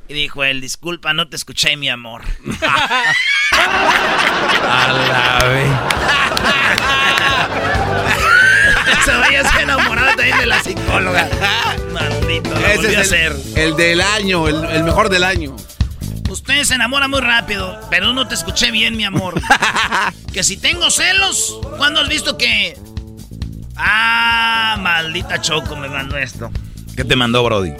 Y dijo él, disculpa, no te escuché, mi amor. A la Se vaya a enamorar también de la psicóloga. Maldito, lo Ese volvió a es el, hacer. el del año, el, el mejor del año. Usted se enamora muy rápido, pero no te escuché bien, mi amor. que si tengo celos, ¿cuándo has visto que... Ah, maldita Choco me mandó esto. ¿Qué te mandó, Brody?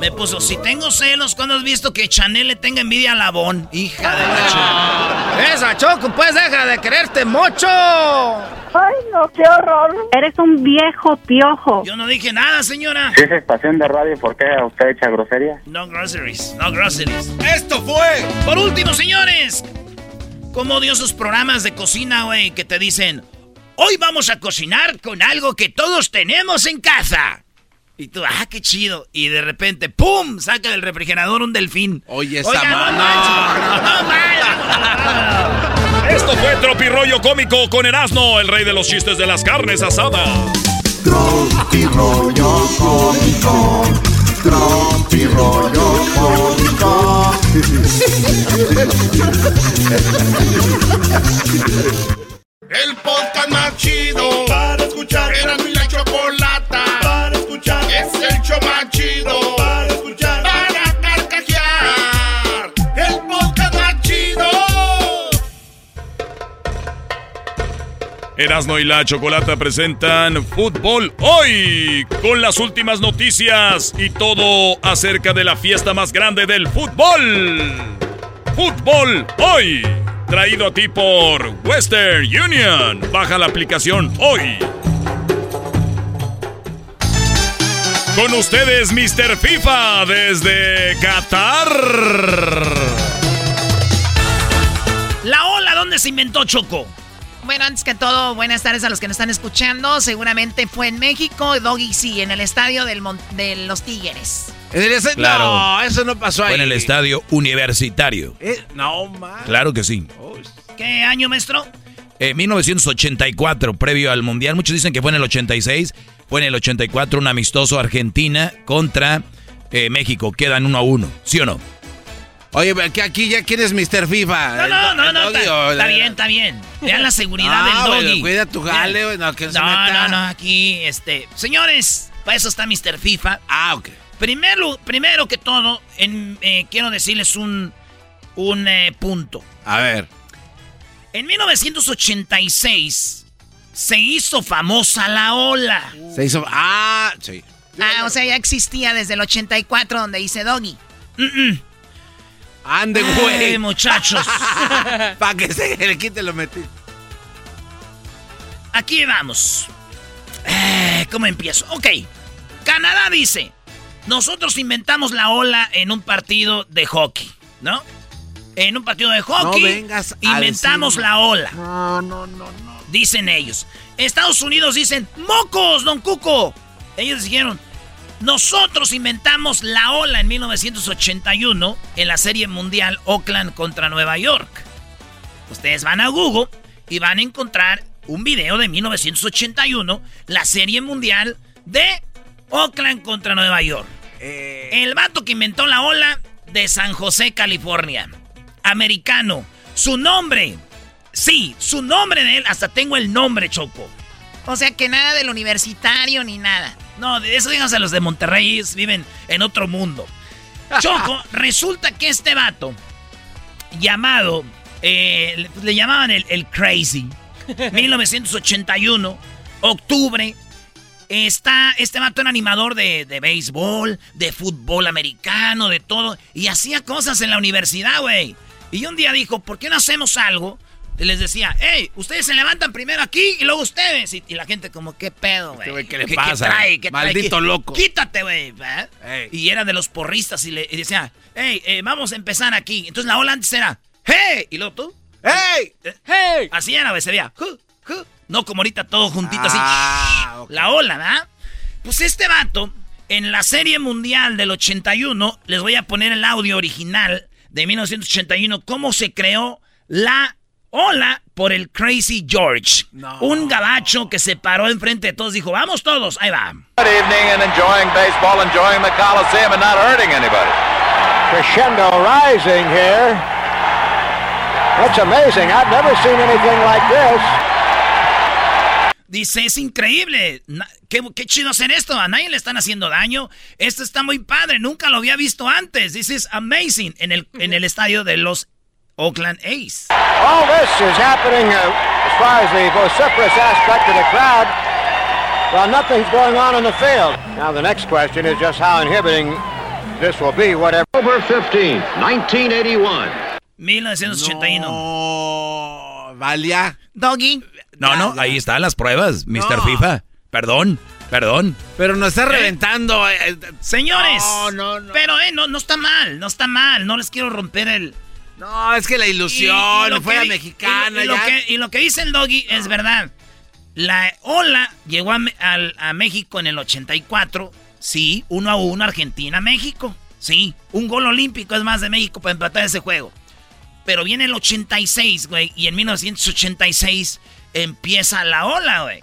Me puso, si tengo celos, ¿cuándo has visto que Chanel le tenga envidia a Labón? Hija de la Choco. Esa Choco, pues deja de quererte mucho. Ay, no, qué horror. Eres un viejo piojo. Yo no dije nada, señora. Si es estación de radio, ¿por qué usted echa grosería? No groceries, no groceries. ¡Esto fue! Por último, señores. ¿Cómo odio esos programas de cocina, güey, que te dicen, hoy vamos a cocinar con algo que todos tenemos en casa? Y tú, ah, qué chido. Y de repente, ¡pum! Saca del refrigerador un delfín. Oye, esa no mano. manches, no, Esto fue Tropirollo Cómico con Erasmo, el rey de los chistes de las carnes asadas. Tropi rollo cómico. Tropi rollo cómico. El podcast más chido para escuchar. Era mi la escuchar. Show más chido para escuchar. Para carcajear. El podcast más chido. Erasmo y la Chocolata presentan Fútbol Hoy con las últimas noticias y todo acerca de la fiesta más grande del fútbol. Fútbol Hoy, traído a ti por Western Union. Baja la aplicación hoy. Con ustedes, Mr. FIFA desde Qatar. La ola, ¿dónde se inventó Choco? Bueno, antes que todo, buenas tardes a los que nos están escuchando. Seguramente fue en México, Doggy sí, en el estadio del Mon- de los Tigres. ¿En el estadio? Claro. No, eso no pasó ahí. Fue en el estadio universitario. Eh, no, man. Claro que sí. ¿Qué año, maestro? Eh, 1984, previo al Mundial. Muchos dicen que fue en el 86. Fue en el 84 un amistoso Argentina contra eh, México. Quedan uno a uno. ¿Sí o no? Oye, que aquí ya quién es Mr. FIFA. No, ¿El no, no, no, doggy está, bien, está bien. Vean la seguridad Ah, del bueno, doggy. cuida tu jale, güey, no, que no, se meta. no, no, aquí, este... Señores, para eso está Mr. FIFA. Ah, ok. Primero, primero que todo, en, eh, quiero decirles un, un eh, punto. A ver. En 1986 se hizo famosa la ola. Se hizo. Ah, sí. Ah, o sea, ya existía desde el 84 donde hice Doggy. Ande, Ay, güey. muchachos. Para que se le quite lo metí. Aquí vamos. Eh, ¿Cómo empiezo? Ok. Canadá dice, nosotros inventamos la ola en un partido de hockey, ¿no? En un partido de hockey No vengas a inventamos la ola. No, no, no, no. Dicen ellos. Estados Unidos dicen, mocos, don Cuco. Ellos dijeron, nosotros inventamos la ola en 1981 en la Serie Mundial Oakland contra Nueva York. Ustedes van a Google y van a encontrar un video de 1981, la Serie Mundial de Oakland contra Nueva York. El vato que inventó la ola de San José, California. Americano. Su nombre. Sí, su nombre de él. Hasta tengo el nombre, Choco. O sea, que nada del universitario ni nada. No, de eso díganse a los de Monterrey, viven en otro mundo. Choco, resulta que este vato, llamado, eh, le, le llamaban el, el Crazy, 1981, octubre, está, este vato era animador de, de béisbol, de fútbol americano, de todo, y hacía cosas en la universidad, güey. Y un día dijo, ¿por qué no hacemos algo? Les decía, hey, ustedes se levantan primero aquí y luego ustedes. Y, y la gente como, ¿qué pedo, güey? Este güey, ¿qué le pasa? trae? ¿Qué trae? Maldito ¿Qué- loco. Quítate, güey. Y era de los porristas y le y decía, hey, eh, vamos a empezar aquí. Entonces la ola antes era, hey, y luego tú, hey, hey. Así era, güey, se veía, no como ahorita todo juntito Ah, así. La ola, ¿verdad? Pues este vato, en la serie mundial del 81, les voy a poner el audio original de 1981, cómo se creó la ola por el Crazy George. Un gabacho que se paró enfrente de todos, dijo, vamos todos, ahí va. Good evening and enjoying baseball, enjoying the Coliseum and not hurting anybody. Crescendo rising here. That's amazing. I've never seen anything like this. Dice, es increíble. Qué, qué chido hacer esto. A nadie le están haciendo daño. Esto está muy padre. Nunca lo había visto antes. This is amazing. En el, en el estadio de los Oakland A's. All this is happening uh, as far as the vociferous aspect of the crowd, while nothing's going on in the field. Now, the next question is just how inhibiting this will be, whatever. October 15, 1981. 1981. No, valía. Doggy. No, no, ahí están las pruebas, Mr. No. FIFA. Perdón, perdón. Pero nos está reventando. eh, eh, Señores. No, no, no. Pero, eh, no, no está mal. No está mal. No les quiero romper el... No, es que la ilusión, lo fue que la di- mexicana. Y, lo- ya. que, y lo que dice el doggy es verdad. La ola llegó a, a México en el 84. Sí, uno a uno, Argentina-México. Sí, un gol olímpico es más de México para empatar ese juego. Pero viene el 86, güey, y en 1986 empieza la ola, güey.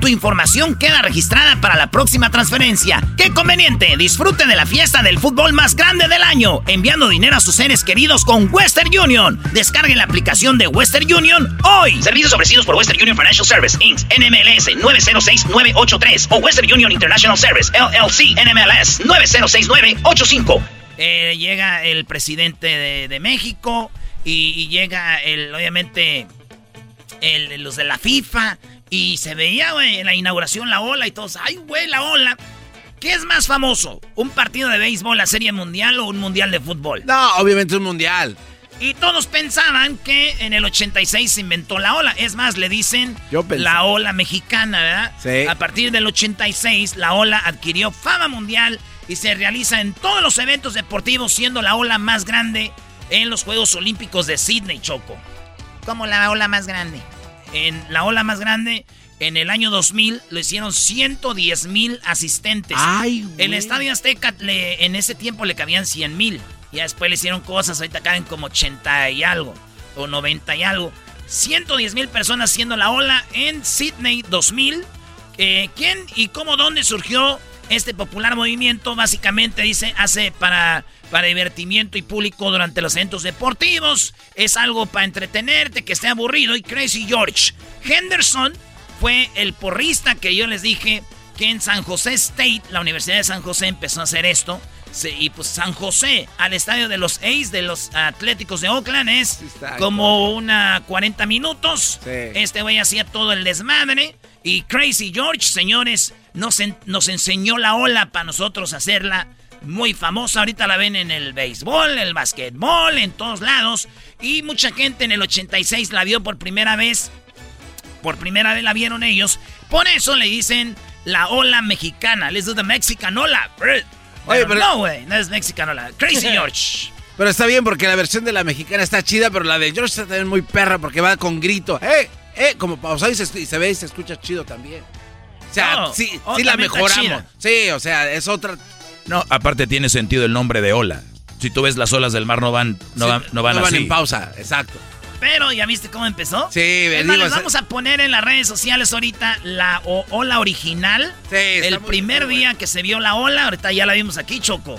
tu información queda registrada para la próxima transferencia. ¡Qué conveniente! Disfrute de la fiesta del fútbol más grande del año, enviando dinero a sus seres queridos con Western Union. Descargue la aplicación de Western Union hoy. Servicios ofrecidos por Western Union Financial Service, Inc., NMLS 906983 o Western Union International Service, LLC, NMLS 906985. Eh, llega el presidente de, de México y, y llega el, obviamente, el- los de la FIFA y se veía, güey, en la inauguración la ola y todos, ay, güey, la ola. ¿Qué es más famoso? ¿Un partido de béisbol, la serie mundial o un mundial de fútbol? No, obviamente un mundial. Y todos pensaban que en el 86 se inventó la ola. Es más, le dicen Yo la ola mexicana, ¿verdad? Sí. A partir del 86, la ola adquirió fama mundial y se realiza en todos los eventos deportivos, siendo la ola más grande en los Juegos Olímpicos de Sydney, Choco. ¿Cómo la ola más grande? En la ola más grande, en el año 2000, lo hicieron 110 mil asistentes. Ay, güey. El Estadio Azteca le- en ese tiempo le cabían 100 mil. Ya después le hicieron cosas, ahorita caen como 80 y algo, o 90 y algo. 110 mil personas haciendo la ola en Sydney 2000. Eh, ¿Quién y cómo, dónde surgió este popular movimiento? Básicamente dice, hace para, para divertimiento y público durante los eventos deportivos. Es algo para entretenerte, que esté aburrido. Y Crazy George Henderson fue el porrista que yo les dije que en San José State, la Universidad de San José empezó a hacer esto. Sí, y pues San José, al estadio de los A's, de los Atléticos de Oakland, es como una 40 minutos. Sí. Este güey hacía todo el desmadre. Y Crazy George, señores, nos, en- nos enseñó la ola para nosotros hacerla muy famosa. Ahorita la ven en el béisbol, el basquetbol, en todos lados. Y mucha gente en el 86 la vio por primera vez. Por primera vez la vieron ellos. Por eso le dicen la ola mexicana. Let's do the Mexican ola. Oye, Pero pero- no, güey, no es Mexican ola. Crazy George. Pero está bien porque la versión de la mexicana está chida, pero la de George está también muy perra porque va con grito. ¡Eh! ¡Eh! Como pausado y se, y se ve y se escucha chido también. O sea, Oh, sí, oh, sí la mejoramos. Sí, o sea, es otra. No, aparte tiene sentido el nombre de ola. Si tú ves las olas del mar no van, no van, no van no así. van en pausa, exacto. Pero, ¿ya viste cómo empezó? Sí, digo, les vamos a poner en las redes sociales ahorita la o- ola original. el muy- primer día que se vio la ola, ahorita ya la vimos aquí, Choco.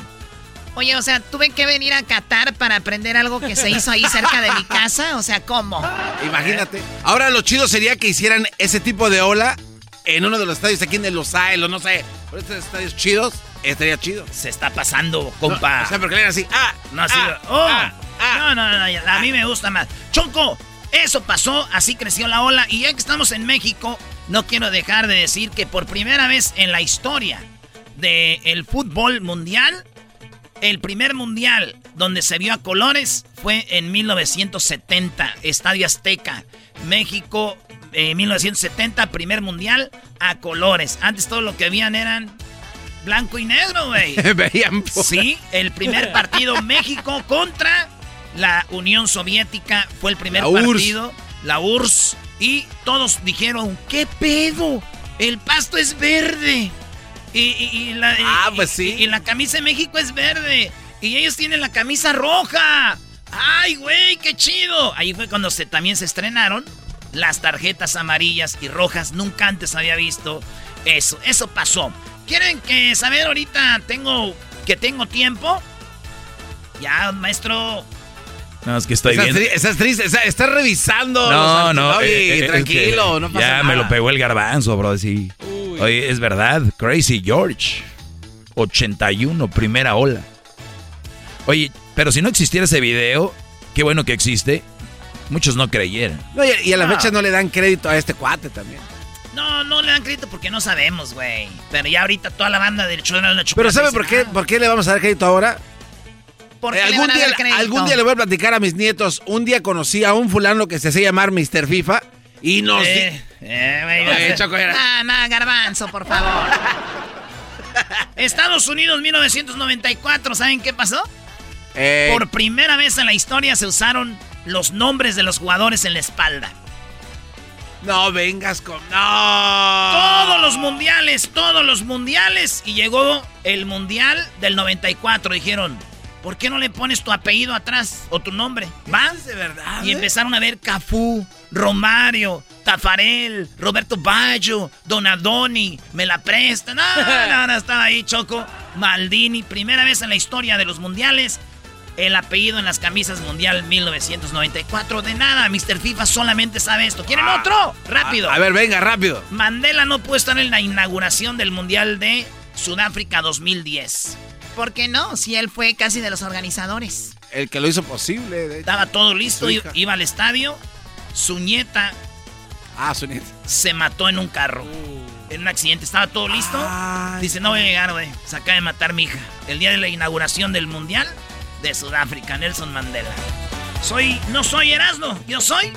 Oye, o sea, tuve que venir a Qatar para aprender algo que se hizo ahí cerca de mi casa. O sea, ¿cómo? Imagínate. Ahora lo chido sería que hicieran ese tipo de ola en uno de los estadios aquí en el Los o no sé. Por estos estadios chidos, estaría chido. Se está pasando, compa. No, o sea, porque le así, ah, No, así. ah, oh, ah, no, no, no, no, a mí me gusta más. Choco, eso pasó, así creció la ola. Y ya que estamos en México, no quiero dejar de decir que por primera vez en la historia del fútbol mundial, el primer mundial donde se vio a colores fue en 1970, Estadio Azteca. México, eh, 1970, primer mundial a colores. Antes todo lo que habían eran blanco y negro, güey. Veían por- Sí, el primer partido México contra la Unión Soviética fue el primer La URSS. partido, la URSS, y todos dijeron, ¿qué pedo? El pasto es verde. Y, y- y la, Ah, pues sí. y- y la camisa de México es verde. Y ellos tienen la camisa roja. ¡Ay, güey, qué chido! Ahí fue cuando se, también se estrenaron las tarjetas amarillas y rojas. Nunca antes había visto eso. Eso pasó. ¿Quieren que saber ahorita tengo que tengo tiempo? Ya, maestro. No, es que estoy Estás, viendo. tri- estás triste, estás, estás revisando. No, los no, archivos. Oye, eh, eh, es tranquilo, que no pasa Ya nada. me lo pegó el garbanzo, bro, sí. Oye, es verdad, Crazy George. 81, primera ola. Oye, pero si no existiera ese video, qué bueno que existe. Muchos no creyeran. No, y, y a la No. fecha no le dan crédito a este cuate también. No, no le dan crédito porque no sabemos, güey. Pero ya ahorita toda la banda del show de la Pero chocolate ¿sabe dice, por qué, "Ah, por qué le vamos a dar crédito ahora? ¿Por Eh, le algún, van a día, dar algún día le voy a platicar a mis nietos. Un día conocí a un fulano que se hacía llamar Mr. FIFA y nos... di- Eh, eh, Ah, nada, garbanzo, por favor. Estados Unidos 1994, ¿saben qué pasó? Eh, Por primera vez en la historia se usaron los nombres de los jugadores en la espalda. No vengas con... No. Todos los mundiales, todos los mundiales. Y llegó el mundial del 94. Dijeron, ¿por qué no le pones tu apellido atrás o tu nombre? ¿Va? de verdad. Y empezaron a ver Cafú, Romario, Tafarel, Roberto Baggio, Donadoni, me la prestan. No, no, no, estaba ahí Choco, Maldini. Primera vez en la historia de los mundiales. El apellido en las camisas mundial 1994. De nada, Mr. FIFA solamente sabe esto. ¿Quieren otro? Rápido. A, a ver, venga, rápido. Mandela no pudo estar en la inauguración del Mundial de Sudáfrica 2010. ¿Por qué no? Si él fue casi de los organizadores. El que lo hizo posible. de hecho. Estaba todo listo, iba al estadio. Su nieta Ah, su nieta. se mató en un carro. En un accidente. Estaba todo listo. Dice, no voy a llegar, güey. Se acaba de matar mi hija. El día de la inauguración del Mundial de Sudáfrica, Nelson Mandela. Soy, no soy Erasmo, yo soy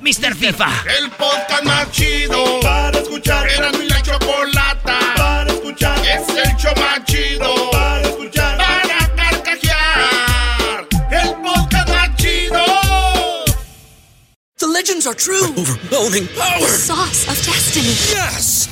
Mr. FIFA. El podcast más chido para escuchar. Era mi la chocolata para escuchar. Es el show más chido para escuchar. Para carcajear. El podcast más chido. The legends are true. overwhelming power! The sauce of destiny. Yes!